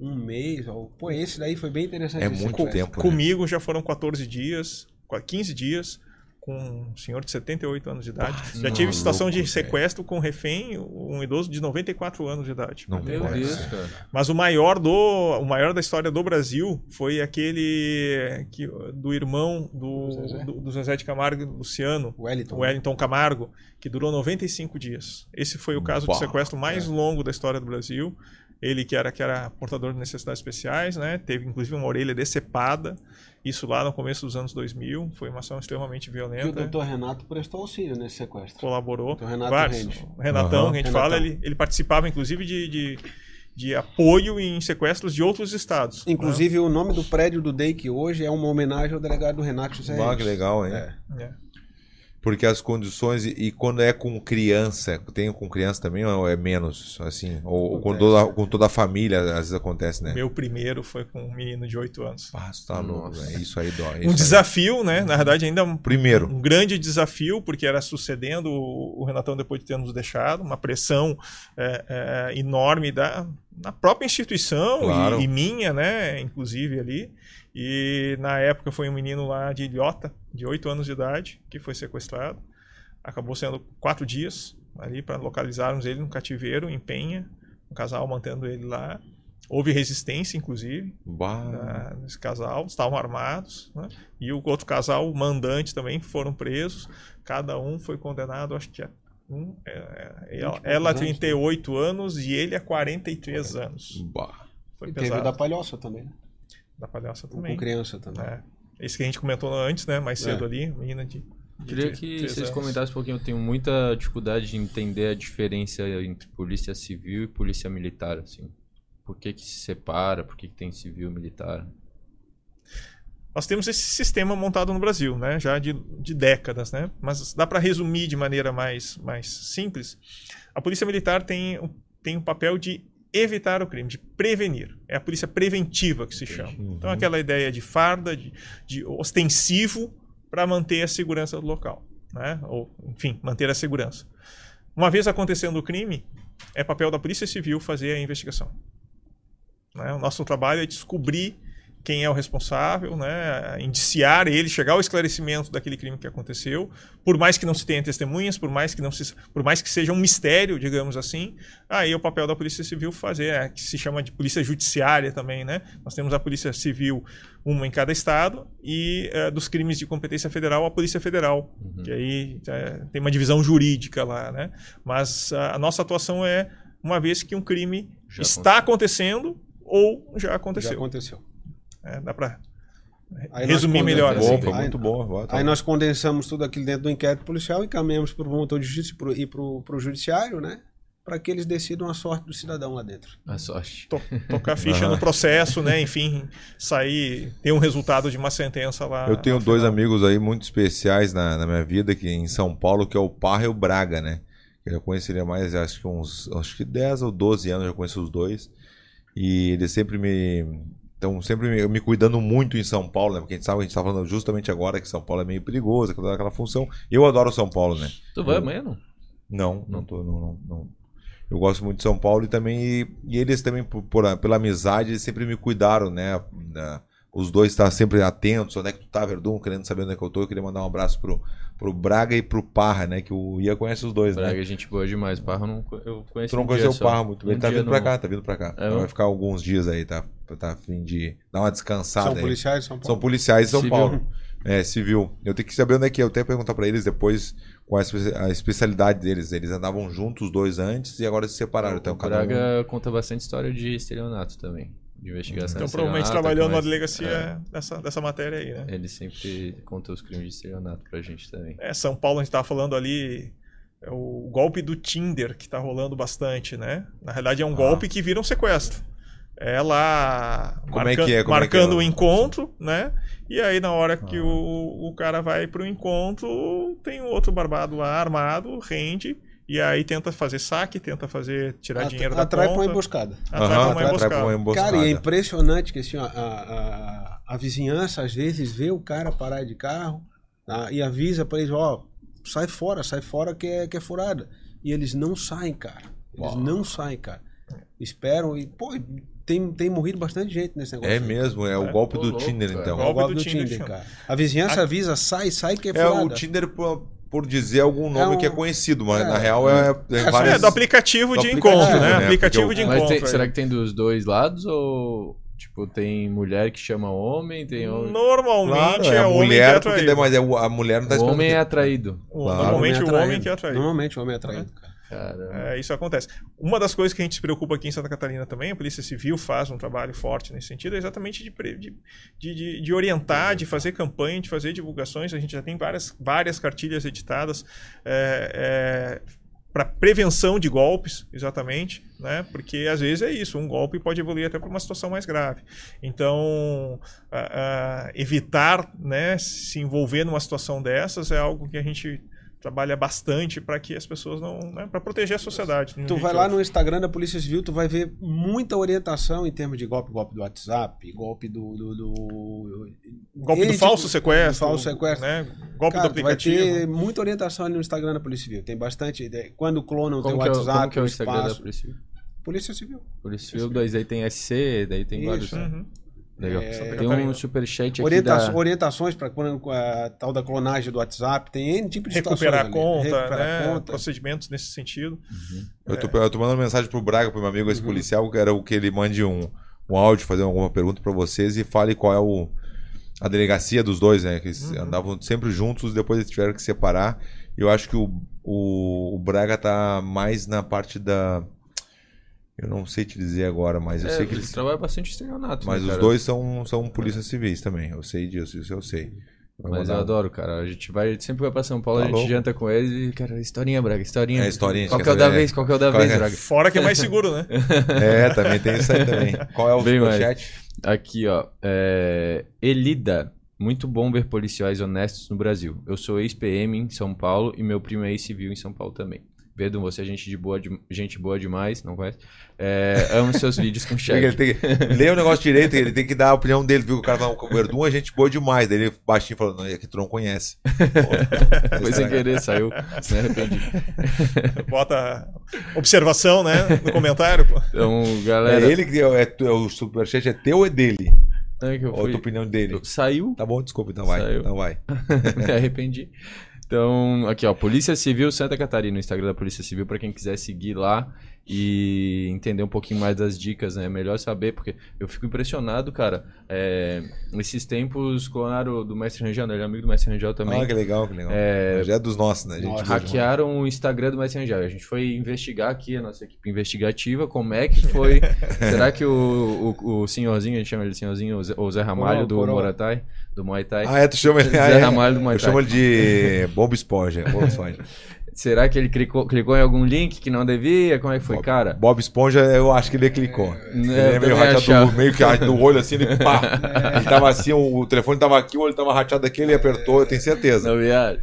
S3: um mês. Ou, pô, esse daí foi bem interessante.
S1: É muito tempo. né?
S2: Comigo já foram 14 dias, qua- 15 dias. Com um senhor de 78 anos de idade.
S1: Ah,
S2: Já tive situação de sequestro com refém, um idoso de 94 anos de idade.
S1: Não
S4: Meu
S1: pode
S4: Deus, cara.
S2: Mas o maior do o maior da história do Brasil foi aquele que, do irmão do,
S3: Zezé?
S2: do, do Zezé de Camargo, Luciano,
S3: Wellington.
S2: o Wellington Camargo, que durou 95 dias. Esse foi o caso
S1: Bah,
S2: de sequestro
S3: é.
S2: mais longo da história do Brasil. Ele que era, que era portador de necessidades especiais, né? Teve inclusive uma orelha decepada. Isso lá no começo dos anos 2000. Foi uma ação extremamente
S3: Que o
S2: violenta.
S3: doutor Renato prestou auxílio nesse sequestro.
S2: Colaborou.
S3: Doutor Renato
S2: Vários.
S3: Rende.
S2: O Renatão,
S1: Aham.
S2: que a gente
S3: Renatão.
S2: fala, ele, ele participava inclusive de, de, de apoio em sequestros de outros estados.
S3: Inclusive, o nome do prédio do DEIC hoje é uma homenagem ao delegado Renato José
S1: Ah, que legal, hein?
S3: É.
S2: né? É.
S1: Porque as condições, e, e quando é com criança, tem com criança também ou é menos, assim? Ou, ou com, toda, com toda a família, às vezes acontece, né?
S2: Meu primeiro foi com um menino de 8 anos.
S1: Ah, você tá louco, velho. Isso aí dói.
S2: Um
S1: isso aí.
S2: desafio, né? Na verdade, ainda um,
S1: Primeiro.
S2: um grande desafio, porque era sucedendo o, o Renatão depois de ter nos deixado, uma pressão é, é, enorme da, da própria instituição
S1: Claro.
S2: e, e minha, né? Inclusive ali. E na época foi um menino lá de Ilhota, de 8 anos de idade, que foi sequestrado. Acabou sendo quatro dias ali para localizarmos ele no cativeiro, em Penha, um casal mantendo ele lá. Houve resistência, inclusive, da- desse casal, estavam armados, né? e o outro casal, o mandante também, foram presos. Cada um foi condenado, acho que a um, é, é, ela, ela
S3: né?
S2: 38 anos e ele a 43 anos.
S1: Bah.
S2: Foi
S3: E teve o da
S2: Da,
S3: palhoça também, né?
S2: palhaça
S3: Com
S2: também.
S3: criança também.
S2: É. Esse que a gente comentou antes, né? Mais cedo
S3: É.
S2: ali, menina de. de
S4: Queria que
S2: três
S4: vocês
S2: anos.
S4: comentassem um pouquinho. Eu tenho muita dificuldade de entender a diferença entre polícia civil e polícia militar, assim. Por que que se separa? Por que que tem civil e militar?
S2: Nós temos esse sistema montado no Brasil, né? Já de, de décadas, né? Mas dá para resumir de maneira mais, mais simples. A polícia militar tem, o- tem o papel de evitar o crime, de prevenir. É a polícia preventiva que se chama. Então, aquela ideia de farda, de, de ostensivo para manter a segurança do local, né? Ou, enfim, manter a segurança. Uma vez acontecendo o crime, é papel da Polícia Civil fazer a investigação. né? O nosso trabalho é descobrir quem é o responsável, né, indiciar ele, chegar ao esclarecimento daquele crime que aconteceu, por mais que não se tenha testemunhas, por mais que não se, por mais que seja um mistério, digamos assim, aí é o papel da Polícia Civil fazer, é, que se chama de Polícia Judiciária também, né? Nós temos a Polícia Civil, uma em cada estado, e é, dos crimes de competência federal, a Polícia Federal, que aí é, tem uma divisão jurídica lá, né? Mas a, a nossa atuação é uma vez que um crime
S4: Já
S2: está acontecendo ou já
S3: Já
S2: aconteceu. É, dá para
S3: Aí
S2: resumir melhor.
S3: condensamos-
S1: Bom,
S2: assim.
S1: foi
S3: Aí-
S1: muito bom. Vai, tá
S3: Aí nós condensamos tudo aquilo dentro do inquérito policial e encaminhamos para o promotor de justiça e pro- e para o judiciário, né? Para que eles decidam a sorte do cidadão lá dentro.
S4: A sorte.
S2: To- tocar ficha no processo, né? Enfim, sair, ter um resultado de uma sentença lá.
S1: Eu tenho dois
S2: final.
S1: amigos aí muito especiais na, na minha vida, que em São Paulo, que é o Parra e o Braga, né? Eu já conheci ele há mais, acho que uns acho que 10 ou 12 anos, eu conheço os dois. E eles sempre me. Estão sempre me, me cuidando muito em São Paulo, né? Porque a gente sabe, a gente tá falando justamente agora que São Paulo é meio perigoso, aquela, aquela função. Eu adoro São Paulo, né?
S4: Tu vai
S1: Eu-
S4: amanhã, não?
S1: Não, não tô. Não, não, não. Eu gosto muito de São Paulo e também. E, e eles também, por, por- pela amizade, eles sempre me cuidaram, né? Os dois estavam sempre atentos, onde é que tu tá, Verdun, querendo saber onde é que eu tô. Eu queria mandar um abraço pro, pro Braga e pro Parra, né? Que o Ia conhece os dois,
S4: Braga
S1: né?
S4: é gente boa demais. Parra eu não eu conheço
S1: Tu não
S4: um
S1: conheceu o
S4: só.
S1: Parra muito bem.
S4: Um
S1: Ele tá vindo pra
S4: não.
S1: cá, tá vindo pra cá.
S4: É,
S1: vai
S4: eu-
S1: ficar alguns dias aí, tá? Tá a fim de dar uma descansada
S3: São
S1: aí.
S3: policiais de São
S1: São
S3: Paulo.
S1: policiais de São
S4: Civil.
S1: Paulo. É, civil. Eu tenho que saber onde é que é. Eu tenho que perguntar pra eles depois qual é a espe- a especialidade deles. Eles andavam juntos os dois antes e agora se separaram. Então,
S4: o
S1: cada um...
S4: Braga conta bastante história de estelionato também. De investigação
S2: Então, provavelmente trabalhou numa
S4: mas-
S2: delegacia
S4: é,
S2: dessa, dessa matéria aí, né?
S4: Ele sempre conta os crimes de estelionato pra gente também.
S2: É, São Paulo, a gente estava falando ali, é o golpe do Tinder, que está rolando bastante, né? Na realidade, é um
S1: Ah.
S2: golpe que vira um sequestro. É lá
S1: Como é que é? Como é que
S2: marcando
S1: é?
S2: o encontro, né? E aí, na hora que
S1: Ah.
S2: o, o cara vai pro encontro, tem um outro barbado lá armado, rende, e aí tenta fazer saque, tenta fazer tirar
S3: At-
S2: dinheiro da
S3: atrai
S2: conta.
S3: para uma emboscada.
S2: Atrai
S1: Aham,
S2: pra uma
S1: atrai pra
S2: emboscada.
S1: uma emboscada.
S3: Cara, e é impressionante que assim, ó, a, a, a vizinhança às vezes vê o cara parar de carro tá, e avisa para eles, ó, sai fora, sai fora que é, que é furada. E eles não saem, cara. Eles
S1: Uau.
S3: não saem, cara. Esperam e, pô, tem, tem morrido bastante gente nesse negócio.
S1: É
S3: aí.
S1: mesmo, é o
S2: É.
S1: golpe
S4: Ô,
S1: do
S4: louco,
S1: Tinder, então.
S3: É o golpe
S2: do
S3: do
S2: Tinder,
S3: Tinder,
S2: cara.
S3: A vizinhança avisa, sai, sai que é
S1: É,
S3: furada.
S1: o Tinder, por, dizer algum nome
S3: É um-
S1: que é conhecido, mas
S3: é.
S1: na real é, é
S3: É,
S1: várias-
S2: É, do aplicativo
S1: do
S2: de
S1: aplicativo,
S2: encontro, né?
S1: né?
S2: Aplicativo
S1: Porque
S2: de encontro.
S4: tem- será que tem dos dois lados ou tipo tem mulher que chama homem, tem homem?
S2: Normalmente
S1: Claro,
S2: é,
S1: é a
S2: o homem que é
S1: mulher, porque
S2: atraído.
S1: daí- mas é a mulher não tá
S4: o homem é atraído.
S1: Claro.
S2: Normalmente o homem que é atraído.
S3: Normalmente o homem é atraído.
S2: É, isso acontece. Uma das coisas que a gente se preocupa aqui em Santa Catarina também, a Polícia Civil faz um trabalho forte nesse sentido, é exatamente de, de, de, de- orientar, de fazer campanha, de fazer divulgações. A gente já tem várias, várias cartilhas editadas para prevenção de golpes, exatamente, né? Porque às vezes é isso, um golpe pode evoluir até para uma situação mais grave. Então, a- a evitar, né, se envolver numa situação dessas é algo que a gente trabalha bastante para que as pessoas não, né, para proteger a sociedade. de um
S3: Tu vai lá
S2: outro.
S3: no Instagram da Polícia Civil, tu vai ver muita orientação em termos de golpe, golpe do WhatsApp, golpe do. do, do...
S2: golpe do
S3: Esse
S2: falso sequestro,
S3: do falso sequestro.
S2: né? Golpe
S3: Cara,
S2: do
S3: tu vai
S2: aplicativo.
S3: ter muita orientação ali no Instagram da Polícia Civil. Tem bastante. Quando clonam o teu
S4: é,
S3: WhatsApp,
S4: como que é o
S3: o
S4: Instagram da
S3: espaço.
S4: Polícia Civil?
S3: Polícia Civil.
S4: Polícia Civil, dois aí tem SC, daí tem
S3: Isso,
S4: vários.
S2: Uhum.
S4: Legal.
S3: É,
S4: tem um superchat aqui
S3: Orienta
S4: da...
S3: Orientações para a tal da clonagem do WhatsApp. Tem N tipo de
S2: Recuperar a conta,
S3: Recuperar
S2: né?
S3: a conta.
S2: procedimentos nesse sentido.
S1: Eu tô, eu tô mandando mensagem pro Braga, pro meu amigo,
S3: Uhum.
S1: esse policial, que era o que ele mande um, um áudio, fazer alguma pergunta pra vocês e fale qual é o, a delegacia dos dois, né? Que eles
S2: Uhum.
S1: andavam sempre juntos, depois eles tiveram que separar. E eu acho que o, o, o Braga tá mais na parte da. Eu não sei te dizer agora, mas eu
S4: É,
S1: sei que
S4: eles
S1: eles.
S4: trabalham bastante estelionato.
S1: Mas
S4: né,
S1: os dois são, são polícias civis também. Eu sei disso, isso eu sei. Vai
S4: Mas eu
S1: mandar-
S4: adoro, cara. A gente vai, sempre vai pra São Paulo,
S1: Tá
S4: a gente
S1: louco.
S4: janta com eles e, cara, historinha, Braga, historinha.
S1: É, historinha, a gente
S4: Qual que é o da vez? Qual que é o da vez,
S1: é?
S4: Braga?
S2: Fora que é mais seguro, né? <laughs>
S1: É, também tem isso aí também. Qual é o
S4: Bem mais.
S1: superchat?
S4: Aqui, ó. é, Elida. Muito bom ver policiais honestos no Brasil. Eu sou ex-PM em São Paulo e meu primo é ex-civil em São Paulo também. Pedro, você é gente, de boa, de- gente boa demais, não conhece? É, amo seus <laughs> vídeos com
S1: Porque Ele tem que ler o negócio direito, ele tem que dar a opinião dele, viu? O cara fala, o Verdun é gente boa demais. Daí ele baixinho falando, não, é que tu não conhece. Pô, <laughs>
S4: Foi sem querer, saiu. Me arrependi. <laughs>
S2: Bota observação, né? No comentário. pô.
S4: Então,
S1: É
S4: galera.
S1: ele que é, é, é o superchat é teu ou é dele?
S4: é que eu
S1: Ou a
S4: fui-
S1: tua opinião dele?
S4: Saiu,
S1: Tá bom, desculpa, então vai.
S4: Saiu.
S1: Então vai.
S4: me arrependi. Então, aqui ó, Polícia Civil Santa Catarina, o Instagram da Polícia Civil, pra quem quiser seguir lá e entender um pouquinho mais das dicas, né? É melhor saber, porque eu fico impressionado, cara. É, esses tempos clonaram do Mestre Rangel, né? ele é amigo do Mestre Rangel também.
S1: Ah, que legal, que legal.
S4: É,
S1: Já é dos nossos, né? A gente
S3: Nossa,
S1: demais.
S4: Hackearam o Instagram do Mestre Rangel. A gente foi investigar aqui, a nossa equipe investigativa, como é que foi. <laughs> Será que o, o, o senhorzinho, a gente chama ele senhorzinho, o Zé- Ramalho
S3: Coroa,
S4: do
S3: coroa.
S4: Moratai, do Muay Thai.
S1: Ah, é, tu chama ele. <laughs> Ah, é.
S4: Ramalho do Muay
S1: Eu
S4: Thai.
S1: chamo ele de Bob Esponja. Bob <laughs> Esponja.
S4: Será que ele clicou, clicou em algum link que não devia? Como é que foi, cara?
S1: Bob Esponja, eu acho que ele clicou. Ele
S4: eu
S1: é meio
S4: também
S1: rateado,
S4: achava.
S1: do- meio que do olho assim, ele pá. <laughs> Ele tava assim, o, o telefone tava aqui, o olho tava rateado aqui, ele apertou, eu tenho certeza.
S4: Não viagem.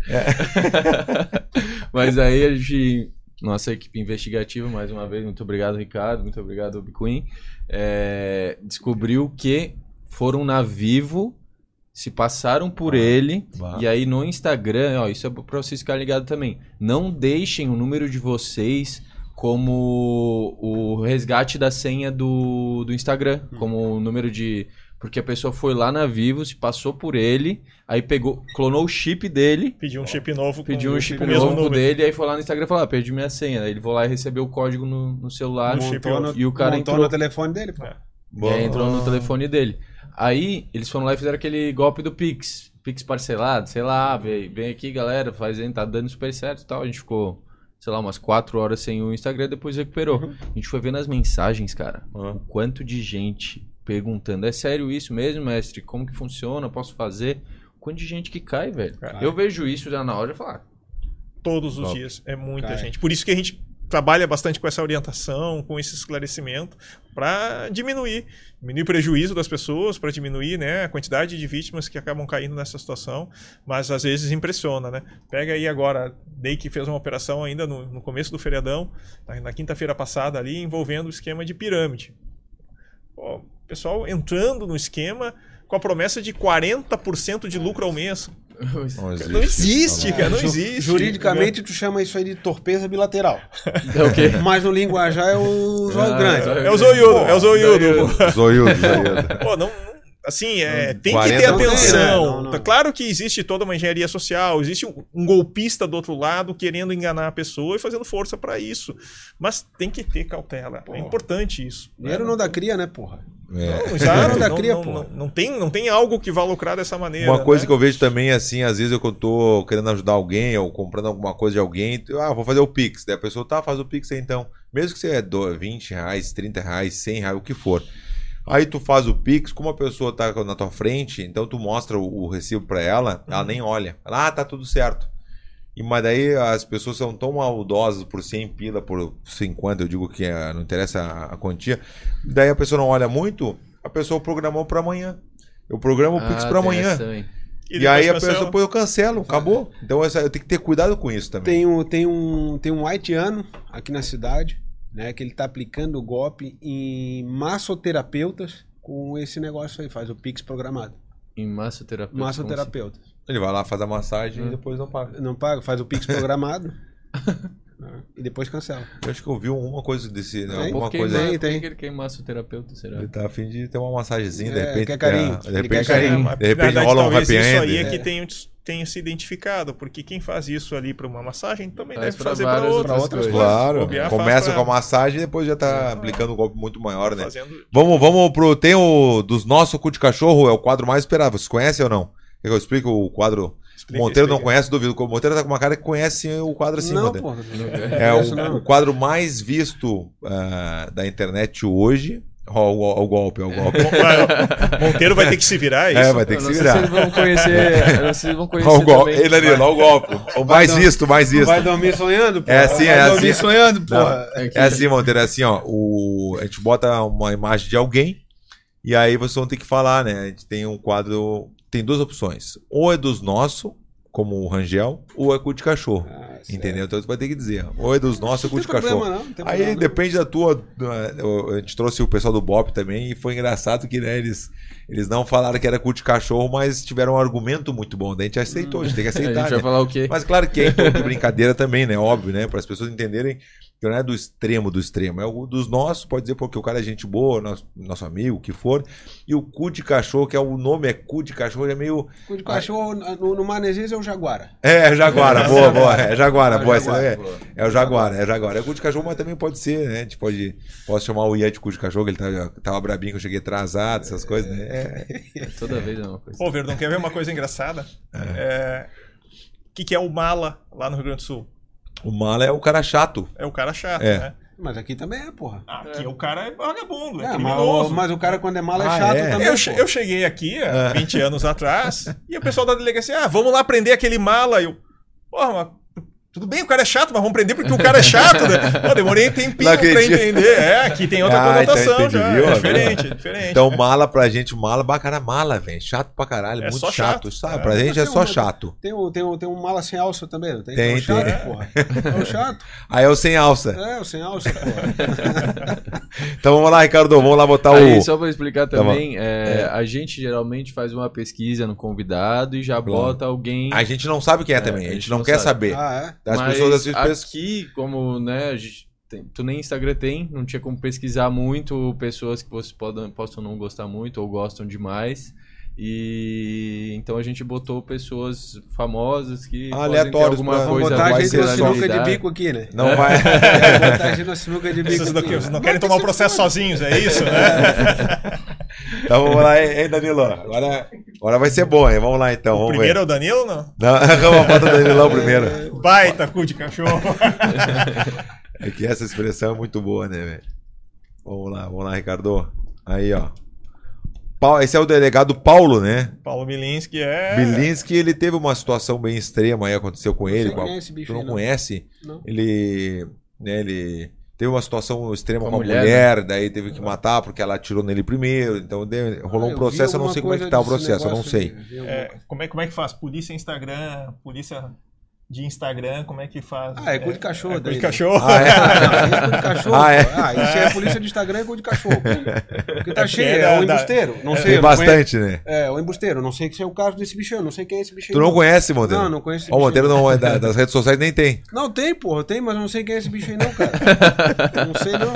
S4: Mas aí a gente. Nossa equipe investigativa, mais uma vez, muito obrigado, Ricardo, muito obrigado, Bicuin, é, descobriu que foram na Vivo, se passaram por ele,
S1: Vá.
S4: e aí no Instagram, ó, isso é pra vocês ficarem ligados também. Não deixem o número de vocês como o resgate da senha do, do Instagram, como o número de. Porque a pessoa foi lá na Vivo, se passou por ele, aí pegou, clonou o chip dele,
S2: Pediu um chip novo.
S4: pediu um chip novo
S2: número.
S4: dele, aí foi lá no Instagram e falou: ah, perdi minha senha. Aí ele foi lá e recebeu o código no, no celular.
S2: No
S3: Montou no,
S4: E o cara
S3: montou
S4: entrou-
S3: no telefone dele, pô.
S2: É.
S4: E aí entrou no telefone dele. Aí eles foram lá e fizeram aquele golpe do Pix. Pix parcelado, sei lá, vem, vem aqui, galera, fazendo, tá dando super certo e tal. A gente ficou, sei lá, umas quatro horas sem o Instagram, depois recuperou. A gente foi vendo as mensagens, cara. O quanto de gente perguntando, é sério isso mesmo, mestre? Como que funciona? Posso fazer? O quanto de gente que cai, velho.
S2: Cai.
S4: Eu vejo isso já na hora e falo, ah,
S2: Todos os
S4: Top.
S2: dias. É muita
S3: Cai.
S2: gente. Por isso que a gente trabalha bastante com essa orientação, com esse esclarecimento, para diminuir, diminuir o prejuízo das pessoas, para diminuir né, a quantidade de vítimas que acabam caindo nessa situação, mas às vezes impressiona, né? Pega aí agora, Day que fez uma operação ainda no, no começo do feriadão, na, quinta-feira passada ali, envolvendo o esquema de pirâmide. Pô, pessoal entrando no esquema com a promessa de 40% de lucro ao mês.
S1: Não existe.
S2: Não existe,
S1: Não,
S2: cara, não existe.
S3: Juridicamente, tu chama isso aí de torpeza bilateral.
S4: É o quê?
S3: Mas no linguajar é o zóio
S4: Ah,
S3: grande.
S2: É o zoiudo, é o zoiudo.
S1: Zoiudo, <laughs> zoiudo.
S2: Pô, não- assim, é, tem que
S1: 40
S2: ter atenção.
S3: Não, não.
S2: Tá claro que existe toda uma engenharia social, existe um, um golpista do outro lado querendo enganar a pessoa e fazendo força pra isso. Mas tem que ter cautela. É importante isso.
S3: Dinheiro não dá cria, né, porra?
S1: É.
S2: Não, <laughs> exato,
S3: Não cria,
S2: não, não- não tem, não tem algo que vá lucrar dessa maneira.
S1: Uma coisa
S2: né?
S1: que eu vejo também, assim, às vezes eu tô querendo ajudar alguém ou comprando alguma coisa de alguém, ah, vou fazer o Pix. Daí a pessoa, tá, faz o Pix aí então. Mesmo que você é do- 20 reais, 30 reais, 100 reais, o que for. Aí tu faz o Pix, como a pessoa tá na tua frente, então tu mostra o, o recibo pra ela, ela nem olha. Ela, ah, tá tudo certo. E, mas daí as pessoas são tão maldosas por 100 pila, por 50, eu digo que é, não interessa a, a quantia. Daí a pessoa não olha muito, a pessoa programou pra amanhã. Eu programo o Pix
S4: Ah,
S1: pra
S4: tem
S1: amanhã. E,
S2: depois
S1: aí a
S2: cancela.
S1: pessoa, pô, eu cancelo, acabou. Então essa, eu tenho que ter cuidado com isso também.
S3: Tem um, tem um, tem um haitiano aqui na cidade, né, que ele tá aplicando o golpe em massoterapeutas com esse negócio aí, faz o Pix programado.
S4: Em massoterapeuta. como assim?
S3: Massoterapeutas.
S1: Ele vai lá, faz a massagem
S4: Hum.
S1: e depois não paga.
S3: Não paga, faz o Pix programado <laughs> né, e depois cancela.
S1: Eu acho que eu vi uma coisa desse, né?
S3: Tem,
S1: Alguma
S4: Por que,
S1: coisa.
S3: tem,
S4: por que
S3: tem.
S4: que ele quer massoterapeuta, será?
S1: Ele tá afim de ter uma massagenzinha, de
S3: É,
S1: repente.
S3: quer carinho,
S1: De
S3: ele
S1: repente,
S3: quer carinho.
S1: De repente rola um
S2: talvez
S1: happy
S2: isso
S1: end.
S2: aí é que
S3: É.
S2: tenha, tenha se identificado, porque quem faz isso ali para uma massagem também
S4: Faz
S2: deve
S4: pra
S2: fazer para outras,
S4: outras
S2: coisas.
S1: Claro, começa
S2: pra-
S1: com a massagem e depois já tá aplicando um golpe muito maior, né?
S2: fazendo
S1: Vamos, vamos pro. Tem o dos nossos cu de cachorro, é o quadro mais esperado. Vocês conhecem ou não? Quer que eu explique o quadro? Monteiro não conhece, duvido. O Monteiro tá com uma cara que conhece o quadro assim,
S3: não,
S1: Monteiro.
S3: porra.
S1: É
S3: Conheço,
S1: o,
S3: não.
S1: o quadro mais visto ah, da internet hoje. Ó, o, o golpe, ó, o golpe. <laughs>
S2: Monteiro vai ter que se virar, é isso?
S1: É, vai ter que
S4: não
S1: se virar.
S4: eles vão conhecer. <laughs> não eles vão conhecer.
S1: Ó, o golpe. Ei, Danilo, ó, o golpe. O mais visto, mais visto.
S3: Vai dormir sonhando, porra?
S1: É assim,
S3: Vai
S1: é
S3: dormir
S1: assim.
S3: sonhando, porra.
S1: É assim, Monteiro, é assim, ó. O, a gente bota uma imagem de alguém e aí vocês vão ter que falar, né? A gente tem um quadro. Tem duas opções. Ou é dos nossos, como o Rangel, ou é cu de cachorro.
S3: Ah,
S1: entendeu? Então você vai ter que dizer. Ou é dos nossos, ou cu
S3: Não
S1: de cachorro.
S3: não. não tem
S1: Aí
S3: problema, não.
S1: depende da tua. A gente trouxe o pessoal do Bop também e foi engraçado que né, eles, eles não falaram que era cu de cachorro, mas tiveram um argumento muito bom. Daí a gente aceitou, a gente tem que <laughs>
S4: A gente
S1: aceitar.
S4: vai
S1: né?
S4: falar o quê?
S1: Mas claro que é em de brincadeira também, né? Óbvio, né? Para as pessoas entenderem que não é do extremo do extremo. É o dos nossos, pode dizer porque o cara é gente boa, nosso, nosso amigo, o que for. E o cu de cachorro, que é o nome é cu de cachorro, é meio.
S3: Cu de cachorro no, no Manezês é o Jaguara.
S1: É, Jaguara, <laughs> boa, boa. É Jaguara, boa. essa
S3: Jaguara,
S1: é, é o Jaguara, é o Jaguara. É cu de cachorro, mas também pode ser, né? A gente pode. Posso chamar o Ian de cu de cachorro, que ele tava, tava brabinho que eu cheguei atrasado, essas coisas, né? É.
S4: Toda vez é uma coisa.
S2: Pô, Verdão, quer ver uma coisa engraçada? É, O que, que é o mala lá no Rio Grande do Sul?
S1: O mala é o cara chato.
S2: É o cara chato,
S1: É.
S2: né?
S3: Mas aqui também é, porra.
S2: Aqui o cara é vagabundo, é,
S3: É, mas, mas o cara quando é mala é
S1: Ah,
S3: chato
S1: é?
S3: também.
S2: Eu, eu cheguei aqui há 20 anos atrás e o pessoal da delegacia, ah, vamos lá prender aquele mala. E eu, porra, mas tudo bem, o cara é chato, mas vamos prender porque o cara é chato, né? <laughs> Pô, demorei um tempinho
S1: Não
S2: pra entender. É, aqui tem outra
S1: Ah, então
S2: conotação
S1: entendi,
S2: já.
S1: viu?
S2: É diferente, é diferente.
S1: Então, mala pra gente, mala, bah, cara, mala, velho. Chato pra caralho,
S2: É
S1: muito
S2: só
S1: chato.
S2: chato.
S1: Sabe?
S2: É.
S1: Pra gente é só
S3: tem um-
S1: chato.
S3: Tem um, tem, um, tem um mala sem alça também, não tem?
S1: Tem,
S3: é o chato,
S1: tem.
S3: porra. É o chato. <laughs>
S1: Aí é o sem alça.
S3: É, o sem alça, porra. <laughs>
S1: Então vamos lá, Ricardo, vamos lá botar
S4: Aí,
S1: o.
S4: só pra explicar
S1: Tá
S4: também, é, a gente geralmente faz uma pesquisa no convidado e já
S1: Claro.
S4: bota alguém.
S1: A gente não sabe quem é, também, a gente não, quer saber.
S3: Ah, é?
S1: As
S4: Mas
S1: pessoas
S4: aqui, como, né, tem- tu nem Instagram tem, não tinha como pesquisar muito pessoas que vocês podem, possam não gostar muito ou gostam demais. E então a gente botou pessoas famosas que ter
S1: Aleatórios
S4: alguma
S1: pra-
S3: Vamos
S4: coisa
S3: botar a gente na sinuca de bico aqui, né?
S1: Não vai.
S3: Vamos <laughs> botar a gente na sinuca de bico
S2: Vocês não,
S3: aqui.
S2: vocês não querem
S3: que
S2: tomar o processo
S3: foda.
S2: sozinhos, é isso, né? <laughs>
S1: Então vamos lá, hein, Danilo? Agora, agora vai ser bom, hein? Vamos lá então,
S2: o
S1: vamos
S2: primeiro é
S1: ver.
S2: o Danilo, não?
S1: Não, <laughs> vamos botar o Danilão primeiro.
S2: Baita cu de cachorro.
S1: É que essa expressão é muito boa, né, velho? Vamos lá, vamos lá, Ricardo. Aí, ó. Esse é o delegado Paulo, né?
S2: Paulo Milinski é.
S1: Bilinski, ele teve uma situação bem extrema aí, aconteceu com ele.
S3: sei
S1: com a-
S3: bicho
S1: Tu não
S3: não.
S1: conhece?
S3: Não.
S1: Ele, né, ele teve uma situação extrema
S4: Com
S1: com
S4: a mulher,
S1: mulher, daí teve que matar porque ela atirou nele primeiro. Então deu- rolou
S3: Ah,
S1: um processo, eu não sei como é que tá o processo, eu não sei.
S2: É, como, é, como é que faz? Polícia Instagram, polícia de Instagram, como é que faz?
S3: Ah, é cu de cachorro
S2: É, cu
S3: daí,
S2: de cachorro.
S1: Ah, é? <laughs>
S3: Ah, isso é cu de cachorro.
S1: Ah, é?
S3: pô. Ah, isso é polícia de Instagram é cu de cachorro. Porque tá
S2: É
S3: cheio, é
S2: é
S3: o
S2: da-
S3: embusteiro. Não sei,
S1: Tem
S3: não
S1: bastante, né?
S3: É, o embusteiro. Não sei se é o caso desse bicho, eu não sei quem é esse bicho aí.
S1: Tu não conhece, Monteiro?
S3: Não, não conheço esse
S1: Monteiro não é da- das redes sociais nem tem.
S3: Não, tem, porra, tem, mas eu não sei quem é esse bicho aí não, cara. não sei não.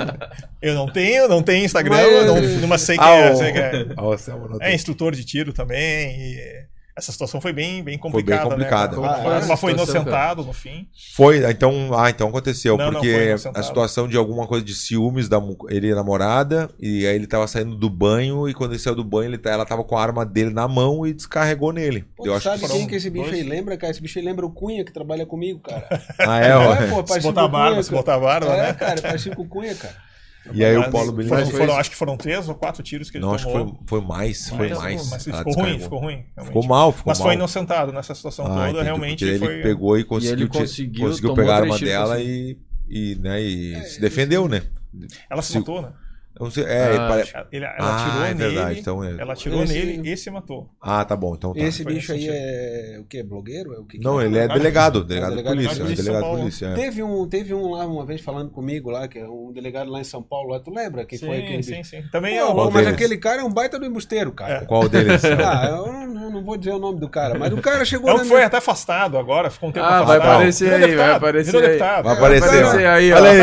S2: Eu não tenho, não tenho Instagram,
S3: Mas-
S2: eu não, não sei quem
S1: Ah,
S2: é.
S1: o-
S2: sei quem é. <laughs>
S1: Ah, o não
S2: É instrutor de tiro também. E essa situação foi bem, bem
S1: bem
S2: complicada.
S1: complicada.
S2: Né?
S3: Ah,
S2: Foi-
S3: é?
S2: Foi inocentado no fim.
S1: Foi, então, ah, então aconteceu,
S2: Não, não,
S1: porque
S2: foi
S1: a situação de alguma coisa de ciúmes da ele e a namorada, e aí ele tava saindo do banho, e quando ele saiu do banho, ele, tá- ela tava com a arma dele na mão e descarregou nele.
S3: Pô,
S1: Eu
S3: tu
S1: acho
S3: sabe
S1: que
S3: quem que esse bicho
S2: dois.
S3: aí lembra, cara? Esse bicho aí lembra o Cunha que trabalha comigo, cara. <laughs>
S1: Ah, é, ó.
S3: É, pô,
S2: Se botar barba, se botar barba,
S3: É,
S2: né?
S3: cara, parecido com o Cunha, cara.
S1: E aí o
S2: Mas
S1: Paulo Benito.
S2: foram,
S4: Mas foi
S2: foram-
S4: isso.
S2: acho que foram três ou quatro tiros que ele
S1: Não, acho que
S2: tomou.
S1: foi, foi mais, foi
S2: Mas-
S1: mais.
S2: Mas
S1: Ela
S2: ficou ruim, ficou ruim. realmente.
S1: Ficou mal, ficou
S2: Mas
S1: mal.
S2: foi inocentado nessa situação
S1: Ah,
S2: toda,
S1: entendi,
S2: realmente foi.
S1: Ele pegou e conseguiu,
S4: ele
S1: ti-
S4: conseguiu,
S1: conseguiu
S4: tomou
S1: pegar a arma dela
S4: conseguiu.
S1: e, e, né, e
S3: É,
S1: se defendeu, né?
S2: Ela se
S1: Se-
S2: matou, né?
S1: Eu não sei, é,
S4: Ah,
S1: pare-
S2: Ele- ela
S1: Ah,
S2: atirou
S1: é
S2: nele.
S1: verdade, então é-
S2: Ela atirou
S3: Esse-
S2: nele e se matou.
S1: Ah, tá bom, então tá.
S3: Esse
S2: foi
S3: bicho aí
S2: nesse
S3: é o quê? Blogueiro? É o que que
S1: Não,
S3: é?
S1: ele é delegado, delegado de
S3: delegado de
S1: polícia, é delegado de polícia. é.
S3: Teve um, teve um lá uma vez falando comigo lá, que é um delegado lá em São Paulo, lá, tu lembra quem foi aquele
S2: Sim, sim, sim. Também é
S3: Pô,
S2: o
S3: pô,
S2: outro.
S3: mas
S1: deles?
S3: aquele cara é um baita do embusteiro, cara.
S1: Qual deles? <laughs>
S3: Ah, eu não, não vou dizer o nome do cara, mas o cara chegou
S2: É o que foi
S3: minha-
S2: até afastado agora, ficou um tempo
S4: Ah, vai
S2: afastado.
S4: aparecer
S2: Virou
S4: aí, vai aparecer aí.
S2: deputado.
S1: Vai aparecer,
S4: Vai aparecer aí, ó.
S1: Olha aí,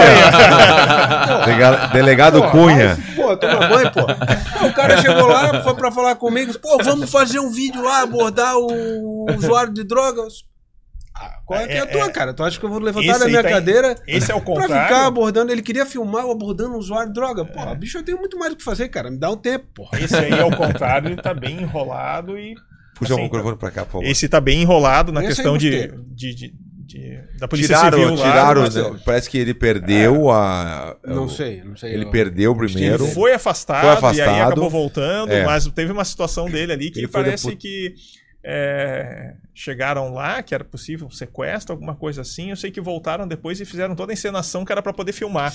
S1: ó. <laughs> Delega- Delegado Cunha.
S3: Pô, toma banho, pô. O cara chegou lá, foi pra falar comigo, pô, vamos fazer um vídeo lá, abordar o usuário de drogas. Ah, qual é que é a
S2: É,
S3: tua,
S2: é.
S3: cara? Tu acha que eu vou levantar
S2: Esse
S3: da minha
S2: tá em-
S3: cadeira
S2: Esse é o
S3: pra
S2: contrário.
S3: ficar abordando? Ele queria filmar eu abordando o usuário de droga. Pô, bicho, eu tenho muito mais o que fazer, cara. Me dá um tempo, porra.
S2: Esse aí, ao contrário, ele tá bem enrolado e.
S1: Puxa
S2: assim,
S1: o microfone pra cá, por favor.
S2: Esse tá bem enrolado na
S3: Esse é
S2: questão de, de, de, de- da Polícia
S1: Tiraram,
S2: Civil lá.
S1: tiraram,
S2: mas
S1: né? parece que ele perdeu a.
S3: Não
S1: o-
S3: sei, não sei.
S1: Ele
S3: eu-
S1: perdeu primeiro.
S2: Ele foi afastado,
S1: Foi afastado.
S2: e aí acabou voltando,
S1: É.
S2: mas teve uma situação dele ali que
S1: Ele
S2: parece
S1: depo-
S2: que é, chegaram lá, que era possível um sequestro, alguma coisa assim. Eu sei que voltaram depois e fizeram toda a encenação que era pra poder filmar.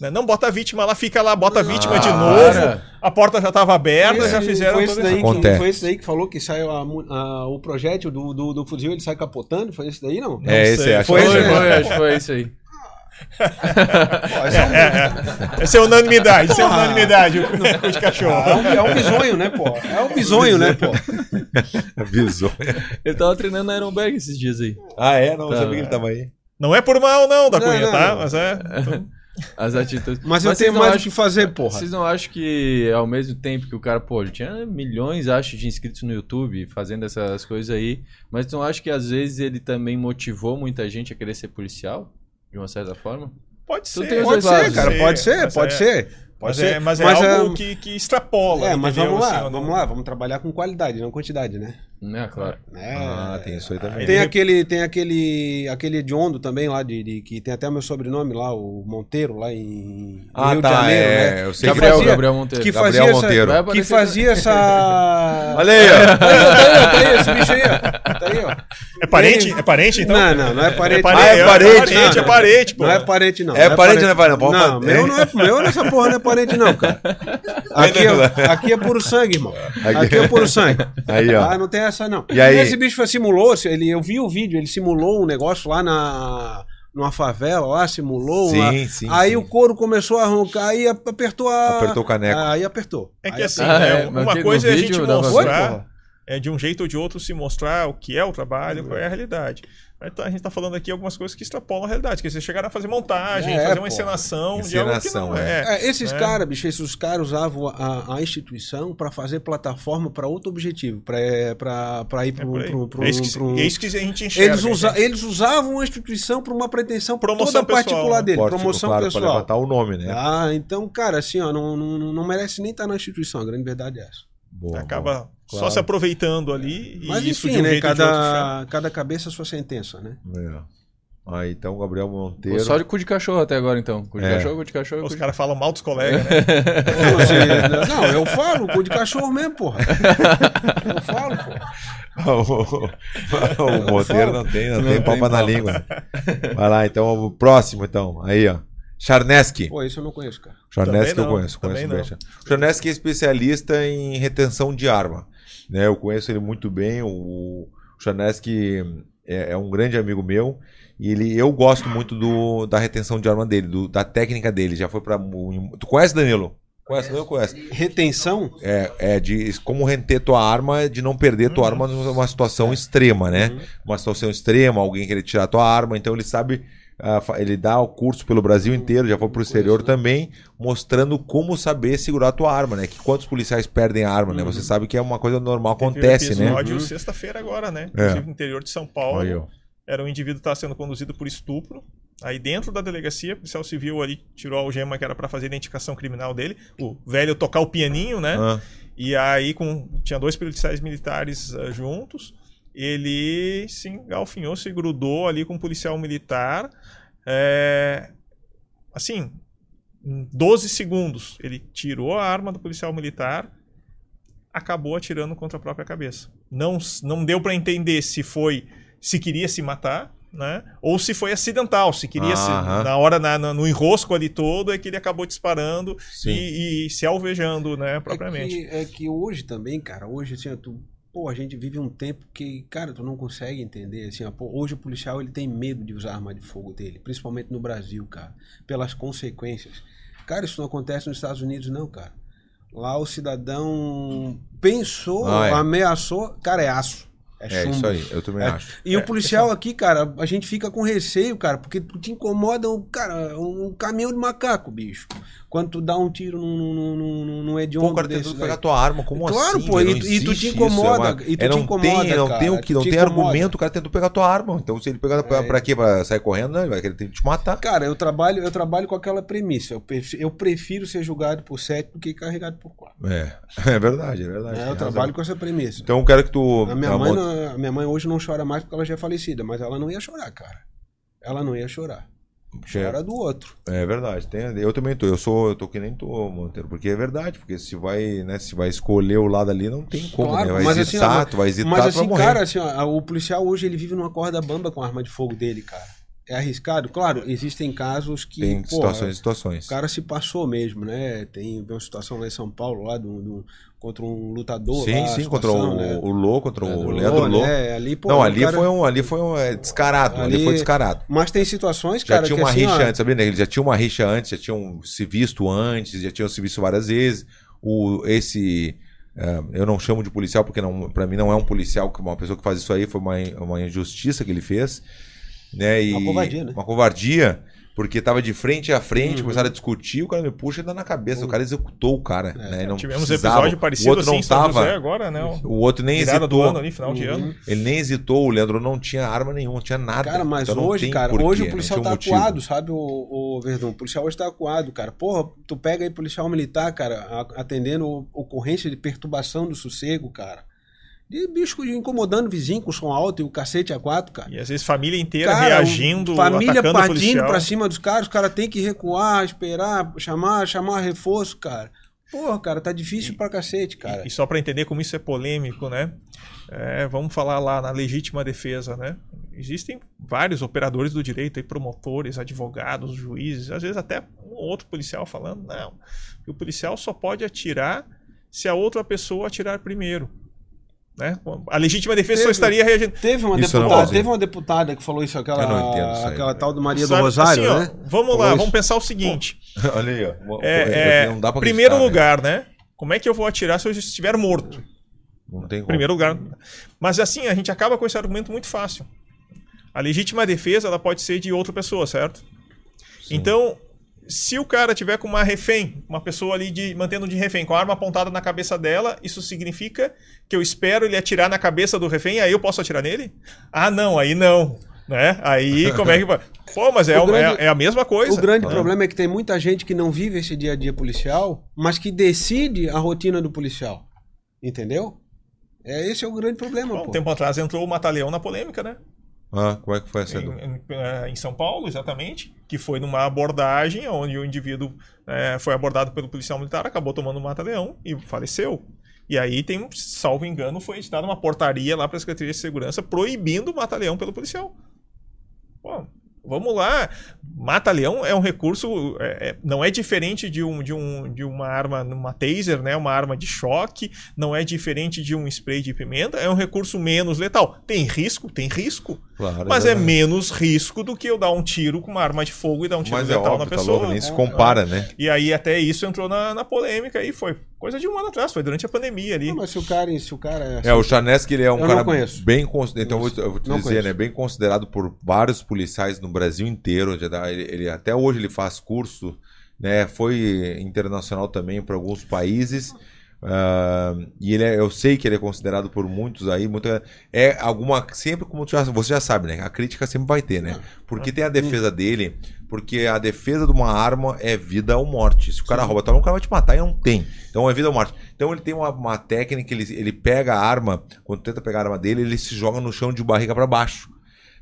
S2: Né? Não bota a vítima lá, fica lá, bota a vítima de
S1: Ah,
S2: novo.
S4: para.
S2: A porta já tava aberta,
S3: Esse-
S2: já fizeram
S3: foi esse
S2: esse...
S3: daí que,
S1: Acontece.
S3: Foi esse daí que falou que saiu a a- o projétil do, do, do fuzil, ele sai capotando? Foi esse daí, não?
S1: É, esse
S2: sei.
S1: acho
S3: Foi
S1: que
S4: Foi,
S3: esse,
S1: é.
S4: foi, acho que foi isso aí.
S3: Pô, esse é
S2: É, é. Essa é unanimidade, essa é unanimidade, o cu de cachorro.
S3: É um, é um bisonho, né, pô? É um bisonho, né, pô? <laughs>
S1: Avisou.
S4: Ele tava treinando na Ironberg esses dias aí.
S1: Ah, é? Não,
S4: Tá.
S1: sabia que ele tava aí.
S2: Não é por mal, não, da
S3: Não,
S2: Cunha,
S3: não,
S2: tá?
S3: não.
S2: Mas é.
S4: As atitudes.
S3: Mas eu tenho
S4: não
S3: mais o que fazer, porra.
S4: Vocês não acham que ao mesmo tempo que o cara, pô, ele tinha milhões, acho, de inscritos no YouTube fazendo essas coisas aí, mas não acho que às vezes ele também motivou muita gente a querer ser policial? De uma certa forma?
S2: Pode ser.
S3: Pode
S4: lados,
S3: ser, cara, pode ser,
S2: mas
S3: pode
S2: é-
S3: ser. Pode
S2: Mas,
S3: ser.
S2: é, mas é
S3: Mas,
S2: algo
S3: é-
S2: que, que extrapola.
S3: É, mas
S2: entendeu?
S3: vamos lá,
S2: Assim, eu não-
S3: vamos lá, vamos trabalhar com qualidade, não quantidade, né?
S4: Né, claro.
S3: É,
S1: Ah, tem isso aí também.
S3: Tem aquele, tem aquele, aquele hediondo também lá, de, de- que tem até o meu sobrenome lá, o Monteiro, lá em
S1: Ah,
S3: Rio
S1: tá,
S3: de Janeiro,
S1: é,
S3: né?
S1: eu sei
S3: Que
S1: que-
S4: Gabriel,
S3: fazia-
S4: Gabriel Monteiro.
S3: Que
S1: Gabriel
S3: fazia
S1: Monteiro.
S3: essa,
S4: Vai
S3: que fazia essa...
S1: Olha aí, ó.
S3: Tá aí, tá aí, tá aí, esse bicho aí, ó. Tá aí, ó.
S2: É parente? É parente, então?
S3: Não, não, não é parente.
S2: É parente,
S1: Ah, é
S2: é
S1: parente,
S2: parente,
S3: não.
S2: é parente, pô.
S3: Não é parente, não.
S1: É parente, né, pai? Não pode
S3: Não,
S1: fazer.
S3: meu não é meu nessa porra não é parente, não, cara. <laughs> Aqui é, aqui é puro sangue, irmão. Aqui é puro sangue.
S1: Aí, ó.
S3: Ah, não tem essa, não.
S1: E aí?
S3: Esse bicho simulou, ele, eu vi o vídeo, ele simulou um negócio lá na. Numa favela lá, simulou.
S1: Sim,
S3: lá.
S1: sim,
S3: Aí
S1: sim.
S3: o couro começou a roncar, aí apertou a.
S1: Apertou o caneco.
S3: Aí apertou.
S2: É que
S3: Aí
S2: assim,
S4: Ah,
S2: né,
S4: é,
S2: uma coisa é a gente mostrar, é, de um jeito ou de outro, se mostrar o que é o trabalho, qual é a realidade. Tá- a gente tá falando aqui algumas coisas que extrapolam a realidade, que vocês chegaram a fazer montagem,
S3: É,
S2: fazer uma encenação, de algo que
S1: Encenação,
S2: não é.
S3: É, esses
S2: né?
S3: caras, bicho, esses caras usavam a, a instituição para fazer plataforma para outro objetivo, para ir
S2: É aí.
S3: pro, pro,
S2: é, isso que,
S3: pro-
S2: é isso que a gente enxerga.
S3: Eles, usa,
S2: né?
S3: eles usavam a instituição para uma pretensão
S2: Promoção
S3: toda particular
S2: pessoal, né?
S3: dele,
S1: Forte,
S3: promoção
S1: claro, Pra
S3: pessoal.
S1: levantar o nome, né?
S3: Ah, então, cara, assim, ó, não, não, não merece nem estar na instituição, a grande verdade é essa.
S1: Boa,
S2: Acaba
S1: boa.
S2: Só
S1: Claro.
S2: se aproveitando ali e
S3: Mas
S2: isso
S3: enfim,
S2: de um
S3: né,
S2: jeito ou de
S3: cada, cada cabeça a sua sentença, né?
S1: É. Ah, então, Gabriel Monteiro.
S4: Só de cu de cachorro até agora, então. Cu de
S1: É.
S4: cachorro, cu de cachorro.
S2: Os
S4: de-
S2: caras falam mal dos colegas, né?
S3: Não, você- não, eu falo, cu de cachorro mesmo, porra. Eu falo, porra. <laughs>
S1: o Monteiro não tem, não,
S4: Não
S1: tem
S4: tem
S1: papo na língua. Vai lá, então, o próximo, então. Aí, ó. Charneski.
S3: Pô, isso eu não conheço, cara.
S1: Charneski eu conheço, conheço bem. O Charneski é especialista em retenção de arma. Né? Eu conheço ele muito bem. O, o Charneski, é, é um grande amigo meu. E ele, eu gosto muito do, da retenção de arma dele, do- da técnica dele. Já foi mu- Tu conhece, Danilo? Conhece? Danilo conhece.
S3: Retenção?
S1: É, é de como reter tua arma, de não perder tua arma numa situação extrema, né? Uma situação extrema, alguém querer tirar tua arma. Então ele sabe. Ah, ele dá o curso pelo Brasil inteiro, já foi pro exterior também, mostrando como saber segurar tua arma, né? Que quantos policiais perdem a arma, né? Você sabe que é uma coisa normal, acontece,
S2: Teve
S1: né?
S2: episódio sexta-feira agora, né?
S1: É.
S2: Inclusive no interior de São Paulo. Era um indivíduo que estava sendo conduzido por estupro. Aí dentro da delegacia, o policial civil ali tirou a algema que era para fazer a identificação criminal dele. O velho tocar o pianinho, né?
S1: Ah,
S2: E aí com, tinha dois policiais militares ah, juntos. Ele se engalfinhou, se grudou ali com um policial militar. É, assim, em 12 segundos, ele tirou a arma do policial militar, acabou atirando contra a própria cabeça. Não, não deu para entender se foi se queria se matar, né? Ou se foi acidental, se queria se,
S1: Aham.
S2: na hora na- na- no enrosco ali todo é que ele acabou disparando e, e se alvejando, né, propriamente.
S3: É que, é que hoje também, cara, hoje assim, tu, pô, a gente vive um tempo que, cara, tu não consegue entender, assim, ó, pô, hoje o policial ele tem medo de usar a arma de fogo dele, principalmente no Brasil, cara, pelas consequências. Cara, isso não acontece nos Estados Unidos não, cara. Lá o cidadão pensou,
S1: Ah, é.
S3: ameaçou, cara, é aço. É,
S1: É isso aí, eu também
S3: É.
S1: acho.
S3: E o policial aqui, cara, a gente fica com receio, cara, porque te incomoda, um, cara, um caminhão de macaco, bicho. Quando tu dá um tiro num, num, num, num, hediondo
S1: Pô, cara,
S3: desse
S1: tentando pegar tua arma, como
S3: Claro,
S1: assim?
S3: pô,
S1: Não
S3: e tu- e tu te
S1: existe
S3: incomoda,
S1: é
S3: e tu
S1: é,
S3: te
S1: não
S3: incomoda,
S1: tem, não
S3: cara,
S1: tem o que, não
S3: te
S1: tem
S3: incomoda.
S1: argumento, o cara tentou pegar tua arma. Então se ele pegar pra,
S3: É.
S1: pra quê? Pra sair correndo, não, ele vai querer te matar.
S3: Cara, eu trabalho, eu trabalho com aquela premissa. Eu prefiro, eu prefiro ser julgado por sete do que carregado por quatro.
S1: É, <laughs> é verdade, é verdade.
S3: É, eu
S1: razão.
S3: trabalho com essa premissa.
S1: Então eu quero que tu.
S3: A minha,
S1: a
S3: mãe não- a minha mãe hoje não chora mais porque ela já é falecida, mas ela não ia chorar, cara. Ela não ia chorar. Chora do outro.
S1: É verdade, tem, eu também tô. Eu sou, eu tô que nem tu, Monteiro, porque é verdade, porque se vai, né, se vai escolher o lado ali, não tem como,
S3: Claro,
S1: né? Vai
S3: mas assim,
S1: hesitar,
S3: ó,
S1: tu vai hesitar,
S3: Mas assim, cara, assim, ó, o policial hoje ele vive numa corda bamba com a arma de fogo dele, cara. É arriscado? Claro, existem casos que.
S1: tem situações e situações.
S3: O cara se passou mesmo, né? Tem uma situação lá em São Paulo, lá do, do- contra um lutador.
S1: sim,
S3: lá,
S1: sim, contra o,
S3: né?
S1: o Lô, contra o
S3: Leandro
S1: Leandro
S3: Lô, né? Ali, pô,
S1: não,
S3: o
S1: ali
S3: cara-
S1: foi um, ali foi um é, descarado, ali,
S3: Ali-
S1: foi descarado.
S3: Mas tem situações,
S1: Já
S3: cara,
S1: tinha
S3: que
S1: uma
S3: assim,
S1: rixa antes, sabia, né? Eles já tinham uma rixa antes, já tinham se visto antes, já tinham se visto várias vezes. O, esse. eh, eu não chamo de policial porque não, para mim não é um policial, uma pessoa que faz isso aí foi uma, uma injustiça que ele fez. Né? E,
S3: Uma covardia, né?
S1: Uma covardia, porque tava de frente a frente,
S3: Uhum.
S1: começaram a discutir, o cara me puxa e dá na cabeça. O cara executou o cara. né? E não
S2: Tivemos
S1: precisava.
S2: episódio parecido
S1: o outro
S2: assim
S1: não tava.
S2: José agora, né? O-
S1: O outro nem hesitou.
S2: ano ali, final de
S3: Uhum.
S2: ano.
S1: Ele nem hesitou, o Leandro não tinha arma nenhuma, não tinha nada.
S3: Cara, mas
S1: Então
S3: hoje, cara,
S1: porquê,
S3: hoje o policial tá
S1: motivo.
S3: acuado, sabe, o, o Verdão? O policial hoje tá acuado, cara. Porra, tu pega aí policial militar, cara, a- atendendo ocorrência de perturbação do sossego, cara. De bicho incomodando o vizinho com som alto e o cacete a quatro, cara.
S2: E às vezes família inteira
S3: Cara,
S2: reagindo,
S3: família
S2: atacando o
S3: partindo pra cima dos caras, os caras tem que recuar, esperar, chamar, chamar reforço, cara. Porra, cara, tá difícil pra cacete, cara.
S2: E só para entender como isso é polêmico, né? É, vamos falar lá na legítima defesa, né? Existem vários operadores do direito, aí, promotores, advogados, juízes, às vezes até um ou outro policial falando, não, o policial só pode atirar se a outra pessoa atirar primeiro. Né? A legítima defesa só
S3: Teve-
S2: estaria reagindo.
S3: Teve uma,
S1: Isso não
S3: deputada, teve uma deputada que falou isso, aquela,
S1: Eu não entendo isso
S3: aquela
S1: né?
S3: tal do Maria
S2: Sabe,
S3: do Rosário,
S2: assim, ó,
S3: né?
S2: Vamos
S3: Falou
S2: lá,
S3: isso.
S2: vamos pensar o seguinte. <laughs>
S1: Olha aí, ó.
S2: É, é,
S1: não dá pra
S2: primeiro
S1: né?
S2: lugar, né? Como é que eu vou atirar se eu estiver morto?
S1: Não tem como.
S2: Primeiro lugar. Mas assim, a gente acaba com esse argumento muito fácil. A legítima defesa ela pode ser de outra pessoa, certo? Então, se o cara tiver com uma refém, uma pessoa ali de mantendo de refém, com a arma apontada na cabeça dela, isso significa que eu espero ele atirar na cabeça do refém, aí eu posso atirar nele? Ah, não, aí não. Né? Aí como é que vai? <laughs> Pô, mas é,
S3: o- grande-
S2: é, é a mesma coisa.
S3: O grande
S1: Ah.
S3: problema é que tem muita gente que não vive esse dia a dia policial, mas que decide a rotina do policial. Entendeu? É, esse é o grande problema,
S2: Bom, um tempo atrás entrou o Mataleão na polêmica, né?
S1: Ah, como é que foi essa?
S2: em, em- eh, em São Paulo, exatamente, que foi numa abordagem onde o indivíduo eh, foi abordado pelo policial militar, acabou tomando um mata-leão e faleceu. E aí tem, salvo engano, foi editada uma portaria lá para a Secretaria de Segurança proibindo o mata-leão pelo policial. Pô, Vamos lá. Mata-leão é um recurso, é, é, não é diferente de, um, de, um, de uma arma, uma taser, né? uma arma de choque, não é diferente de um spray de pimenta, é um recurso menos letal. Tem risco? Tem risco. Claro, mas é, é menos risco do que eu dar um tiro com uma arma de fogo e dar um tiro mas é letal é óbvio, na pessoa. Tá
S1: nem se compara, é. né?
S2: E aí até isso entrou na, na polêmica e foi coisa de um ano atrás, foi durante a pandemia ali. Não,
S3: mas se o cara, se o cara é,
S1: assim, é o Chanesky ele é um cara bem então eu vou, eu vou te não dizer, né, bem considerado por vários policiais no Brasil inteiro, ele, ele até hoje ele faz curso, né? Foi internacional também para alguns países. Uh, e ele é, eu sei que ele é considerado por muitos aí, muita, é alguma. Sempre, como já, você já sabe, né? A crítica sempre vai ter, né? Porque tem a defesa dele, porque a defesa de uma arma é vida ou morte. Se o cara rouba tua arma, o cara vai te matar e não tem. Então é vida ou morte. Então ele tem uma, uma técnica, ele, ele pega a arma, quando tenta pegar a arma dele, ele se joga no chão de barriga para baixo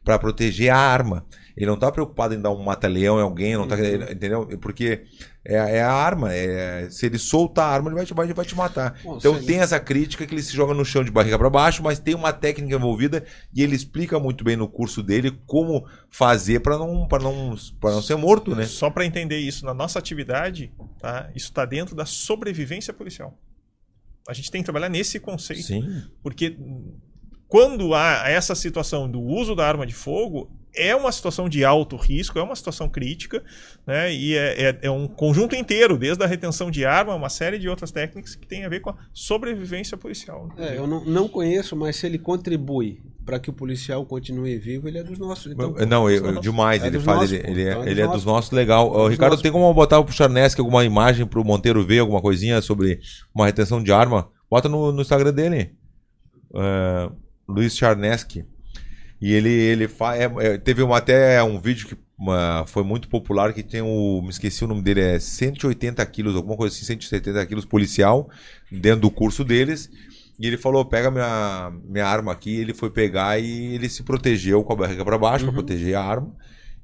S1: para proteger a arma. Ele não tá preocupado em dar um mata-leão em alguém, não tá, uhum. entendeu? Porque é, é, a arma. É, se ele soltar a arma, ele vai te, vai, vai te matar. Bom, então tem essa crítica que ele se joga no chão de barriga para baixo, mas tem uma técnica envolvida e ele explica muito bem no curso dele como fazer para não, não, não ser morto, né?
S2: Só para entender isso, na nossa atividade, tá? isso está dentro da sobrevivência policial. A gente tem que trabalhar nesse conceito. Sim. Porque quando há essa situação do uso da arma de fogo, é uma situação de alto risco, é uma situação crítica, né? E é, é, é, um conjunto inteiro, desde a retenção de arma, uma série de outras técnicas que tem a ver com a sobrevivência policial.
S3: É, eu não, não conheço, mas se ele contribui para que o policial continue vivo, ele é dos nossos. Então,
S1: não, eu, demais, é ele faz, nossos, ele, ele, é, então é ele é dos nossos, legal. Uh, Ricardo, nossos. tem como botar pro Charnesk alguma imagem para o Monteiro ver, alguma coisinha sobre uma retenção de arma? Bota no, no Instagram dele. Uh, Luiz Charneski. E ele, ele fa... É, é, teve uma, até um vídeo que uma, foi muito popular que tem o. Me esqueci o nome dele, é 180 quilos, alguma coisa assim, 170 quilos policial, dentro do curso deles. E ele falou: pega minha, minha arma aqui. Ele foi pegar e ele se protegeu com a barriga para baixo uhum. para proteger a arma.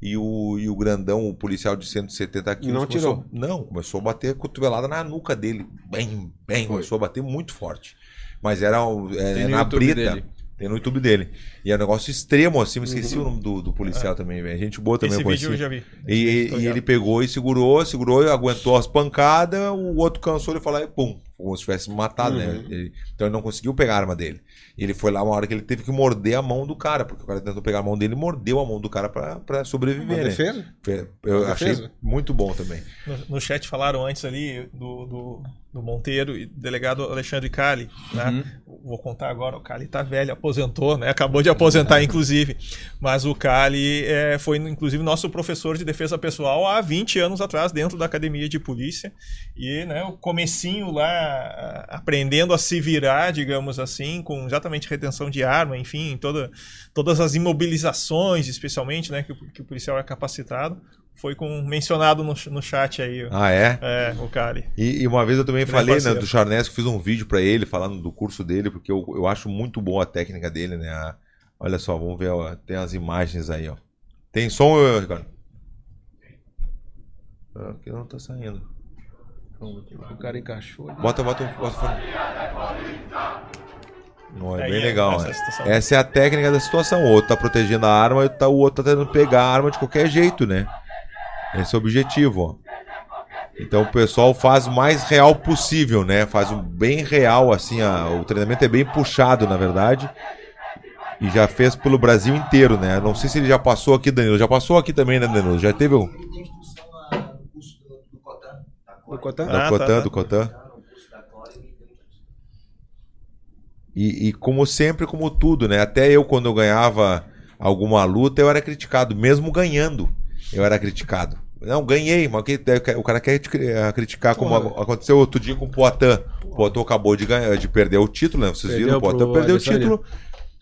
S1: E o, e o grandão, o policial de 170 quilos.
S3: Não
S1: começou,
S3: tirou.
S1: Não, começou a bater a cotovelada na nuca dele. Bem, bem, foi. começou a bater muito forte. Mas era, era na brita. Dele. Tem no YouTube dele. E é um negócio extremo, assim, me esqueci uhum. o nome do, do policial é. também, A gente boa também.
S2: Esse vídeo eu já vi.
S1: E, e ele pegou e segurou, segurou, aguentou as pancadas, o outro cansou, ele falou e pum, como se tivesse matado, né? uhum. né? Ele, então ele não conseguiu pegar a arma dele. Ele foi lá uma hora que ele teve que morder a mão do cara, porque o cara tentou pegar a mão dele e mordeu a mão do cara para sobreviver. Uma
S3: né? defesa?
S1: Eu Uma achei defesa? muito bom também.
S2: No, no, chat falaram antes ali do, do, do Monteiro e delegado Alexandre Cali, né? Uhum. Vou contar agora, o Cali tá velho, aposentou, né? Acabou de aposentar, inclusive. Mas o Cali é, foi, inclusive, nosso professor de defesa pessoal há 20 anos atrás, dentro da academia de polícia. E né, o comecinho lá, aprendendo a se virar, digamos assim, com exatamente retenção de arma, enfim, toda, todas as imobilizações, especialmente, né, que, que o policial é capacitado foi com, mencionado no, no chat aí.
S1: Ah, é?
S2: É, o Cali.
S1: E, e uma vez eu também falei né, do Charnesco, fiz um vídeo para ele falando do curso dele, porque eu, eu acho muito boa a técnica dele, né? A, olha só, vamos ver, ó, tem as imagens aí, ó. Tem som, Ricardo? Aqui não tá saindo.
S3: O cara encaixou.
S1: Bota, bota, bota. Não, é bem legal. Essa, né? essa, é a técnica da situação. O outro tá protegendo a arma e o outro tá tentando pegar a arma de qualquer jeito, né? Esse é o objetivo, ó. Então o pessoal faz o mais real possível, né? Faz um bem real, assim, a, o treinamento é bem puxado, na verdade. E já fez pelo Brasil inteiro, né? Não sei se ele já passou aqui, Danilo. Já passou aqui também, né, Danilo? Já teve um. Do Cotan? Do Cotan, tá, do Cotan. E, e, como sempre, como tudo, né? Até eu, quando eu ganhava alguma luta, eu era criticado, mesmo ganhando eu era criticado. Não, ganhei, mas o cara quer eh, criticar como aconteceu outro dia com o Poitin. O Poitin acabou de, ganhar, de perder o título, né? Vocês viram? O Poitin perdeu o título.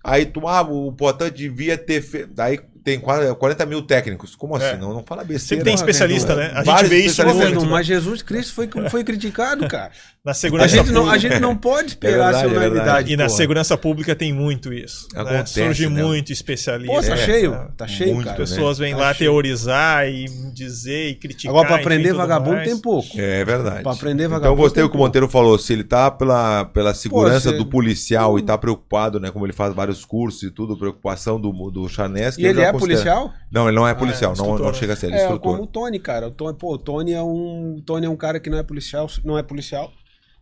S1: Aí tu, ah, o Poitin devia ter feito. Daí tem 40 mil técnicos. Como assim? É. Não, não fala besteira.
S2: Sempre tem especialista, né? A gente vê isso
S3: muito. Mas Jesus Cristo foi, foi criticado, cara. <laughs>
S2: na segurança
S3: a gente, não, a gente não pode esperar é verdade, a.
S2: É e na segurança pública tem muito isso. Né? Acontece, né? Surge né? muito especialista. Pô,
S3: tá é, cheio. Tá cheio, muito,
S2: cara. As pessoas vêm tá lá cheio. teorizar e dizer e criticar.
S3: Agora, para aprender vagabundo mais. tem pouco.
S1: É verdade.
S3: Para aprender
S1: então,
S3: vagabundo.
S1: Então, gostei o que o Monteiro falou. Se ele tá pela, pela segurança Pô, do policial e tá preocupado, né? Como ele faz vários cursos e tudo, preocupação do, do Chanesky.
S3: E ele é
S4: considera-
S3: policial?
S1: Não, ele não é policial, não,
S2: instrutor,
S1: não
S2: né?
S1: chega a ser, ele é
S3: É,
S1: instrutor.
S3: como o Tony, cara. O Tony, pô, o Tony é um. o Tony é um cara que não é policial, não é policial.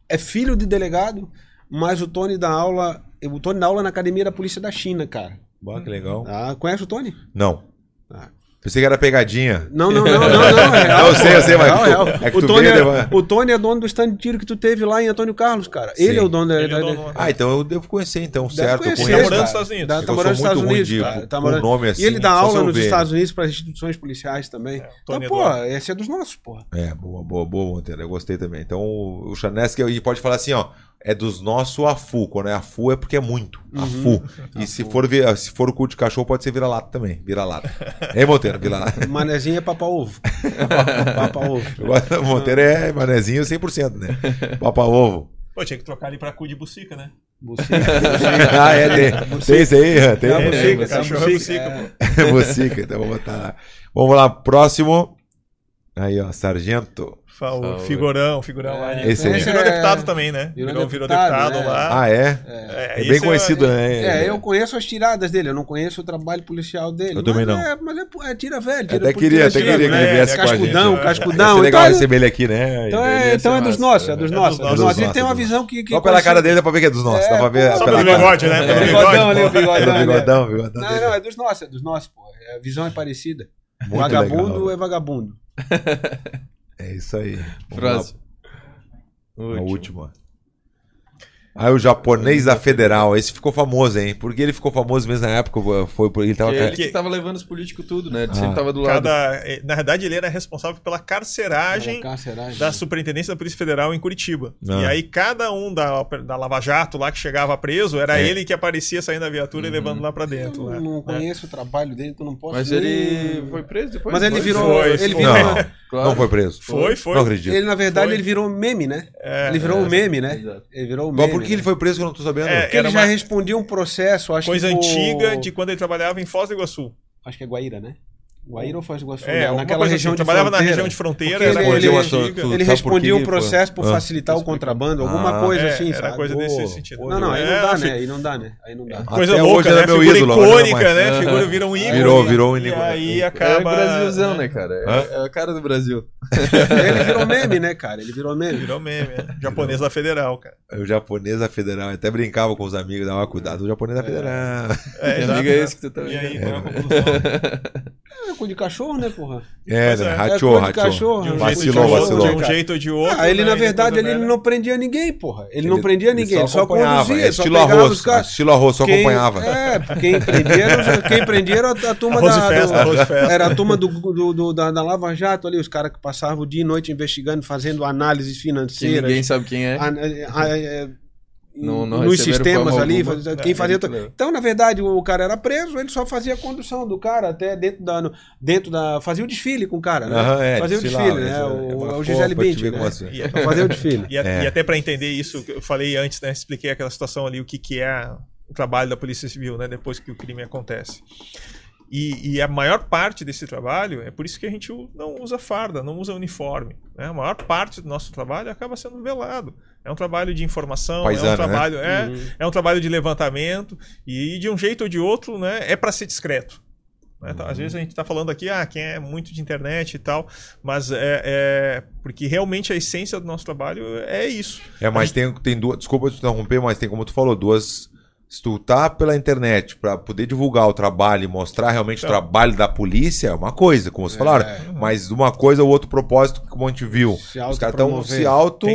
S3: É filho de delegado, mas o Tony dá aula. O Tony dá aula na academia da polícia da China, cara.
S1: Bah, que legal.
S3: Ah, conhece o Tony?
S1: Não. Pensei que era pegadinha.
S3: Não, não, não, não, não. É <laughs> real,
S1: Eu sei,
S3: pô,
S1: eu sei,
S3: é
S1: mas
S3: real,
S1: tu-
S3: real.
S1: é que
S3: o,
S1: tu
S3: Tony
S1: veio
S3: é, o Tony é dono do stand de tiro que tu teve lá em Antônio Carlos, cara.
S1: Sim.
S3: Ele é o dono da.
S2: É
S3: da-
S2: dono-
S1: Ah, então eu devo conhecer, então,
S3: Deve
S1: certo?
S3: conhecer,
S1: eu
S2: Tá
S1: conheço.
S2: morando
S3: cara.
S2: nos Estados Unidos.
S3: Tá,
S1: É
S3: tá morando nos
S1: sou
S3: Estados Unidos,
S1: de-.
S3: Tá morando-
S1: nome assim,
S3: e ele dá aula nos. Estados Unidos para instituições policiais também.
S2: É,
S3: então,
S2: Tony
S3: pô, esse é dos nossos, porra.
S1: É, boa, boa, boa, Monteiro. Eu gostei também. Então, o Chanesky pode falar assim, ó. É dos nossos AFU. Quando é AFU é porque é muito.
S3: Uhum.
S1: AFU. E se for, vi- se for o cu de cachorro, pode ser vira-lata também. Vira-lata. Hein, Monteiro? Vira-lata. <laughs>
S3: Manezinho é papa-ovo. <laughs> Papa-ovo.
S1: Monteiro é manezinho 100%, né? Papa-ovo.
S2: Pô, tinha que trocar ali pra cu de bucica, né?
S3: Bucica, <laughs>
S1: ah, é, tem. Tem isso aí, tem.
S3: É a
S2: É,
S3: bucica,
S2: é, cachorro é bucica, pô.
S1: Bucica, então vou botar lá. Vamos lá, próximo. Aí, ó, Sargento.
S4: Favor.
S2: figurão, figurão lá. Ele
S1: Esse aí.
S2: virou
S3: Esse é-
S2: deputado também, né?
S3: virou
S2: Virou, virou
S3: deputado,
S2: deputado,
S3: né?
S2: lá.
S1: Ah, é? É, bem
S2: esse
S1: conhecido, né?
S3: É, eu conheço as tiradas dele, eu não conheço o trabalho policial dele.
S1: Eu também
S3: mas
S1: não.
S3: É, mas é, é tira velho. Tira
S1: Até queria,
S3: tira-
S1: até
S3: tira
S1: queria que ele
S3: velho,
S1: viesse com a gente.
S3: Cascudão,
S2: né?
S1: Ia
S3: cascudão.
S1: ser legal
S3: então,
S1: receber ele aqui, né?
S3: então é, então é dos nossos, é
S4: né?
S3: dos
S2: É
S3: nossos. É dos
S2: nossos.
S3: Ele tem uma visão que. que
S1: Só pela cara dele dá pra ver que é dos nossos.
S3: É,
S1: dá pra ver
S2: Só pelo bigode, né? Pelo
S3: É,
S2: bigode.
S3: bigodão ali, o bigodão. Ali.
S1: bigodão, o bigodão
S3: Não, não, é dos nossos, é dos nossos, pô. A visão é parecida.
S1: Muito
S3: vagabundo
S1: legal.
S3: é vagabundo. <laughs>
S1: É isso aí. Vamos
S4: Próximo.
S1: lá, a última. Aí o japonês da Federal, esse ficou famoso, hein? Porque ele ficou famoso mesmo na época, foi por ele tava
S4: Que
S1: ca-
S4: ele que tava levando os políticos tudo, né? Ele
S1: Ah.
S4: sempre tava do lado.
S2: Cada, eh, na verdade, ele era responsável pela carceragem
S3: Carceragem.
S2: da Superintendência da Polícia Federal em Curitiba.
S1: Ah.
S2: E aí, cada um da, da Lava Jato lá que chegava preso, era
S1: É.
S2: ele que aparecia saindo da viatura e levando lá pra
S3: Eu
S2: dentro.
S3: não,
S2: né?
S3: não
S2: É.
S3: conheço o trabalho dele, então não posso
S4: Mas
S3: nem-
S4: ele foi preso depois.
S3: Mas ele virou.
S2: Foi,
S3: ele
S2: foi.
S3: virou.
S1: Não,
S4: Claro.
S1: não foi preso.
S2: Foi, foi.
S1: Não acredito.
S3: Ele, na verdade,
S2: Foi.
S3: ele virou meme, né?
S2: É,
S3: ele virou
S2: é.
S3: um meme, né?
S4: Exato.
S3: Ele virou um meme.
S1: Que ele foi preso que eu não tô sabendo?
S2: É,
S3: Porque ele já
S2: uma
S3: respondia um processo, acho
S2: Coisa
S3: que. por-
S2: antiga de quando ele trabalhava em Foz do Iguaçu.
S3: Acho que é Guaíra, né? Guaíra ou Foz do Iguaçu?
S2: É,
S3: naquela
S2: coisa
S3: região
S2: assim.
S3: de
S2: Trabalhava na
S3: fronteira.
S2: região de fronteira, era
S3: ele- ele- Ele
S1: por
S3: respondia
S1: que
S3: um processo por
S1: Ah.
S3: facilitar o contrabando, alguma
S1: Ah.
S3: coisa
S2: É,
S3: assim,
S2: era
S3: sabe?
S2: coisa
S1: Pô.
S2: desse sentido.
S3: Não, não, aí não
S2: É,
S3: dá,
S2: fi-
S3: né? Aí não dá, né? Aí não dá.
S2: Coisa
S1: Até
S2: louca,
S1: ele
S2: né?
S1: é meu
S2: Figura
S1: ídolo,
S2: icônica, né?
S4: Aham.
S2: Figura vira um ícone.
S1: Virou, virou um
S2: E
S1: ícone.
S2: aí
S4: É
S2: acaba...
S4: o Brasilzão,
S2: né?
S4: né, cara? É, é a cara do Brasil.
S3: Ele virou meme, né, cara? Ele virou meme.
S2: Virou meme, é. Japonês da Federal, cara.
S1: O japonês da Federal. Eu até brincava com os amigos, dava cuidado. O japonês da Federal.
S2: É, <laughs>
S4: amigo é
S2: né?
S4: esse que tu tá
S2: E aí,
S4: vendo?
S2: qual é a conclusão? <laughs>
S3: É cu de cachorro, né, porra?
S1: É,
S2: Pois
S1: né?
S2: é.
S1: Rachou,
S3: É cor de
S1: rachou.
S3: cachorro.
S2: De um,
S3: Vacilou,
S2: jeito, de, outro,
S1: vacilou.
S2: de um jeito ou de outro.
S3: Ah, ele,
S2: né?
S3: na verdade, ele
S2: velha-
S3: não prendia ninguém, porra. Ele, não prendia ninguém, ele só,
S1: acompanhava.
S3: conduzia,
S1: É,
S3: só
S1: estilo
S3: pegava
S1: arroz.
S3: os caras.
S1: Estilo arroz, só
S3: Quem-
S1: acompanhava.
S3: É, quem prendia, era, quem prendia era a turma
S2: Arroz
S3: da.
S2: festa,
S3: do-
S2: festa.
S3: Era a turma do, do- do- da, da Lava Jato ali, os caras que passavam o dia e noite investigando, fazendo análises
S4: Que
S3: financeiras.
S4: ninguém sabe quem é.
S3: a- a- a- é,
S4: Não- não
S3: nos sistemas ali,
S4: alguma.
S3: quem
S2: É,
S3: fazia. Então, na verdade, o cara era preso, ele só fazia a condução do cara até dentro da. no- Dentro da fazia o desfile com o cara, né?
S1: Aham, é,
S3: fazia o desfile, né?
S1: isso, é,
S3: O,
S1: uma
S3: o
S1: foto
S3: Gisele
S1: ver
S3: né?
S2: E, <laughs>
S3: fazer o desfile.
S2: e, a-
S1: É.
S2: e até para entender isso, que eu falei antes, né? Expliquei aquela situação ali, o que, que é o trabalho da Polícia Civil, né? Depois que o crime acontece. E, e a maior parte desse trabalho, é por isso que a gente não usa farda, não usa uniforme. Né? A maior parte do nosso trabalho acaba sendo velado. É um trabalho de informação, é
S1: Paisano,
S2: um trabalho, é,
S3: Uhum.
S2: é um trabalho de levantamento e de um jeito ou de outro, né, é para ser discreto. né? Então, Às vezes a gente está falando aqui, ah, quem é muito de internet e tal, mas é, é porque realmente a essência do nosso trabalho é isso.
S1: É, mas tem, tem duas. Desculpa te interromper, mas tem como tu falou, duas. Se tu tá pela internet pra poder divulgar o trabalho e mostrar realmente o
S2: Então.
S1: trabalho da polícia, é uma coisa, como vocês falaram. Mas uma coisa ou outro propósito, como a gente viu.
S3: Se
S1: Os caras estão se auto.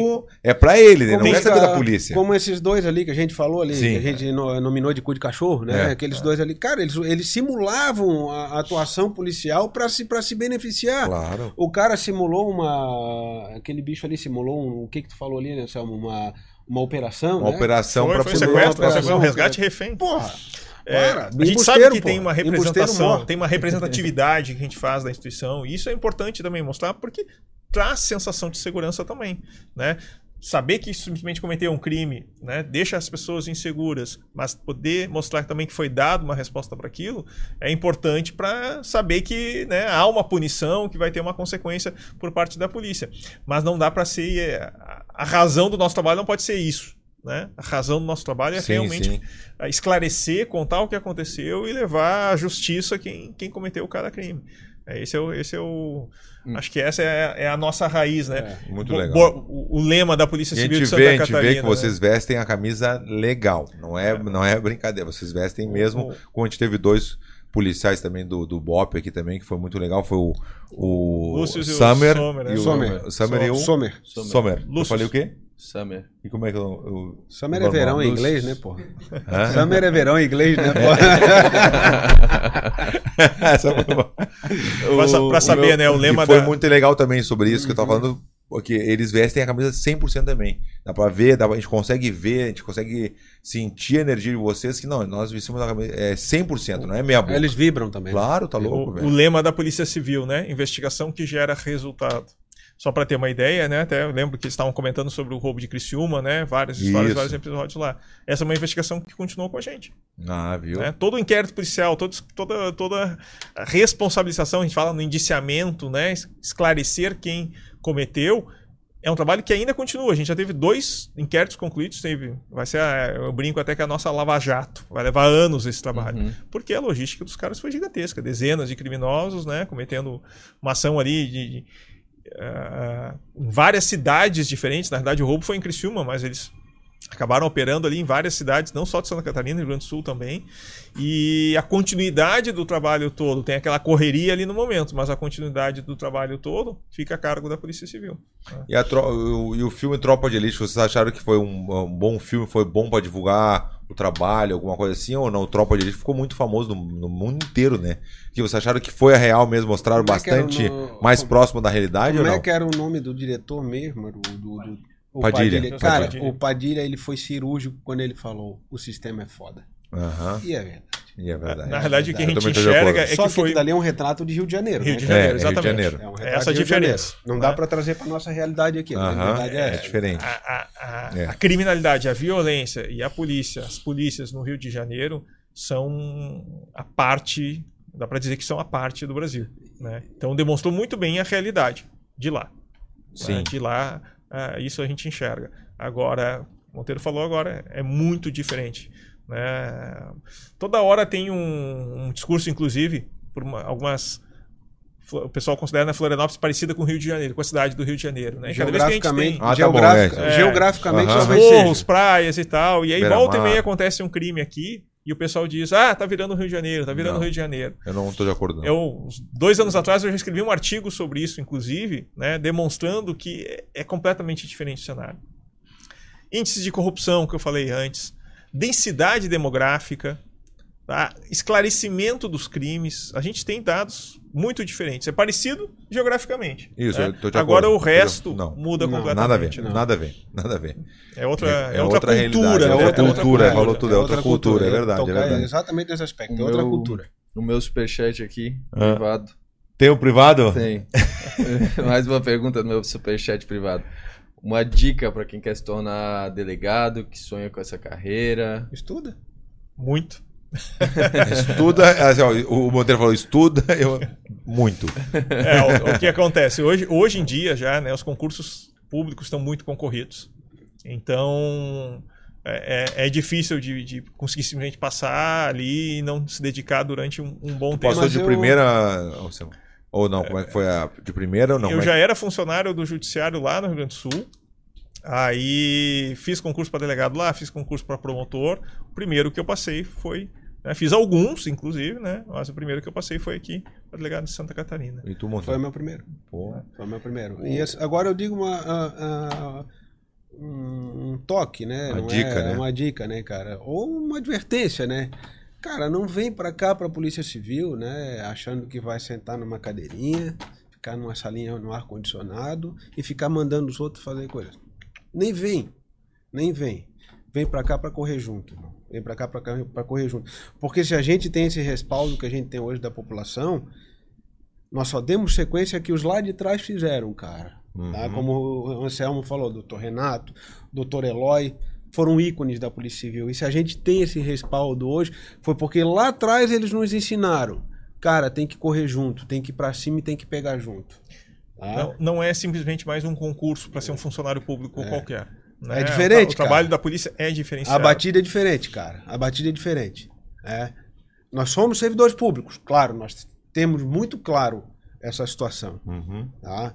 S1: É pra ele, né? Não
S3: Como os
S1: saber da polícia.
S3: Como esses dois ali que a gente falou ali,
S1: Sim.
S3: que a gente no- nominou de cu de cachorro, né?
S1: É.
S3: Aqueles dois ali, cara, eles, eles simulavam a, atuação policial pra se, pra se beneficiar.
S1: Claro.
S3: O cara simulou uma. Aquele bicho ali simulou um. O que que tu falou ali, né, Selma? Uma, uma operação.
S1: Uma
S3: né?
S1: operação
S2: Foi, foi
S1: poder.
S2: sequestro,
S3: operação,
S2: sequestro, um resgate refém.
S3: Porra!
S2: É,
S3: Para,
S2: a gente sabe que
S3: pô.
S2: tem uma representação, tem uma representatividade que a gente faz da instituição, e isso é importante também mostrar, porque traz sensação de segurança também, né? Saber que simplesmente cometeu um crime, né, deixa as pessoas inseguras, mas poder mostrar também que foi dada uma resposta para aquilo é importante para saber que né, há uma punição, que vai ter uma consequência por parte da polícia. Mas não dá para ser. É, a- razão do nosso trabalho não pode ser isso. Né? A razão do nosso trabalho é
S1: Sim,
S2: realmente
S1: sim.
S2: esclarecer, contar o que aconteceu e levar à justiça quem, quem cometeu cada crime. É, esse é o. Esse é o
S4: Hum.
S2: Acho que essa é, é a nossa raiz, né?
S1: Muito
S2: Bo-
S1: legal.
S2: bo- o, o lema da Polícia Civil de Santa
S1: vê, a gente vê que
S2: né?
S1: vocês vestem a camisa legal. Não é, não é brincadeira. Vocês vestem mesmo.
S2: O-
S1: Como a gente teve dois policiais também do, do BOP aqui também, que foi muito legal. Foi o, o
S2: Lúcio e o
S1: Summer.
S2: Né?
S1: e o
S3: Sommer.
S1: o Summer e o
S3: Sommer.
S1: Sommer. Eu falei o quê?
S4: Summer.
S1: E como é que eu. eu
S3: Summer é verão em
S1: Lúcio.
S3: inglês, né, porra?
S1: Hã?
S3: Summer é verão em inglês, né, porra? <laughs>
S1: Essa foi.
S2: Pra, pra saber,
S1: meu-
S2: né? O lema
S1: e foi
S2: da.
S1: muito legal também sobre isso que eu tava falando, porque eles vestem a camisa 100% também. Dá pra ver, dá pra- a gente consegue ver, a gente consegue sentir a energia de vocês, que não, nós vestimos a camisa é 100%, não é meia boca.
S3: Eles vibram também.
S1: Claro, tá louco,
S2: o,
S1: velho.
S2: o lema da Polícia Civil, né? Investigação que gera resultado. Só para ter uma ideia, né? Até eu lembro que eles estavam comentando sobre o roubo de Criciúma, né? Várias histórias,
S1: Isso.
S2: vários episódios lá. Essa é uma investigação que continuou com a gente.
S1: Ah, viu?
S2: né? Todo o inquérito policial, todos- toda, toda a responsabilização, a gente fala no indiciamento, né? es- esclarecer quem cometeu, é um trabalho que ainda continua. A gente já teve dois inquéritos concluídos, teve, vai ser, a- eu brinco até que a nossa Lava Jato, vai levar anos esse trabalho,
S4: Uhum.
S2: porque a logística dos caras foi gigantesca, dezenas de criminosos, né? Cometendo uma ação ali de, de, ah, em várias cidades diferentes. Na verdade, o roubo foi em Criciúma, mas eles acabaram operando ali em várias cidades, não só de Santa Catarina, Rio Grande do Sul também. E a continuidade do trabalho todo, tem aquela correria ali no momento, mas a continuidade do trabalho todo fica a cargo da Polícia Civil.
S1: E, a tro- o, e o filme Tropa de Elite, vocês acharam que foi um, um bom filme, foi bom pra divulgar o trabalho, alguma coisa assim, ou não? O Tropa de Elite ficou muito famoso no, no mundo inteiro, né? Que vocês acharam que foi a real mesmo, mostraram
S3: Como é
S1: bastante
S3: no-
S1: mais
S3: como-
S1: próximo da realidade
S3: Como
S1: ou
S3: é
S1: não?
S3: que era o nome do diretor mesmo? Era o do, do- o
S1: Padilha.
S3: Cara,
S2: Padilha.
S3: o Padilha ele foi cirúrgico quando ele falou o sistema é foda.
S1: Aham,
S3: E é verdade.
S1: e é verdade.
S2: Na verdade, o que a gente enxerga é
S3: Só
S2: que
S3: que
S2: foi.
S3: aquilo dali é um retrato de Rio de Janeiro.
S2: Rio
S3: né,
S2: de?
S1: É,
S2: Janeiro,
S1: Rio de
S2: exatamente.
S1: Janeiro.
S3: É um
S2: É
S3: retrato
S2: essa
S3: de Rio de Janeiro.
S2: diferença.
S3: Não
S2: né?
S3: dá pra trazer pra nossa realidade aqui. né?
S1: Aham,
S3: Na verdade
S1: é,
S3: é,
S1: diferente.
S2: A, a- a-
S1: É.
S2: a criminalidade, a violência e a polícia, as polícias no Rio de Janeiro são a parte, dá para dizer que são a parte do Brasil. Né? Então demonstrou muito bem a realidade de lá.
S1: Sim.
S2: né? De lá, ah, isso a gente enxerga. Agora, o Monteiro falou agora, é muito diferente. Né? Toda hora tem um, um discurso, inclusive, por uma- algumas. O pessoal considera a Florianópolis parecida com o Rio de Janeiro, com a cidade do Rio de Janeiro. Né? Cada vez que a gente
S3: Geograficamente,
S2: tem-
S1: Ah, tá
S3: geografica-
S1: bom,
S2: é.
S3: geograficamente talvez
S2: morros, praias e tal. E aí volta e meia acontece um crime aqui e o pessoal diz: Ah, tá virando Rio de Janeiro, tá virando
S1: Não.
S2: Rio de Janeiro.
S1: Eu não tô de acordo, não.
S2: Eu, dois anos atrás, eu já escrevi um artigo sobre isso, inclusive, né, demonstrando que é, é completamente diferente o cenário. Índices de corrupção, que eu falei antes, densidade demográfica, tá? esclarecimento dos crimes. A gente tem dados muito diferentes. É parecido geograficamente.
S1: Isso,
S2: né?
S1: eu tô de
S2: Agora
S1: acordo.
S2: o resto
S1: Não.
S2: muda
S3: Não,
S2: completamente.
S1: Nada a ver,
S3: Não.
S1: nada a ver, nada a ver.
S2: É outra,
S1: É-
S2: é
S1: é
S2: outra,
S1: outra realidade,
S2: cultura.
S1: é
S2: né?
S1: outra cultura,
S2: cultura.
S1: falou tudo, é outra cultura, é verdade, é
S3: Tocar
S1: verdade.
S3: Exatamente nesse aspecto,
S4: O
S3: é outra
S4: meu-
S3: cultura.
S4: O meu superchat aqui,
S1: Ah.
S4: privado.
S1: Tem o privado?
S4: Tem. <laughs> Mais uma pergunta no meu superchat privado. Uma dica para quem quer se tornar delegado, que sonha com essa carreira.
S3: Estuda.
S2: Muito.
S1: Estuda, assim, ó, o Monteiro falou estuda, <laughs> eu muito.
S2: É, o, o que acontece? Hoje, hoje em dia já, né, os concursos públicos estão muito concorridos. Então, é, é- é difícil de, de conseguir simplesmente passar ali e não se dedicar durante um, um bom tempo.
S1: Passou de
S3: eu-
S1: primeira ou não, como é que foi a de primeira ou não?
S2: eu
S1: é
S2: já era funcionário do judiciário lá no Rio Grande do Sul. Aí fiz concurso para delegado lá, fiz concurso para promotor. O primeiro que eu passei foi. Né, fiz alguns, inclusive, né? Mas o primeiro que eu passei foi aqui para delegado de Santa Catarina.
S1: E tu,
S3: Foi o meu primeiro.
S1: Pô,
S3: Foi o meu primeiro. E esse- agora eu digo uma, um, toque, né?
S1: Uma
S3: Não
S1: dica,
S3: é
S1: né?
S3: Uma dica, né, cara? Ou uma advertência, né? Cara, não vem pra cá pra Polícia Civil, né? Achando que vai sentar numa cadeirinha, ficar numa salinha no ar-condicionado e ficar mandando os outros fazer coisas. Nem vem. Nem vem. Vem pra cá pra correr junto. irmão. Vem pra cá pra correr junto. Porque se a gente tem esse respaldo que a gente tem hoje da população, nós só demos sequência que os lá de trás fizeram, cara. Tá?
S1: Uhum.
S3: Como o Anselmo falou, doutor Renato, doutor Eloy, foram ícones da Polícia Civil. E se a gente tem esse respaldo hoje, foi porque lá atrás eles nos ensinaram. Cara, tem que correr junto, tem que ir pra cima e tem que pegar junto. Tá?
S2: Não, não é simplesmente mais um concurso para ser um funcionário público
S3: É.
S2: qualquer. Né?
S3: É diferente,
S2: O, trabalho
S3: cara.
S2: da polícia é diferenciado.
S3: A batida é diferente, cara. A batida é diferente. É. Nós somos servidores públicos, claro, nós temos muito claro essa situação,
S1: Uhum.
S3: tá?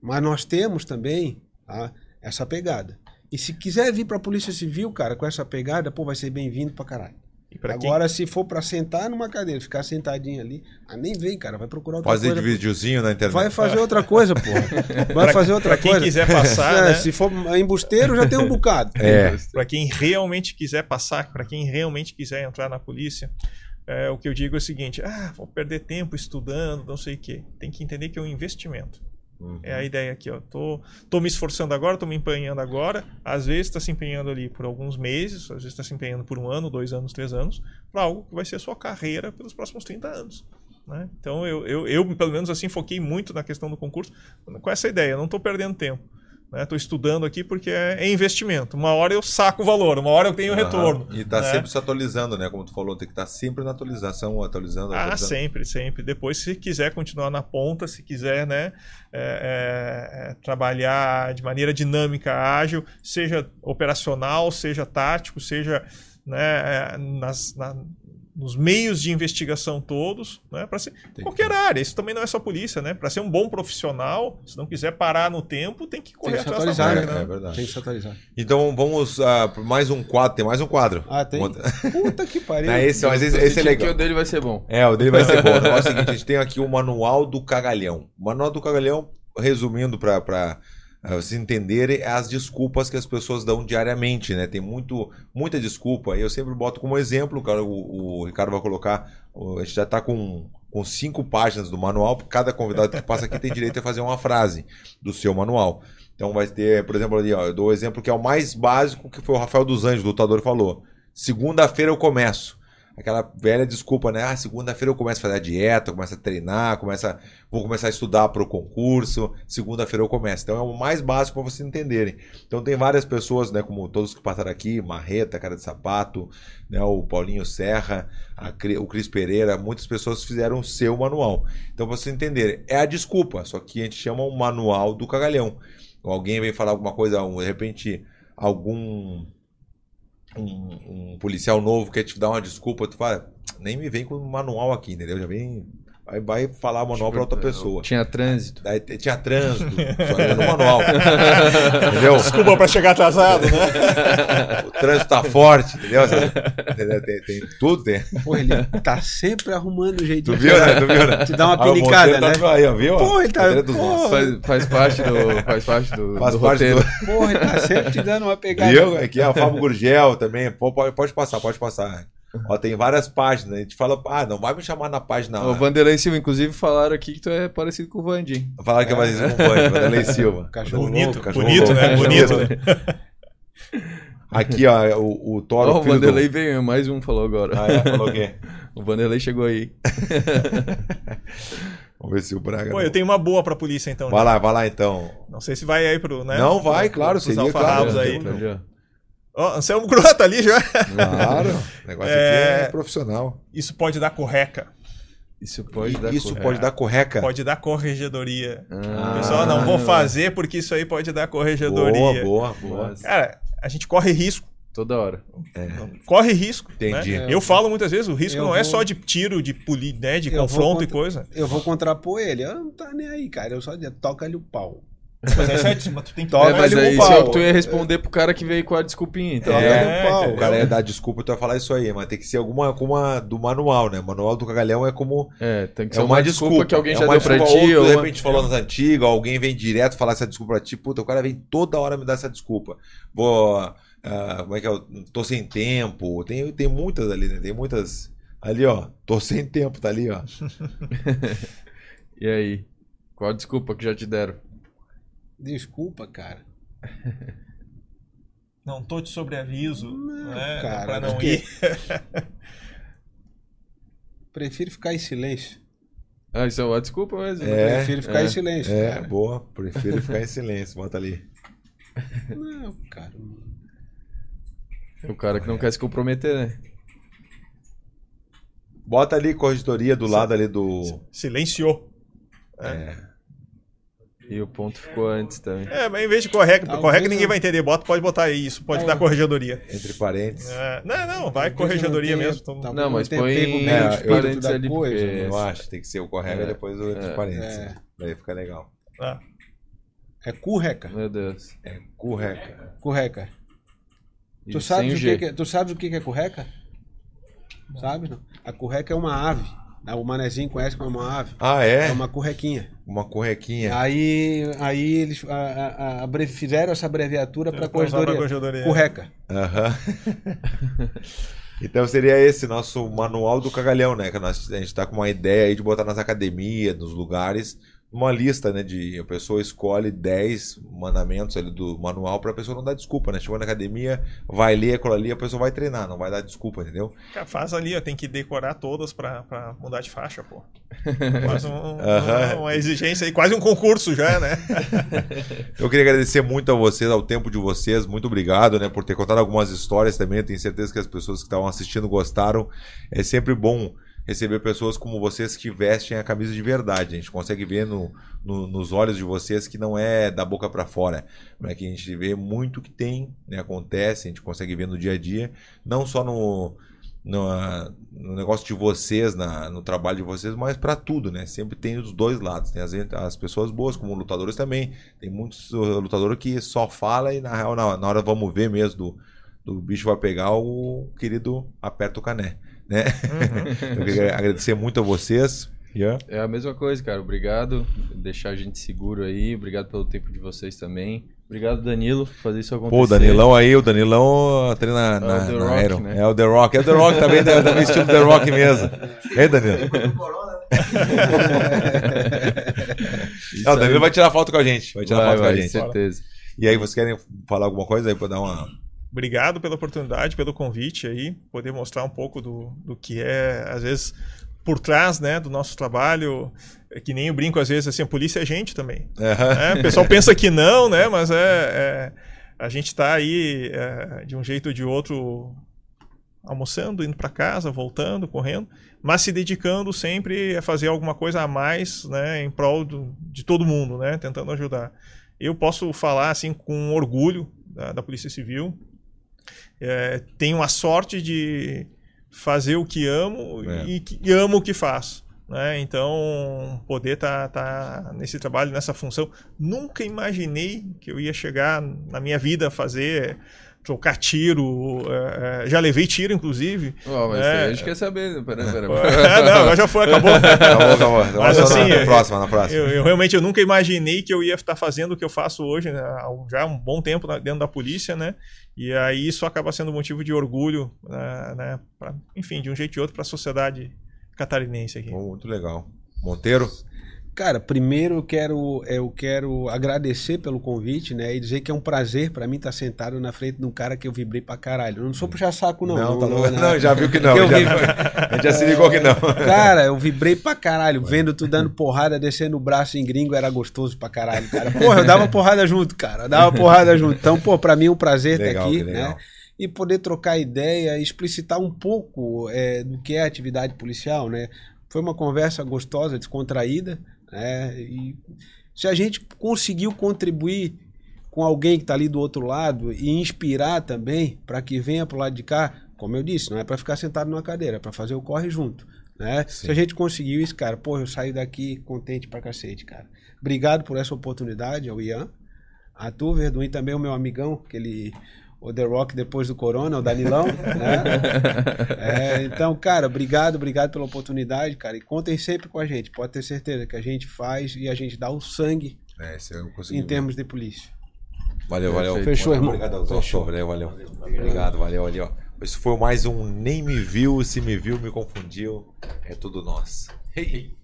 S3: Mas nós temos também tá, essa pegada. E se quiser vir pra Polícia Civil, cara, com essa pegada, pô, vai ser bem-vindo pra caralho.
S2: Pra quem-
S3: Agora, se for pra sentar numa cadeira, ficar sentadinho ali, ah, nem vem, cara, vai procurar outra
S1: Fazer
S3: coisa.
S1: videozinho na internet.
S3: Vai fazer outra coisa, pô. <laughs> Vai
S2: Pra-
S3: fazer outra
S2: pra quem
S3: coisa.
S2: quiser passar, <laughs>
S3: É,
S2: né?
S3: Se for embusteiro, já tem um bocado.
S1: É.
S2: Para quem realmente quiser passar, para quem realmente quiser entrar na polícia, é, o que eu digo é o seguinte: ah, vou perder tempo estudando, não sei o quê. Tem que entender que é um investimento.
S1: Uhum.
S2: É a ideia aqui, ó. Tô, tô me esforçando agora, tô me empenhando agora. Às vezes está se empenhando ali por alguns meses, às vezes está se empenhando por um ano, dois anos, três anos, para algo que vai ser a sua carreira pelos próximos 30 anos. né? Então eu, eu, eu, pelo menos assim, foquei muito na questão do concurso com essa ideia. Não estou perdendo tempo. Estou estudando aqui porque é, é investimento. Uma hora eu saco o valor, uma hora eu tenho
S1: Aham.
S2: retorno.
S1: E tá
S2: né?
S1: sempre se atualizando, né? Como tu falou, tem que estar sempre na atualização, atualizando.
S2: Ah,
S1: atualizando.
S2: sempre, sempre. Depois, se quiser continuar na ponta, se quiser, né, é, é, é, trabalhar de maneira dinâmica, ágil, seja operacional, seja tático, seja né, é, nas, na- nos meios de investigação todos, né, para ser
S1: que-
S2: qualquer área. Isso também não é só polícia, né? Para ser um bom profissional, se não quiser parar no tempo, tem que
S3: Tem
S2: correr
S3: que se
S2: atrás da
S3: atualizar,
S2: máquina.
S3: né?
S1: É verdade.
S3: Tem que se atualizar.
S1: Então vamos ah, por mais um quadro. Tem mais um quadro.
S3: Ah, tem?
S1: Outra-
S3: Puta que <laughs> pariu.
S1: Não, esse, mas esse, esse é legal.
S4: que o dele vai ser bom.
S1: É, o dele vai ser bom. <laughs> O negócio é o seguinte, a gente tem aqui o Manual do Cagalhão. O Manual do Cagalhão, resumindo para vocês entenderem, é as desculpas que as pessoas dão diariamente, né? Tem muito, muita desculpa. Eu sempre boto como exemplo, cara, o, o Ricardo vai colocar, a gente já está com, com cinco páginas do manual, cada convidado que passa aqui tem direito a fazer uma frase do seu manual. Então vai ter, por exemplo, ali, ó, eu dou o exemplo que é o mais básico, que foi o Rafael dos Anjos, o lutador, falou. Segunda-feira eu começo. Aquela velha desculpa, né? Ah, segunda-feira eu começo a fazer a dieta, começo a treinar, começo a- vou começar a estudar para o concurso. Segunda-feira eu começo. Então é o mais básico para vocês entenderem. Então tem várias pessoas, né? Como todos que passaram aqui, Marreta, Cara de Sapato, né? O Paulinho Serra, a o Cris Pereira, muitas pessoas fizeram o seu manual. Então para vocês entenderem, é a desculpa, só que a gente chama o manual do cagalhão. Alguém vem falar alguma coisa, de repente algum um, um policial novo quer te dar uma desculpa, tu fala, nem me vem com um manual aqui, entendeu? Já vem, vai, vai falar o manual para outra pessoa.
S4: Tipo, Tinha trânsito.
S1: Daí tinha trânsito, só ia no manual. <laughs> entendeu?
S2: Desculpa para chegar atrasado, né?
S1: O trânsito tá forte, entendeu? Tem, tem tudo, tem.
S3: Pô, ele tá sempre arrumando um jeito
S1: Tu viu, né? Tu viu, né?
S3: Te dá uma
S1: Ah, o
S3: pinicada,
S1: Monteiro
S3: né?
S1: Tá, aí, ó, viu?
S3: Pô, ele tá-
S1: é
S3: pô.
S4: Faz, faz parte do. Faz parte do,
S1: Faz
S4: do
S1: parte
S4: roteiro.
S1: do...
S3: Porra, ele tá sempre te dando uma pegada.
S1: Viu? Aqui é o Fábio Gurgel também. Pô, pode, pode passar, pode passar. Ó, tem várias páginas. A gente fala, ah, não vai me chamar na página.
S4: O Vanderlei Silva, inclusive, falaram aqui que tu é parecido com o Vandim.
S1: Falaram que é mais um banho, Vanderlei Silva. <laughs>
S3: Cachorro
S2: Bonito,
S3: louco,
S1: cachorro
S2: bonito,
S1: louco.
S2: né? Bonito, né?
S1: Aqui, ó, o, o Toro.
S4: Ó, o
S1: filho do-
S4: Vanderlei veio, mais um falou agora.
S1: Ah, é? Falou o quê? <laughs>
S4: O Vanderlei chegou aí. <laughs>
S1: Vamos ver se o Braga.
S2: Pô,
S1: não-
S2: eu tenho uma boa pra polícia então.
S1: Vai lá, vai lá então.
S2: Não sei se vai aí pro, né?
S1: Não, vai, claro,
S2: pros
S1: seria, claro.
S2: aí.
S1: Não.
S4: Já.
S2: Ó, Anselmo Grua tá ali já.
S1: Claro. <laughs> O negócio
S2: É.
S1: aqui é profissional.
S2: Isso pode dar correca.
S4: Isso pode dar
S1: Isso
S4: correto.
S1: pode dar correca.
S2: Pode dar corregedoria.
S4: Ah,
S2: O pessoal, não vou fazer porque isso aí pode dar corregedoria.
S1: Boa, boa, boa.
S2: Cara, a gente corre risco.
S4: Toda hora.
S2: Corre risco.
S1: Entendi.
S2: Né? Eu falo muitas vezes, o risco
S3: Eu
S2: não é
S3: vou-
S2: só de tiro, de poli, né, de confronto e
S3: contra-
S2: coisa.
S3: Eu vou contrapor ele. Eu não tá nem aí, cara. Eu só digo, toca-lhe o pau.
S2: Mas é certo, mas tu tem que
S4: É, mas aí isso
S3: pau.
S4: é o que tu ia responder pro cara que veio com a desculpinha. Então.
S2: É,
S3: o pau.
S1: O cara ia dar desculpa, tu vai falar isso aí, mas tem que ser alguma uma do manual, né? O manual do cagalhão é como.
S4: É, tem que
S1: É
S4: ser uma, desculpa, que alguém
S1: é
S4: já
S1: uma
S4: deu pra
S1: desculpa,
S4: ti.
S1: Ou,
S4: Ou
S1: de
S4: uma-
S1: repente falou nas antigas, alguém vem direto falar essa desculpa pra ti. Puta, o cara vem toda hora me dar essa desculpa. Vou. ah, como é que é? Eu Tô sem tempo. Tem, tem muitas ali, né? Tem muitas. Ali, ó. Tô <laughs> sem tempo, tá ali, ó. <laughs>
S4: E aí? Qual a desculpa que já te deram?
S3: Desculpa, cara. <laughs>
S2: Não tô de sobreaviso,
S3: Não,
S2: né?
S3: cara,
S2: pra não
S3: porque-
S2: ir. <laughs>
S3: Prefiro ficar em silêncio.
S4: Ah, isso é uma desculpa mesmo.
S1: É,
S3: Prefiro ficar
S4: é.
S3: em silêncio,
S1: É,
S3: cara.
S1: boa. Prefiro ficar em silêncio. Bota ali.
S3: Não, cara.
S4: O cara que não quer se comprometer, né?
S1: Bota ali corregedoria do lado ali do.
S2: Silenciou.
S1: É.
S4: E o ponto ficou antes também.
S2: É, mas em vez de correca,
S3: Talvez
S2: correca ninguém vai entender. Bota, pode botar aí isso, pode
S3: É.
S2: dar corregedoria.
S1: Entre parênteses.
S2: É, não, não, vai
S3: Talvez
S2: corregedoria mesmo. então-
S4: Não, mas põe-
S3: bem
S1: É,
S4: parênteses ali,
S3: coisa,
S4: porque-
S3: né?
S1: Eu acho tem que ser o correga
S4: É.
S1: depois o entre
S4: É.
S1: parênteses.
S3: É.
S1: Daí fica legal.
S2: Ah,
S3: É curreca.
S4: Meu Deus.
S1: É correca.
S3: Curreca.
S4: E
S3: Tu sabes, o que que é, tu sabes o que que é curreca? Sabe? não? A curreca é uma ave. né? O manezinho conhece como uma ave.
S1: Ah,
S3: É
S1: é?
S3: uma currequinha.
S1: Uma correquinha.
S3: Aí, aí eles a, a- a- fizeram essa abreviatura para corregedoria.
S2: corregedoria.
S3: Curreca.
S1: Aham. <laughs> <laughs> então seria esse nosso manual do cagalhão, né? Que nós, a gente tá com uma ideia aí de botar nas academias, nos lugares, uma lista, né? De a pessoa escolhe 10 mandamentos ali do manual pra pessoa não dar desculpa, né? Chegou na academia, vai ler aquilo ali, a pessoa vai treinar, não vai dar desculpa, entendeu?
S2: Cara, faz ali, ó, tem que decorar todas pra mudar de faixa, pô. <laughs> Quase um- uma exigência aí, quase um concurso já, né? <laughs>
S1: Eu queria agradecer muito a vocês, ao tempo de vocês. Muito obrigado, né, por ter contado algumas histórias também. Eu tenho certeza que as pessoas que estavam assistindo gostaram. É sempre bom receber pessoas como vocês que vestem a camisa de verdade. A gente consegue ver no, no- nos olhos de vocês que não é da boca para fora, né? Que a gente vê muito que tem, né, acontece. A gente consegue ver no dia a dia, não só no no, no negócio de vocês, na- no trabalho de vocês, mas para tudo, né? Sempre tem os dois lados. Tem as, as pessoas boas, como lutadores também. Tem muitos uh, lutadores que só fala e na real, na, na hora vamos ver mesmo do, do bicho vai pegar, o querido aperta o cané, né? Então, eu queria agradecer muito a vocês. Ian.
S4: É a mesma coisa, cara. Obrigado. Deixar a gente seguro aí. Obrigado pelo tempo de vocês também. Obrigado, Danilo, por fazer isso acontecer.
S1: Pô, o Danilão aí, o Danilão treina
S4: É o
S1: na,
S4: The
S1: na
S4: Rock,
S1: Aero.
S4: né?
S1: É o The Rock. É o The Rock também, tá- também estilo The Rock mesmo. Ei, Danilo? Não, <laughs> o Danilo vai tirar foto com a gente. Vai tirar
S4: Vai,
S1: foto
S4: vai,
S1: com a gente.
S4: certeza.
S1: E aí, vocês querem falar alguma coisa aí pra dar uma.
S2: Obrigado pela oportunidade, pelo convite aí, poder mostrar um pouco do, do que é, às vezes, por trás, né, do nosso trabalho. É que nem eu brinco, às vezes, assim, a polícia é gente também.
S1: Aham.
S2: né? O pessoal pensa que não, né, mas é, é- a gente está aí, é, de um jeito ou de outro, almoçando, indo para casa, voltando, correndo, mas se dedicando sempre a fazer alguma coisa a mais, né, em prol do- de todo mundo, né, tentando ajudar. Eu posso falar assim com orgulho da, da Polícia Civil. É, tenho a sorte de fazer o que amo
S1: É.
S2: e, que, e amo o que faço. Né? Então, poder estar tá, nesse trabalho, nessa função. Nunca imaginei que eu ia chegar na minha vida a fazer trocar tiro. é, é, já levei tiro, inclusive.
S4: Ó, mas
S2: É.
S4: a gente quer saber.
S2: É, <laughs> não, agora já foi, acabou. <laughs>
S1: Acabou, acabou. Então,
S2: Mas, assim,
S1: na, na próxima, na próxima.
S2: Eu, eu realmente eu nunca imaginei que eu ia estar fazendo o que eu faço hoje, né, já há um bom tempo dentro da polícia, né? E aí isso acaba sendo motivo de orgulho, né, né, pra- enfim, de um jeito ou outro para a sociedade catarinense aqui.
S1: Muito legal. Monteiro?
S3: Cara, primeiro eu quero, eu quero agradecer pelo convite, né? E dizer que é um prazer pra mim estar sentado na frente de um cara que eu vibrei pra caralho. Eu não sou puxar saco, não.
S1: Não, tá
S3: não,
S1: louco.
S3: não,
S1: Não, já viu que não. Já-
S3: vi-
S1: a gente já se ligou que não. <laughs>
S3: Cara, eu vibrei pra caralho, vendo tu dando porrada, descendo o braço em gringo, era gostoso pra caralho, cara. <laughs> Porra, eu dava porrada junto, cara. Eu dava porrada junto. Então, pô, pra mim é um prazer estar aqui, né? E poder trocar ideia, explicitar um pouco é, do que é a atividade policial, né? Foi uma conversa gostosa, descontraída, né? E se a gente conseguiu contribuir com alguém que está ali do outro lado e inspirar também para que venha pro lado de cá, como eu disse, não é para ficar sentado numa cadeira, é para fazer o corre junto, né?
S1: Sim.
S3: Se a gente conseguiu isso, cara, pô, eu saio daqui contente pra cacete, cara. Obrigado por essa oportunidade ao Ian, a tu, Verduim, também o meu amigão, aquele o The Rock depois do Corona, o Danilão, <laughs> né? É, então, cara, obrigado, obrigado pela oportunidade, cara. E contem sempre com a gente, pode ter certeza que a gente faz e a gente dá o sangue
S1: É, esse eu consegui.
S3: em termos de polícia.
S1: Valeu, valeu.
S3: Fechou, irmão.
S1: Obrigado,
S3: Fechou.
S1: Valeu, valeu. Obrigado, valeu, valeu. Esse foi mais um Nem Me Viu, Se Me Viu, Me Confundiu. É tudo nós. Hey.